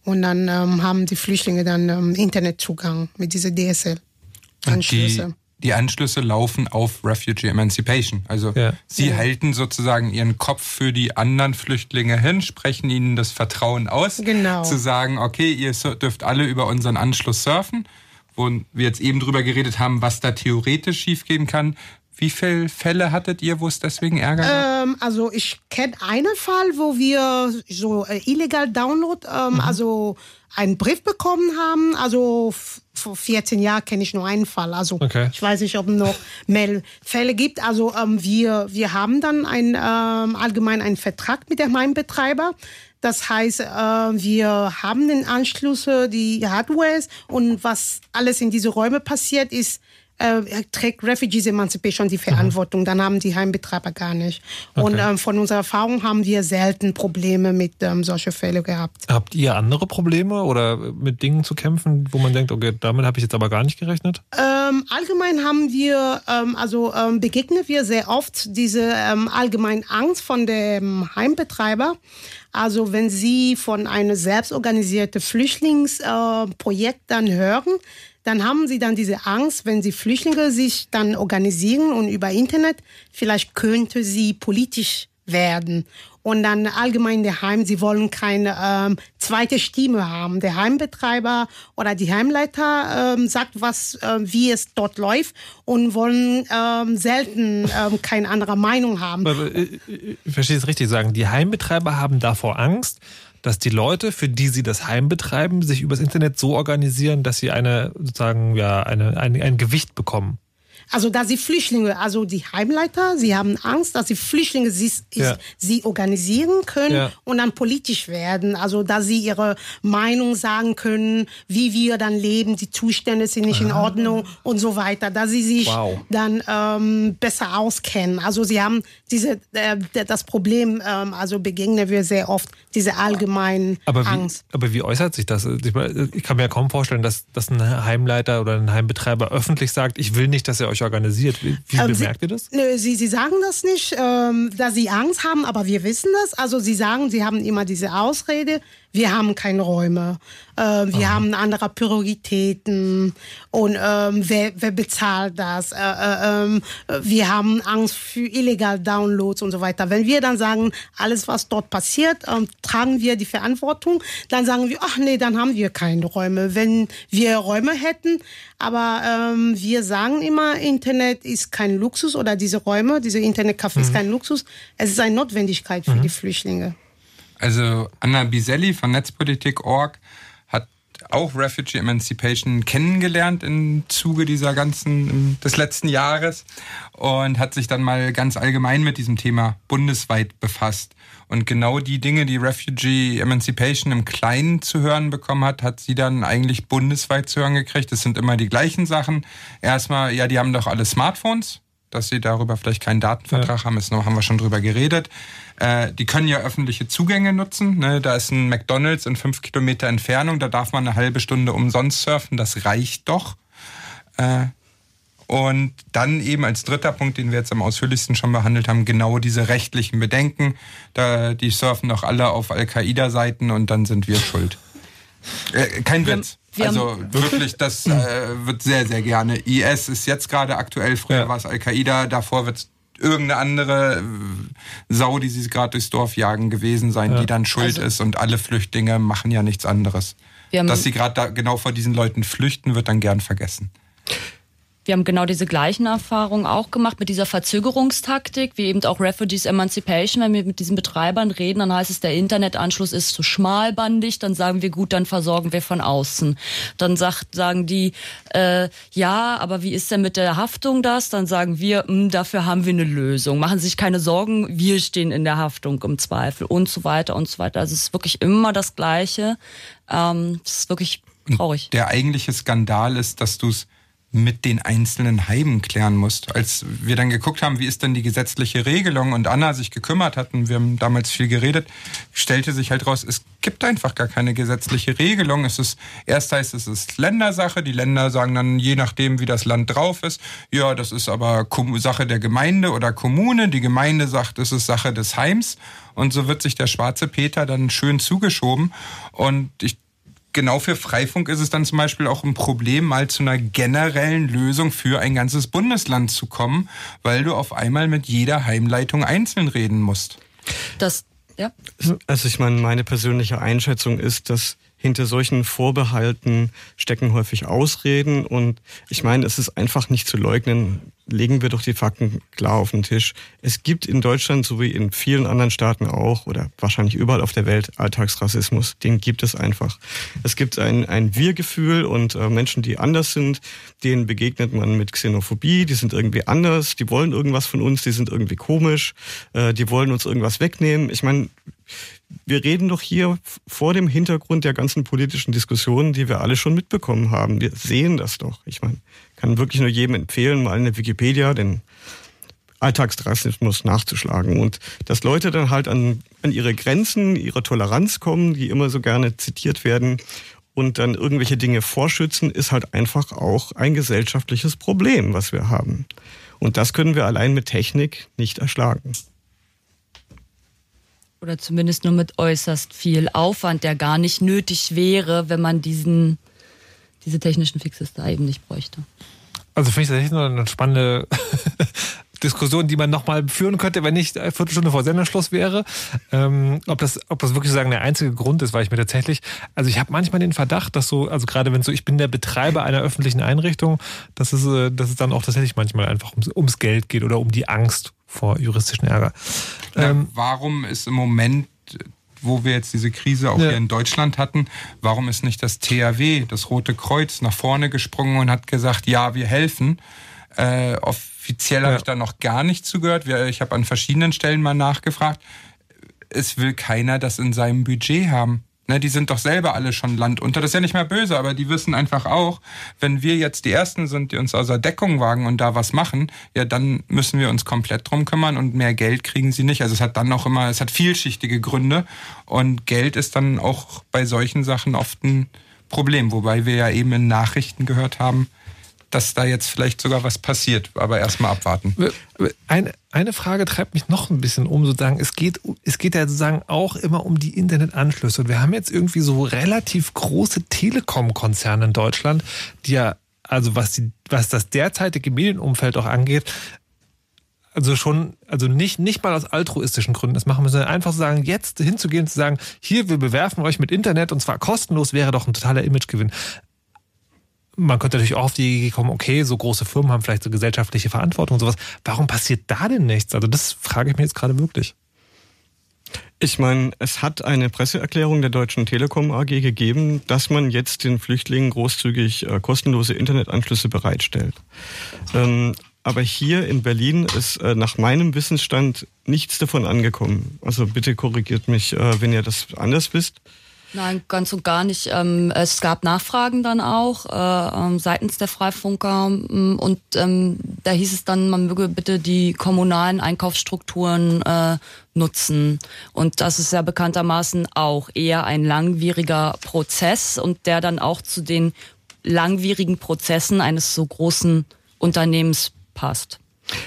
und dann ähm, haben die Flüchtlinge dann ähm, Internetzugang mit dieser Und die, DSL-Anschlüsse. Die Anschlüsse laufen auf Refugee Emancipation. Also sie Ja. halten sozusagen ihren Kopf für die anderen Flüchtlinge hin, sprechen ihnen das Vertrauen aus, Genau. zu sagen, okay, ihr dürft alle über unseren Anschluss surfen, wo wir jetzt eben drüber geredet haben, was da theoretisch schiefgehen kann. Wie viele Fälle hattet ihr, wo es deswegen Ärger gab? Ähm, also ich kenne einen Fall, wo wir so äh, illegal Download, ähm, also einen Brief bekommen haben. Also vor 14 Jahren kenne ich nur einen Fall. Also Okay. ich weiß nicht, ob es noch mehr Fälle gibt. Also ähm, wir, wir haben dann ein, ähm, allgemein einen Vertrag mit dem Heimbetreiber. Das heißt, äh, wir haben den Anschluss, die Hardware und was alles in diese Räume passiert ist, äh, trägt Refugees Emancipation die Verantwortung. Dann haben die Heimbetreiber gar nicht. Und Okay. ähm, von unserer Erfahrung haben wir selten Probleme mit ähm, solchen Fällen gehabt. Habt ihr andere Probleme oder mit Dingen zu kämpfen, wo man denkt, okay, damit habe ich jetzt aber gar nicht gerechnet? Ähm, allgemein haben wir, ähm, also ähm, begegnen wir sehr oft diese ähm, allgemein Angst von dem Heimbetreiber. Also wenn sie von einem selbstorganisierten Flüchtlingsprojekt äh, dann hören, dann haben sie dann diese Angst, wenn sie Flüchtlinge sich dann organisieren und über Internet, vielleicht könnte sie politisch werden. Und dann allgemein der Heim, sie wollen keine ähm, zweite Stimme haben. Der Heimbetreiber oder die Heimleiter ähm, sagt, was, äh, wie es dort läuft und wollen ähm, selten ähm, keine andere Meinung haben. Aber, äh, äh, Ich verstehe es richtig sagen. Die Heimbetreiber haben davor Angst, dass die Leute, für die sie das Heim betreiben, sich übers Internet so organisieren, dass sie eine sozusagen ja eine, ein, ein Gewicht bekommen. Also da sie Flüchtlinge, also die Heimleiter, sie haben Angst, dass die Flüchtlinge sie, Ja. sie organisieren können Ja. und dann politisch werden. Also da sie ihre Meinung sagen können, wie wir dann leben, die Zustände sind nicht in Ordnung und so weiter. Da sie sich Wow. dann ähm, besser auskennen. Also sie haben diese äh, das Problem, ähm, also begegnen wir sehr oft diese allgemeinen Aber wie, Angst. aber wie äußert sich das? Ich meine, ich kann mir ja kaum vorstellen, dass, dass ein Heimleiter oder ein Heimbetreiber öffentlich sagt, ich will nicht, dass ihr euch organisiert. Wie, wie Ähm, bemerkt sie, ihr das? Nö, sie, sie sagen das nicht, ähm, da sie Angst haben, aber wir wissen das. Also sie sagen, sie haben immer diese Ausrede, wir haben keine Räume, äh, wir haben andere Prioritäten und ähm, wer, wer bezahlt das? Äh, äh, ähm, wir haben Angst für illegal Downloads und so weiter. Wenn wir dann sagen, alles was dort passiert, ähm, tragen wir die Verantwortung, dann sagen wir, ach nee, dann haben wir keine Räume. Wenn wir Räume hätten, aber ähm, wir sagen immer, Internet ist kein Luxus oder diese Räume, diese Internetcafé ist kein Luxus, es ist eine Notwendigkeit für die Flüchtlinge. Also Anna Biselli von Netzpolitik.org hat auch Refugee Emancipation kennengelernt im Zuge dieser ganzen, des letzten Jahres und hat sich dann mal ganz allgemein mit diesem Thema bundesweit befasst. Und genau die Dinge, die Refugee Emancipation im Kleinen zu hören bekommen hat, hat sie dann eigentlich bundesweit zu hören gekriegt. Es sind immer die gleichen Sachen. Erstmal, ja, die haben doch alle Smartphones dass sie darüber vielleicht keinen Datenvertrag haben, ist noch, haben wir schon drüber geredet. Äh, die können ja öffentliche Zugänge nutzen. Ne? Da ist ein McDonalds in fünf Kilometer Entfernung, da darf man eine halbe Stunde umsonst surfen, das reicht doch. Äh, und dann eben als dritter Punkt, den wir jetzt am ausführlichsten schon behandelt haben, genau diese rechtlichen Bedenken. Da, die surfen doch alle auf Al-Qaida-Seiten und dann sind wir schuld. Äh, kein Witz. Wir also wirklich, das äh, wird sehr, sehr gerne. IS ist jetzt gerade aktuell, früher war es Al-Qaida, davor wird es irgendeine andere äh, Sau, die sie gerade durchs Dorf jagen, gewesen sein, die dann schuld Also- ist und alle Flüchtlinge machen ja nichts anderes. Wir haben- Dass sie gerade da genau vor diesen Leuten flüchten, wird dann gern vergessen. Wir haben genau diese gleichen Erfahrungen auch gemacht mit dieser Verzögerungstaktik, wie eben auch Refugees Emancipation. Wenn wir mit diesen Betreibern reden, dann heißt es, der Internetanschluss ist zu schmalbandig. Dann sagen wir, gut, dann versorgen wir von außen. Dann sagt, sagen die, äh, ja, aber wie ist denn mit der Haftung das? Dann sagen wir, "Hm, dafür haben wir eine Lösung. Machen Sie sich keine Sorgen, wir stehen in der Haftung im Zweifel und so weiter und so weiter. Also es ist wirklich immer das Gleiche. Ähm, das ist wirklich traurig. Der eigentliche Skandal ist, dass du es mit den einzelnen Heimen klären musst. Als wir dann geguckt haben, wie ist denn die gesetzliche Regelung und Anna sich gekümmert hat und wir haben damals viel geredet, stellte sich halt raus, es gibt einfach gar keine gesetzliche Regelung. Es ist, erst heißt es, es ist Ländersache. Die Länder sagen dann, je nachdem, wie das Land drauf ist, ja, das ist aber Sache der Gemeinde oder Kommune. Die Gemeinde sagt, es ist Sache des Heims. Und so wird sich der schwarze Peter dann schön zugeschoben. Und ich genau für Freifunk ist es dann zum Beispiel auch ein Problem, mal zu einer generellen Lösung für ein ganzes Bundesland zu kommen, weil du auf einmal mit jeder Heimleitung einzeln reden musst. Das, ja. Also ich meine, meine persönliche Einschätzung ist, dass hinter solchen Vorbehalten stecken häufig Ausreden und ich meine, es ist einfach nicht zu leugnen. Legen wir doch die Fakten klar auf den Tisch. Es gibt in Deutschland sowie in vielen anderen Staaten auch oder wahrscheinlich überall auf der Welt Alltagsrassismus. Den gibt es einfach. Es gibt ein, ein Wir-Gefühl und äh, Menschen, die anders sind, denen begegnet man mit Xenophobie. Die sind irgendwie anders, die wollen irgendwas von uns, die sind irgendwie komisch, äh, die wollen uns irgendwas wegnehmen. Ich meine, wir reden doch hier vor dem Hintergrund der ganzen politischen Diskussionen, die wir alle schon mitbekommen haben. Wir sehen das doch. Ich meine, kann wirklich nur jedem empfehlen, mal in der Wikipedia den Alltagsrassismus nachzuschlagen und dass Leute dann halt an, an ihre Grenzen ihrer Toleranz kommen, die immer so gerne zitiert werden und dann irgendwelche Dinge vorschützen, ist halt einfach auch ein gesellschaftliches Problem, was wir haben. Und das können wir allein mit Technik nicht erschlagen. Oder zumindest nur mit äußerst viel Aufwand, der gar nicht nötig wäre, wenn man diesen, diese technischen Fixes da eben nicht bräuchte. Also finde ich tatsächlich noch eine spannende Diskussion, die man nochmal führen könnte, wenn nicht eine Viertelstunde vor Senderschluss wäre. Ähm, ob, das, ob das wirklich sagen der einzige Grund ist, weil ich mir tatsächlich, also ich habe manchmal den Verdacht, dass so, also gerade wenn so, ich bin der Betreiber einer öffentlichen Einrichtung, dass es, äh, dass es dann auch tatsächlich manchmal einfach ums, ums Geld geht oder um die Angst vor juristischen Ärger. Na, warum ist im Moment wo wir jetzt diese Krise auch Ja. hier in Deutschland hatten, warum ist nicht das THW, das Rote Kreuz, nach vorne gesprungen und hat gesagt, ja, wir helfen. Äh, offiziell habe ich da noch gar nicht zugehört. Ich habe an verschiedenen Stellen mal nachgefragt. Es will keiner das in seinem Budget haben. Ne, die sind doch selber alle schon landunter. Das ist ja nicht mehr böse, aber die wissen einfach auch, wenn wir jetzt die Ersten sind, die uns außer Deckung wagen und da was machen, ja, dann müssen wir uns komplett drum kümmern und mehr Geld kriegen sie nicht. Also es hat dann auch immer, es hat vielschichtige Gründe und Geld ist dann auch bei solchen Sachen oft ein Problem, wobei wir ja eben in Nachrichten gehört haben, dass da jetzt vielleicht sogar was passiert, aber erstmal abwarten. Eine, eine Frage treibt mich noch ein bisschen um, sozusagen. Es geht, es geht ja sozusagen auch immer um die Internetanschlüsse. Und wir haben jetzt irgendwie so relativ große Telekom-Konzerne in Deutschland, die ja, also was, die, was das derzeitige Medienumfeld auch angeht, also schon, also nicht, nicht mal aus altruistischen Gründen das machen müssen, sondern einfach zu sagen, jetzt hinzugehen zu sagen, hier, wir bewerfen euch mit Internet und zwar kostenlos, wäre doch ein totaler Imagegewinn. Man könnte natürlich auch auf die Idee kommen, okay, so große Firmen haben vielleicht so gesellschaftliche Verantwortung und sowas. Warum passiert da denn nichts? Also das frage ich mir jetzt gerade wirklich. Ich meine, es hat eine Presseerklärung der Deutschen Telekom AG gegeben, dass man jetzt den Flüchtlingen großzügig äh, kostenlose Internetanschlüsse bereitstellt. Ähm, aber hier in Berlin ist äh, nach meinem Wissensstand nichts davon angekommen. Also bitte korrigiert mich, äh, wenn ihr das anders wisst. Nein, ganz und gar nicht. Ähm, es gab Nachfragen dann auch äh, ähm, seitens der Freifunker ähm, und da hieß es dann, man möge bitte die kommunalen Einkaufsstrukturen äh, nutzen. Und das ist ja bekanntermaßen auch eher ein langwieriger Prozess und der dann auch zu den langwierigen Prozessen eines so großen Unternehmens passt.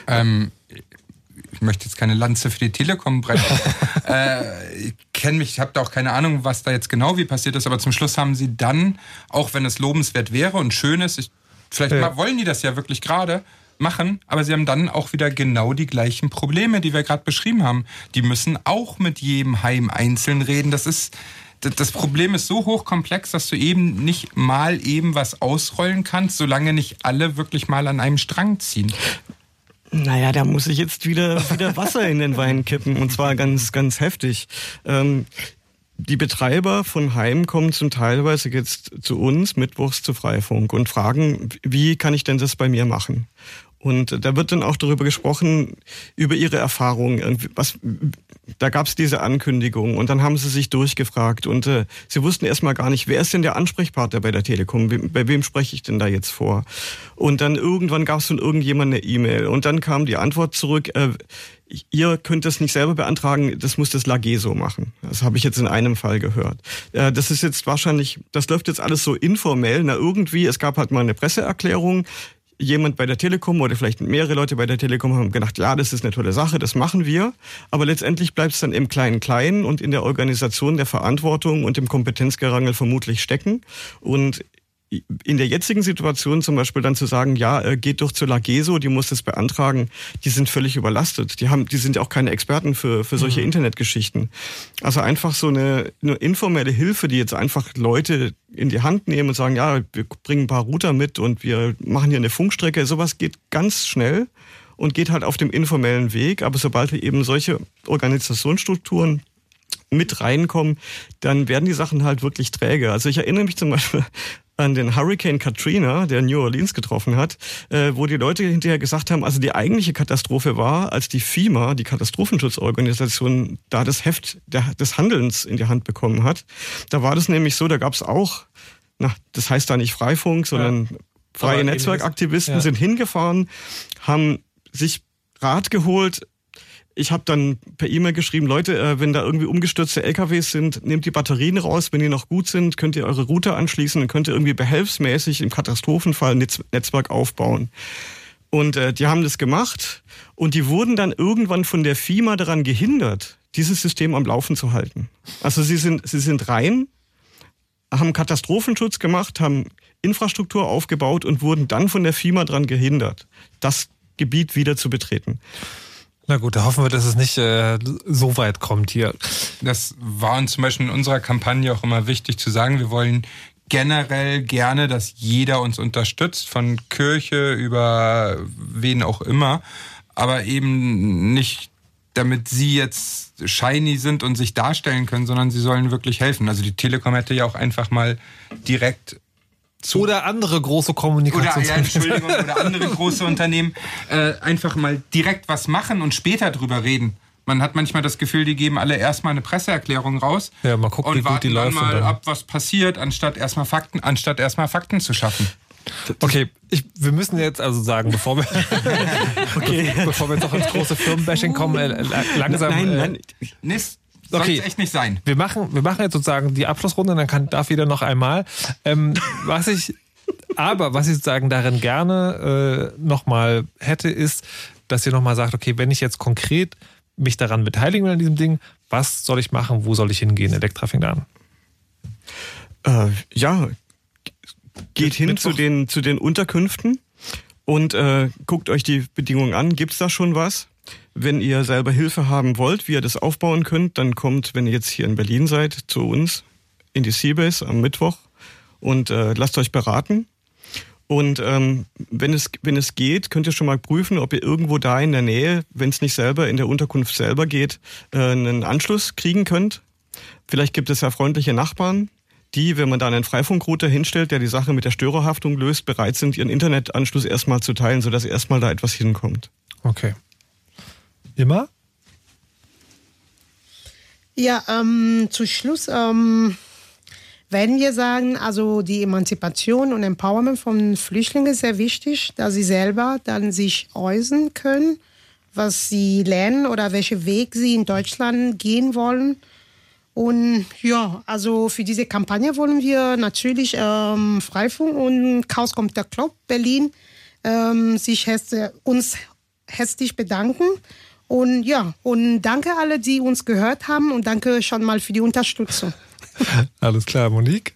Ähm, ich möchte jetzt keine Lanze für die Telekom brechen. äh, ich kenne mich, ich habe da auch keine Ahnung, was da jetzt genau wie passiert ist, aber zum Schluss haben sie dann, auch wenn es lobenswert wäre und schön ist, ich, vielleicht Ja. mal wollen die das ja wirklich gerade machen, aber sie haben dann auch wieder genau die gleichen Probleme, die wir gerade beschrieben haben. Die müssen auch mit jedem Heim einzeln reden. Das ist das- das Problem ist so hochkomplex, dass du eben nicht mal eben was ausrollen kannst, solange nicht alle wirklich mal an einem Strang ziehen. Naja, da muss ich jetzt wieder, wieder Wasser in den Wein kippen und zwar ganz, ganz heftig. Ähm, die Betreiber von Heim kommen zum Teilweise jetzt zu uns mittwochs zu Freifunk und fragen, wie kann ich denn das bei mir machen? Und da wird dann auch darüber gesprochen, über ihre Erfahrungen. Irgendwie, Was, da gab es diese Ankündigung und dann haben sie sich durchgefragt und äh, sie wussten erstmal gar nicht, wer ist denn der Ansprechpartner bei der Telekom? Wem, bei wem spreche ich denn da jetzt vor? Und dann irgendwann gab es von irgendjemand eine E-Mail und dann kam die Antwort zurück, äh, ihr könnt das nicht selber beantragen, das muss das Lageso machen. Das habe ich jetzt in einem Fall gehört. Äh, das ist jetzt wahrscheinlich, das läuft jetzt alles so informell. Na irgendwie, es gab halt mal eine Presseerklärung. Jemand bei der Telekom oder vielleicht mehrere Leute bei der Telekom haben gedacht, ja, das ist eine tolle Sache, das machen wir. Aber letztendlich bleibt es dann im Kleinen-Kleinen und in der Organisation der Verantwortung und im Kompetenzgerangel vermutlich stecken. Und in der jetzigen Situation zum Beispiel dann zu sagen, ja, äh, geht doch zu Lageso, die muss das beantragen, die sind völlig überlastet. Die haben, die sind ja auch keine Experten für, für solche Mhm. Internetgeschichten. Also einfach so eine, eine informelle Hilfe, die jetzt einfach Leute in die Hand nehmen und sagen, ja, wir bringen ein paar Router mit und wir machen hier eine Funkstrecke. Sowas geht ganz schnell und geht halt auf dem informellen Weg. Aber sobald eben solche Organisationsstrukturen mit reinkommen, dann werden die Sachen halt wirklich träge. Also ich erinnere mich zum Beispiel an den Hurricane Katrina, der New Orleans getroffen hat, äh, wo die Leute hinterher gesagt haben, also die eigentliche Katastrophe war, als die FEMA, die Katastrophenschutzorganisation, da das Heft der, des Handelns in die Hand bekommen hat. Da war das nämlich so, da gab es auch, na, das heißt da nicht Freifunk, sondern freie Aber Netzwerkaktivisten ja. sind hingefahren, haben sich Rat geholt, ich habe dann per E-Mail geschrieben, Leute, äh, wenn da irgendwie umgestürzte LKWs sind, nehmt die Batterien raus. Wenn die noch gut sind, könnt ihr eure Router anschließen und könnt ihr irgendwie behelfsmäßig im Katastrophenfall ein Netz Netzwerk aufbauen. Und äh, die haben das gemacht und die wurden dann irgendwann von der FIMA daran gehindert, dieses System am Laufen zu halten. Also sie sind, sie sind rein, haben Katastrophenschutz gemacht, haben Infrastruktur aufgebaut und wurden dann von der FIMA daran gehindert, das Gebiet wieder zu betreten. Na gut, da hoffen wir, dass es nicht äh, so weit kommt hier. Das war uns zum Beispiel in unserer Kampagne auch immer wichtig zu sagen, wir wollen generell gerne, dass jeder uns unterstützt, von Kirche über wen auch immer, aber eben nicht damit sie jetzt shiny sind und sich darstellen können, sondern sie sollen wirklich helfen. Also die Telekom hätte ja auch einfach mal direkt zu Oder andere große oder, Kommunikations ja, Entschuldigung, oder andere große Unternehmen äh, einfach mal direkt was machen und später drüber reden. Man hat manchmal das Gefühl, die geben alle erstmal eine Presseerklärung raus Ja, mal gucken, und wie gut warten die dann mal dann- ab, was passiert, anstatt erstmal Fakten, anstatt erstmal Fakten zu schaffen. Okay, ich, wir müssen jetzt also sagen, bevor wir, okay. bevor wir jetzt noch ins große Firmenbashing kommen, äh, la- langsam. Nein, äh, Nee, soll Okay. echt nicht sein. Wir machen, wir machen jetzt sozusagen die Abschlussrunde, dann kann, darf jeder noch einmal. Ähm, was ich, aber was ich sozusagen darin gerne äh, nochmal hätte, ist, dass ihr nochmal sagt, okay, wenn ich jetzt konkret mich daran beteiligen will an diesem Ding, was soll ich machen, wo soll ich hingehen? Elektra fängt an. Äh, ja, geht hin Mittwoch. zu den, zu den Unterkünften und äh, guckt euch die Bedingungen an. Gibt's da schon was? Wenn ihr selber Hilfe haben wollt, wie ihr das aufbauen könnt, dann kommt, wenn ihr jetzt hier in Berlin seid, zu uns in die Seabase am Mittwoch und äh, lasst euch beraten. Und ähm, wenn, es, wenn es geht, könnt ihr schon mal prüfen, ob ihr irgendwo da in der Nähe, wenn es nicht selber in der Unterkunft selber geht, äh, einen Anschluss kriegen könnt. Vielleicht gibt es ja freundliche Nachbarn, die, wenn man da einen Freifunkrouter hinstellt, der die Sache mit der Störerhaftung löst, bereit sind, ihren Internetanschluss erstmal zu teilen, sodass erstmal da etwas hinkommt. Okay. Immer? Ja, ähm, zu Schluss ähm, werden wir sagen, also die Emanzipation und Empowerment von Flüchtlingen ist sehr wichtig, dass sie selber dann sich äußern können, was sie lernen oder welchen Weg sie in Deutschland gehen wollen. Und ja, also für diese Kampagne wollen wir natürlich ähm, Freifunk und Chaos Computer Club Berlin ähm, sich herz- uns herzlich bedanken. Und ja, und danke alle, die uns gehört haben und danke schon mal für die Unterstützung. Alles klar, Monique?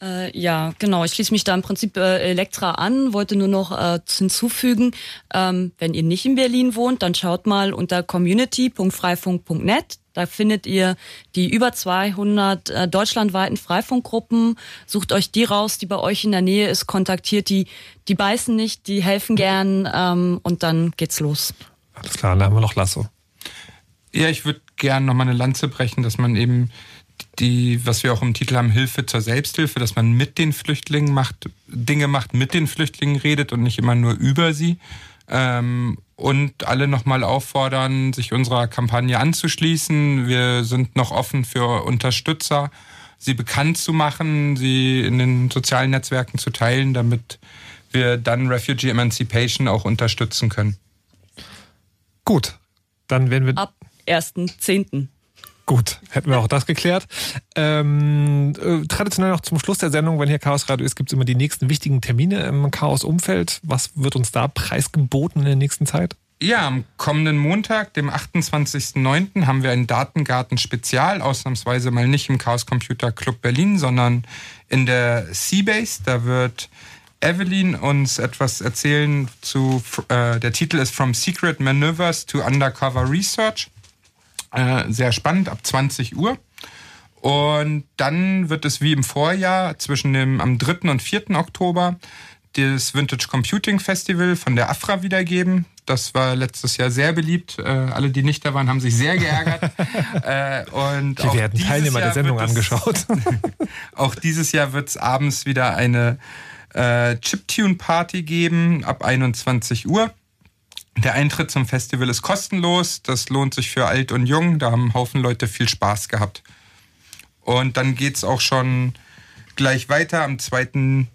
Äh, ja, genau. Ich schließe mich da im Prinzip äh, Elektra an, wollte nur noch äh, hinzufügen, ähm, wenn ihr nicht in Berlin wohnt, dann schaut mal unter community.freifunk.net. Da findet ihr die über 200 äh, deutschlandweiten Freifunkgruppen. Sucht euch die raus, die bei euch in der Nähe ist, kontaktiert die. Die beißen nicht, die helfen gern ähm, und dann geht's los. Alles klar, dann haben wir noch Lasso. Ja, ich würde gerne noch mal eine Lanze brechen, dass man eben die, was wir auch im Titel haben, Hilfe zur Selbsthilfe, dass man mit den Flüchtlingen macht, Dinge macht, mit den Flüchtlingen redet und nicht immer nur über sie. Ähm, und alle nochmal auffordern, sich unserer Kampagne anzuschließen. Wir sind noch offen für Unterstützer, sie bekannt zu machen, sie in den sozialen Netzwerken zu teilen, damit wir dann Refugee Emancipation auch unterstützen können. Gut, dann werden wir. Ab 1.10. Gut, hätten wir auch das geklärt. Ähm, äh, traditionell noch zum Schluss der Sendung, wenn hier Chaos Radio ist, gibt es immer die nächsten wichtigen Termine im Chaos-Umfeld. Was wird uns da preisgeboten in der nächsten Zeit? Ja, am kommenden Montag, dem 28.09., haben wir ein Datengarten-Spezial, ausnahmsweise mal nicht im Chaos Computer Club Berlin, sondern in der Seabase. Da wird Evelyn uns etwas erzählen zu, äh, der Titel ist From Secret Maneuvers to Undercover Research. Äh, sehr spannend, ab 20 Uhr. Und dann wird es wie im Vorjahr zwischen dem am 3. und 4. Oktober das Vintage Computing Festival von der AFRA wiedergeben. Das war letztes Jahr sehr beliebt. Äh, alle, die nicht da waren, haben sich sehr geärgert. äh, und Wir werden Teilnehmer der Jahr Sendung wird es- angeschaut. auch dieses Jahr wird es abends wieder eine äh, Chiptune-Party geben ab 21 Uhr. Der Eintritt zum Festival ist kostenlos. Das lohnt sich für alt und jung. Da haben Haufen Leute viel Spaß gehabt. Und dann geht's auch schon gleich weiter am zweiten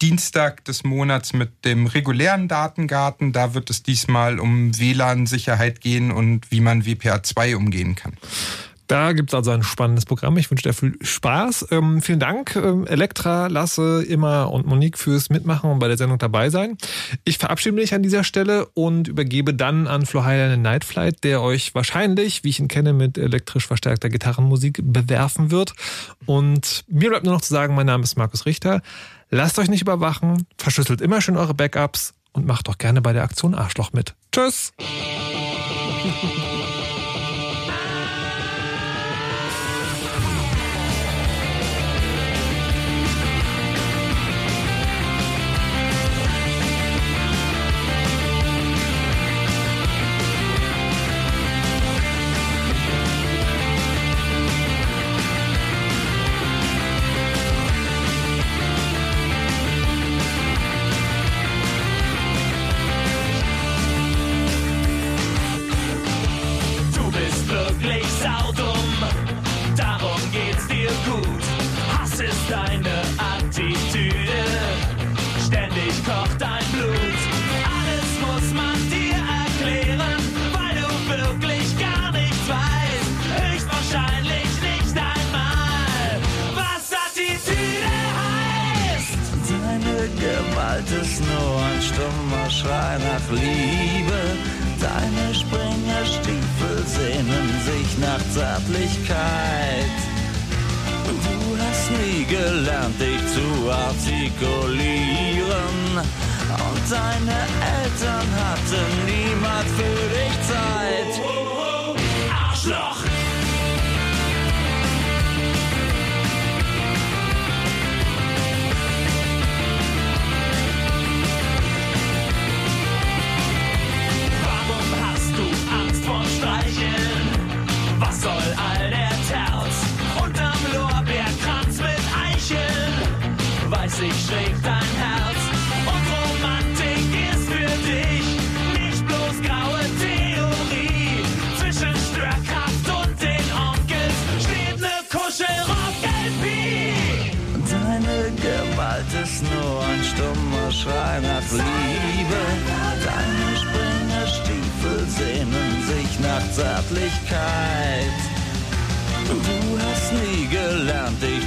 Dienstag des Monats mit dem regulären Datengarten. Da wird es diesmal um WLAN-Sicherheit gehen und wie man WPA2 umgehen kann. Da gibt es also ein spannendes Programm. Ich wünsche dir viel Spaß. Ähm, vielen Dank, ähm, Elektra, Lasse, Imma und Monique fürs Mitmachen und bei der Sendung dabei sein. Ich verabschiede mich an dieser Stelle und übergebe dann an Flo Heiler in Night der euch wahrscheinlich, wie ich ihn kenne, mit elektrisch verstärkter Gitarrenmusik bewerfen wird. Und mir bleibt nur noch zu sagen, mein Name ist Markus Richter. Lasst euch nicht überwachen, verschlüsselt immer schön eure Backups und macht doch gerne bei der Aktion Arschloch mit. Tschüss!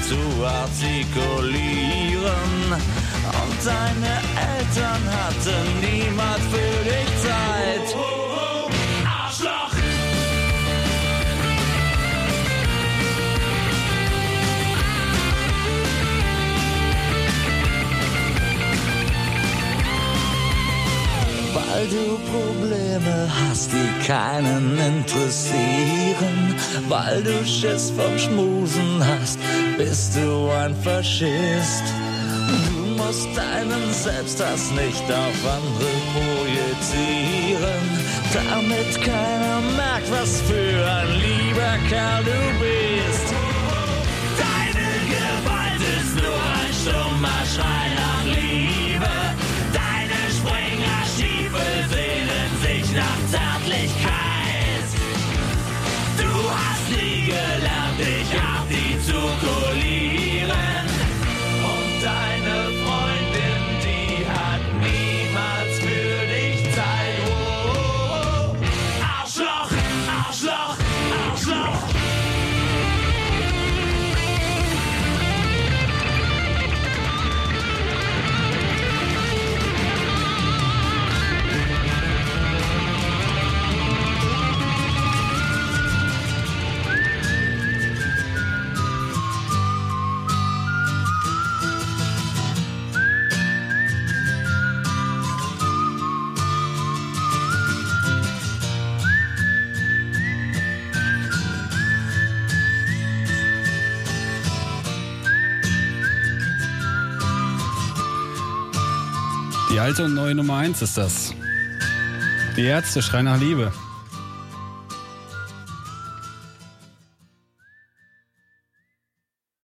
Zu artikulieren. Und deine Eltern hatten niemals für dich Zeit. Arschloch! Weil du Probleme hast, die keinen interessieren. Weil du Schiss vom Schmusen hast, bist du ein Faschist. Du musst deinen Selbsthass nicht auf andere projizieren. Damit keiner merkt, was für ein lieber Kerl du bist. Deine Gewalt ist nur ein stummer Schrei nach Liebe. Deine Springerstiefel sehnen sich nach Zärtlichkeit. Du hast nie gelernt, dich artikulieren. Und deine Die alte und neue Nummer 1 ist das. Die Ärzte schreien nach Liebe.